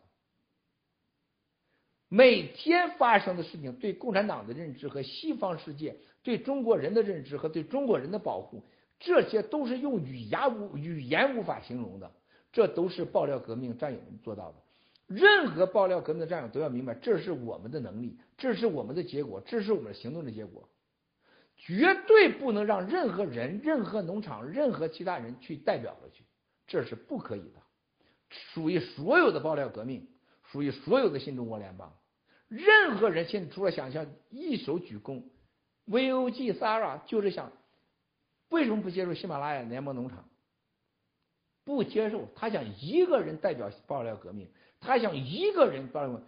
每天发生的事情，对共产党的认知和西方世界对中国人的认知和对中国人的保护，这些都是用语言无语言无法形容的。这都是爆料革命战友们做到的。任何爆料革命的战友都要明白，这是我们的能力，这是我们的结果，这是我们行动的结果。绝对不能让任何人、任何农场、任何其他人去代表了去，这是不可以的。属于所有的爆料革命，属于所有的新中国联邦。任何人现在除了想象一手鞠躬，VOG Sara 就是想，为什么不接受喜马拉雅联盟农场？不接受，他想一个人代表爆料革命，他想一个人爆料，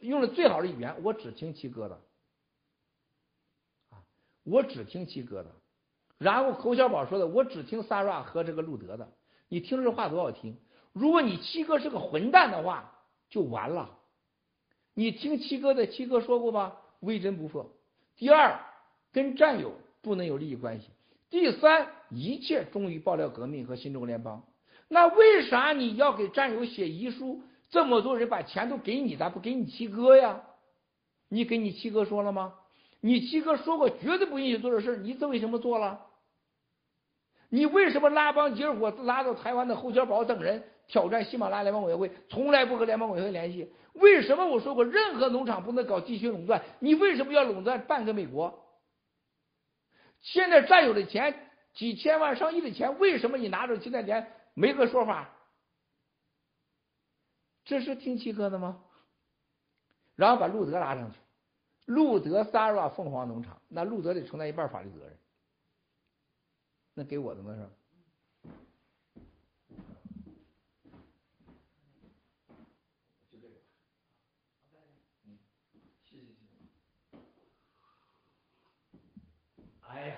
用了最好的语言，我只听七哥的，啊，我只听七哥的。然后侯小宝说的，我只听 Sara 和这个路德的。你听这话多好听？如果你七哥是个混蛋的话，就完了。你听七哥的，七哥说过吧？微针不破。第二，跟战友不能有利益关系。第三，一切忠于爆料革命和新中国联邦。那为啥你要给战友写遗书？这么多人把钱都给你，咋不给你七哥呀？你给你七哥说了吗？你七哥说过绝对不允许做这事你这为什么做了？你为什么拉帮结伙拉到台湾的侯小宝等人挑战喜马拉雅联邦委员会，从来不和联邦委员会联系？为什么我说过任何农场不能搞地区垄断？你为什么要垄断半个美国？现在占有的钱几千万上亿的钱，为什么你拿着现在连没个说法？这是听七哥的吗？然后把路德拉上去，路德 Sara 凤凰农场，那路德得承担一半法律责任，那给我的吗？是？哎呀，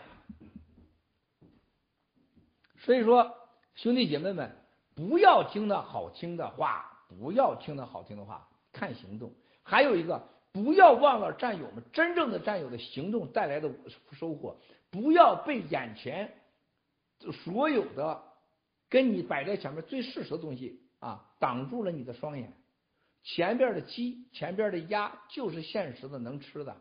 所以说兄弟姐妹们，不要听那好听的话，不要听那好听的话，看行动。还有一个，不要忘了战友们真正的战友的行动带来的收获，不要被眼前所有的跟你摆在前面最事实的东西啊挡住了你的双眼。前边的鸡，前边的鸭，就是现实的能吃的。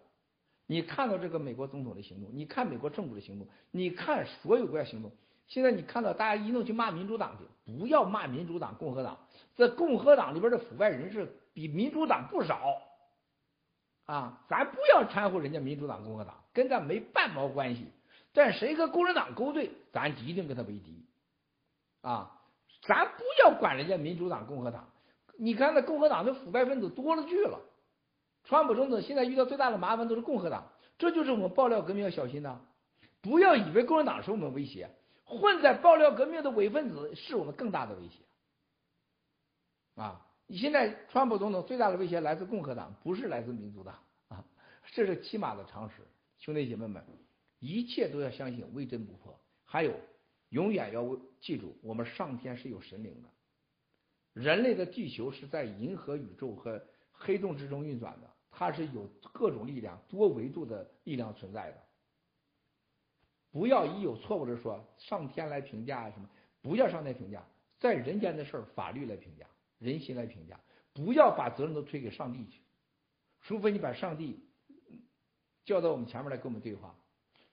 你看到这个美国总统的行动，你看美国政府的行动，你看所有国家行动。现在你看到大家一弄去骂民主党去，不要骂民主党、共和党，在共和党里边的腐败人士比民主党不少啊！咱不要掺和人家民主党、共和党，跟咱没半毛关系。但谁和共产党勾兑，咱一定跟他为敌啊！咱不要管人家民主党、共和党。你看那共和党的腐败分子多了去了。川普总统现在遇到最大的麻烦都是共和党，这就是我们爆料革命要小心的。不要以为共产党是我们威胁，混在爆料革命的伪分子是我们更大的威胁。啊，你现在川普总统最大的威胁来自共和党，不是来自民主党啊，这是起码的常识。兄弟姐妹们，一切都要相信微针不破，还有永远要记住，我们上天是有神灵的，人类的地球是在银河宇宙和黑洞之中运转的。它是有各种力量、多维度的力量存在的。不要一有错误的说上天来评价什么，不要上天评价，在人间的事儿，法律来评价，人心来评价，不要把责任都推给上帝去，除非你把上帝叫到我们前面来跟我们对话，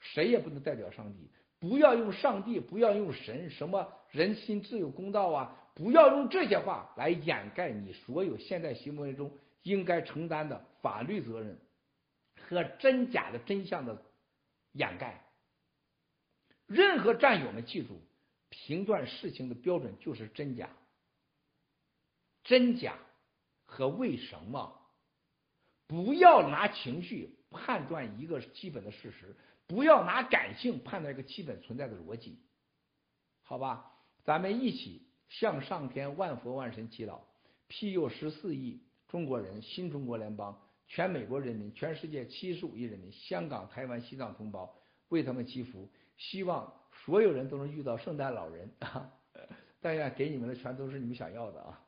谁也不能代表上帝。不要用上帝，不要用神，什么人心自有公道啊，不要用这些话来掩盖你所有现在行为中。应该承担的法律责任和真假的真相的掩盖。任何战友们记住，评断事情的标准就是真假、真假和为什么。不要拿情绪判断一个基本的事实，不要拿感性判断一个基本存在的逻辑。好吧，咱们一起向上天万佛万神祈祷，庇佑十四亿。中国人，新中国联邦，全美国人民，全世界七十五亿人民，香港、台湾、西藏同胞，为他们祈福，希望所有人都能遇到圣诞老人啊！但愿给你们的全都是你们想要的啊！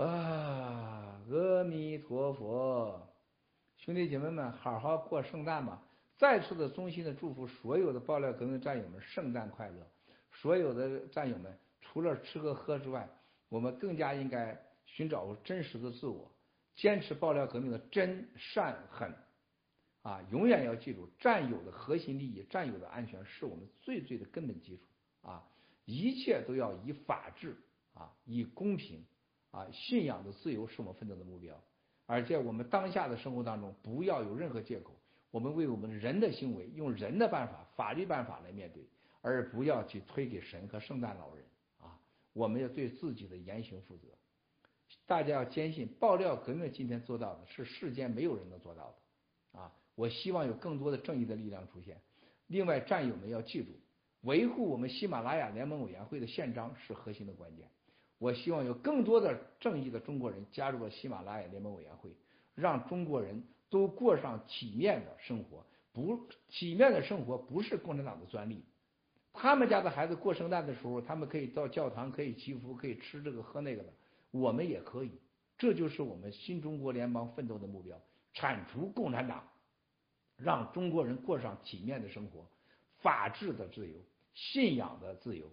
啊，阿弥陀佛，兄弟姐妹们，好好过圣诞吧！再次的衷心的祝福所有的爆料革命战友们圣诞快乐！所有的战友们，除了吃和喝之外，我们更加应该寻找真实的自我，坚持爆料革命的真善狠啊！永远要记住，战友的核心利益、战友的安全是我们最最的根本基础啊！一切都要以法治啊，以公平。啊，信仰的自由是我们奋斗的目标，而在我们当下的生活当中，不要有任何借口。我们为我们人的行为用人的办法、法律办法来面对，而不要去推给神和圣诞老人啊！我们要对自己的言行负责。大家要坚信，爆料革命今天做到的是世间没有人能做到的啊！我希望有更多的正义的力量出现。另外，战友们要记住，维护我们喜马拉雅联盟委员会的宪章是核心的关键。我希望有更多的正义的中国人加入了喜马拉雅联盟委员会，让中国人都过上体面的生活。不，体面的生活不是共产党的专利。他们家的孩子过圣诞的时候，他们可以到教堂，可以祈福，可以吃这个喝那个的，我们也可以。这就是我们新中国联邦奋斗的目标：铲除共产党，让中国人过上体面的生活，法治的自由，信仰的自由，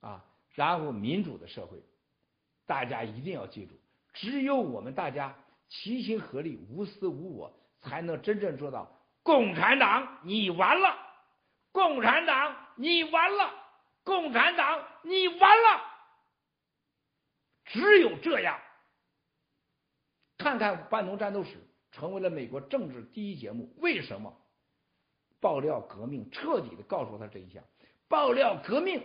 啊，然后民主的社会。大家一定要记住，只有我们大家齐心合力、无私无我，才能真正做到共产党你完了，共产党你完了，共产党你完了。只有这样，看看《半农战斗史》成为了美国政治第一节目，为什么？爆料革命彻底的告诉他真相，爆料革命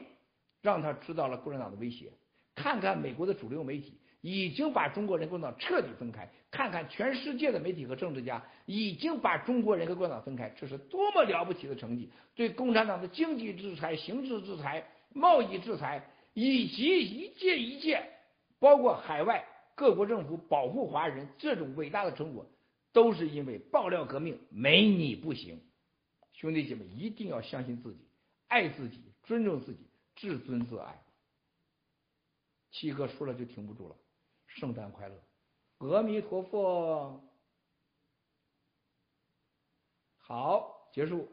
让他知道了共产党的威胁。看看美国的主流媒体已经把中国人共产党彻底分开，看看全世界的媒体和政治家已经把中国人和共产党分开，这是多么了不起的成绩！对共产党的经济制裁、刑事制裁、贸易制裁，以及一届一届，包括海外各国政府保护华人这种伟大的成果，都是因为爆料革命没你不行。兄弟姐妹一定要相信自己，爱自己，尊重自己，自尊自爱。七哥说了就停不住了，圣诞快乐，阿弥陀佛，好，结束。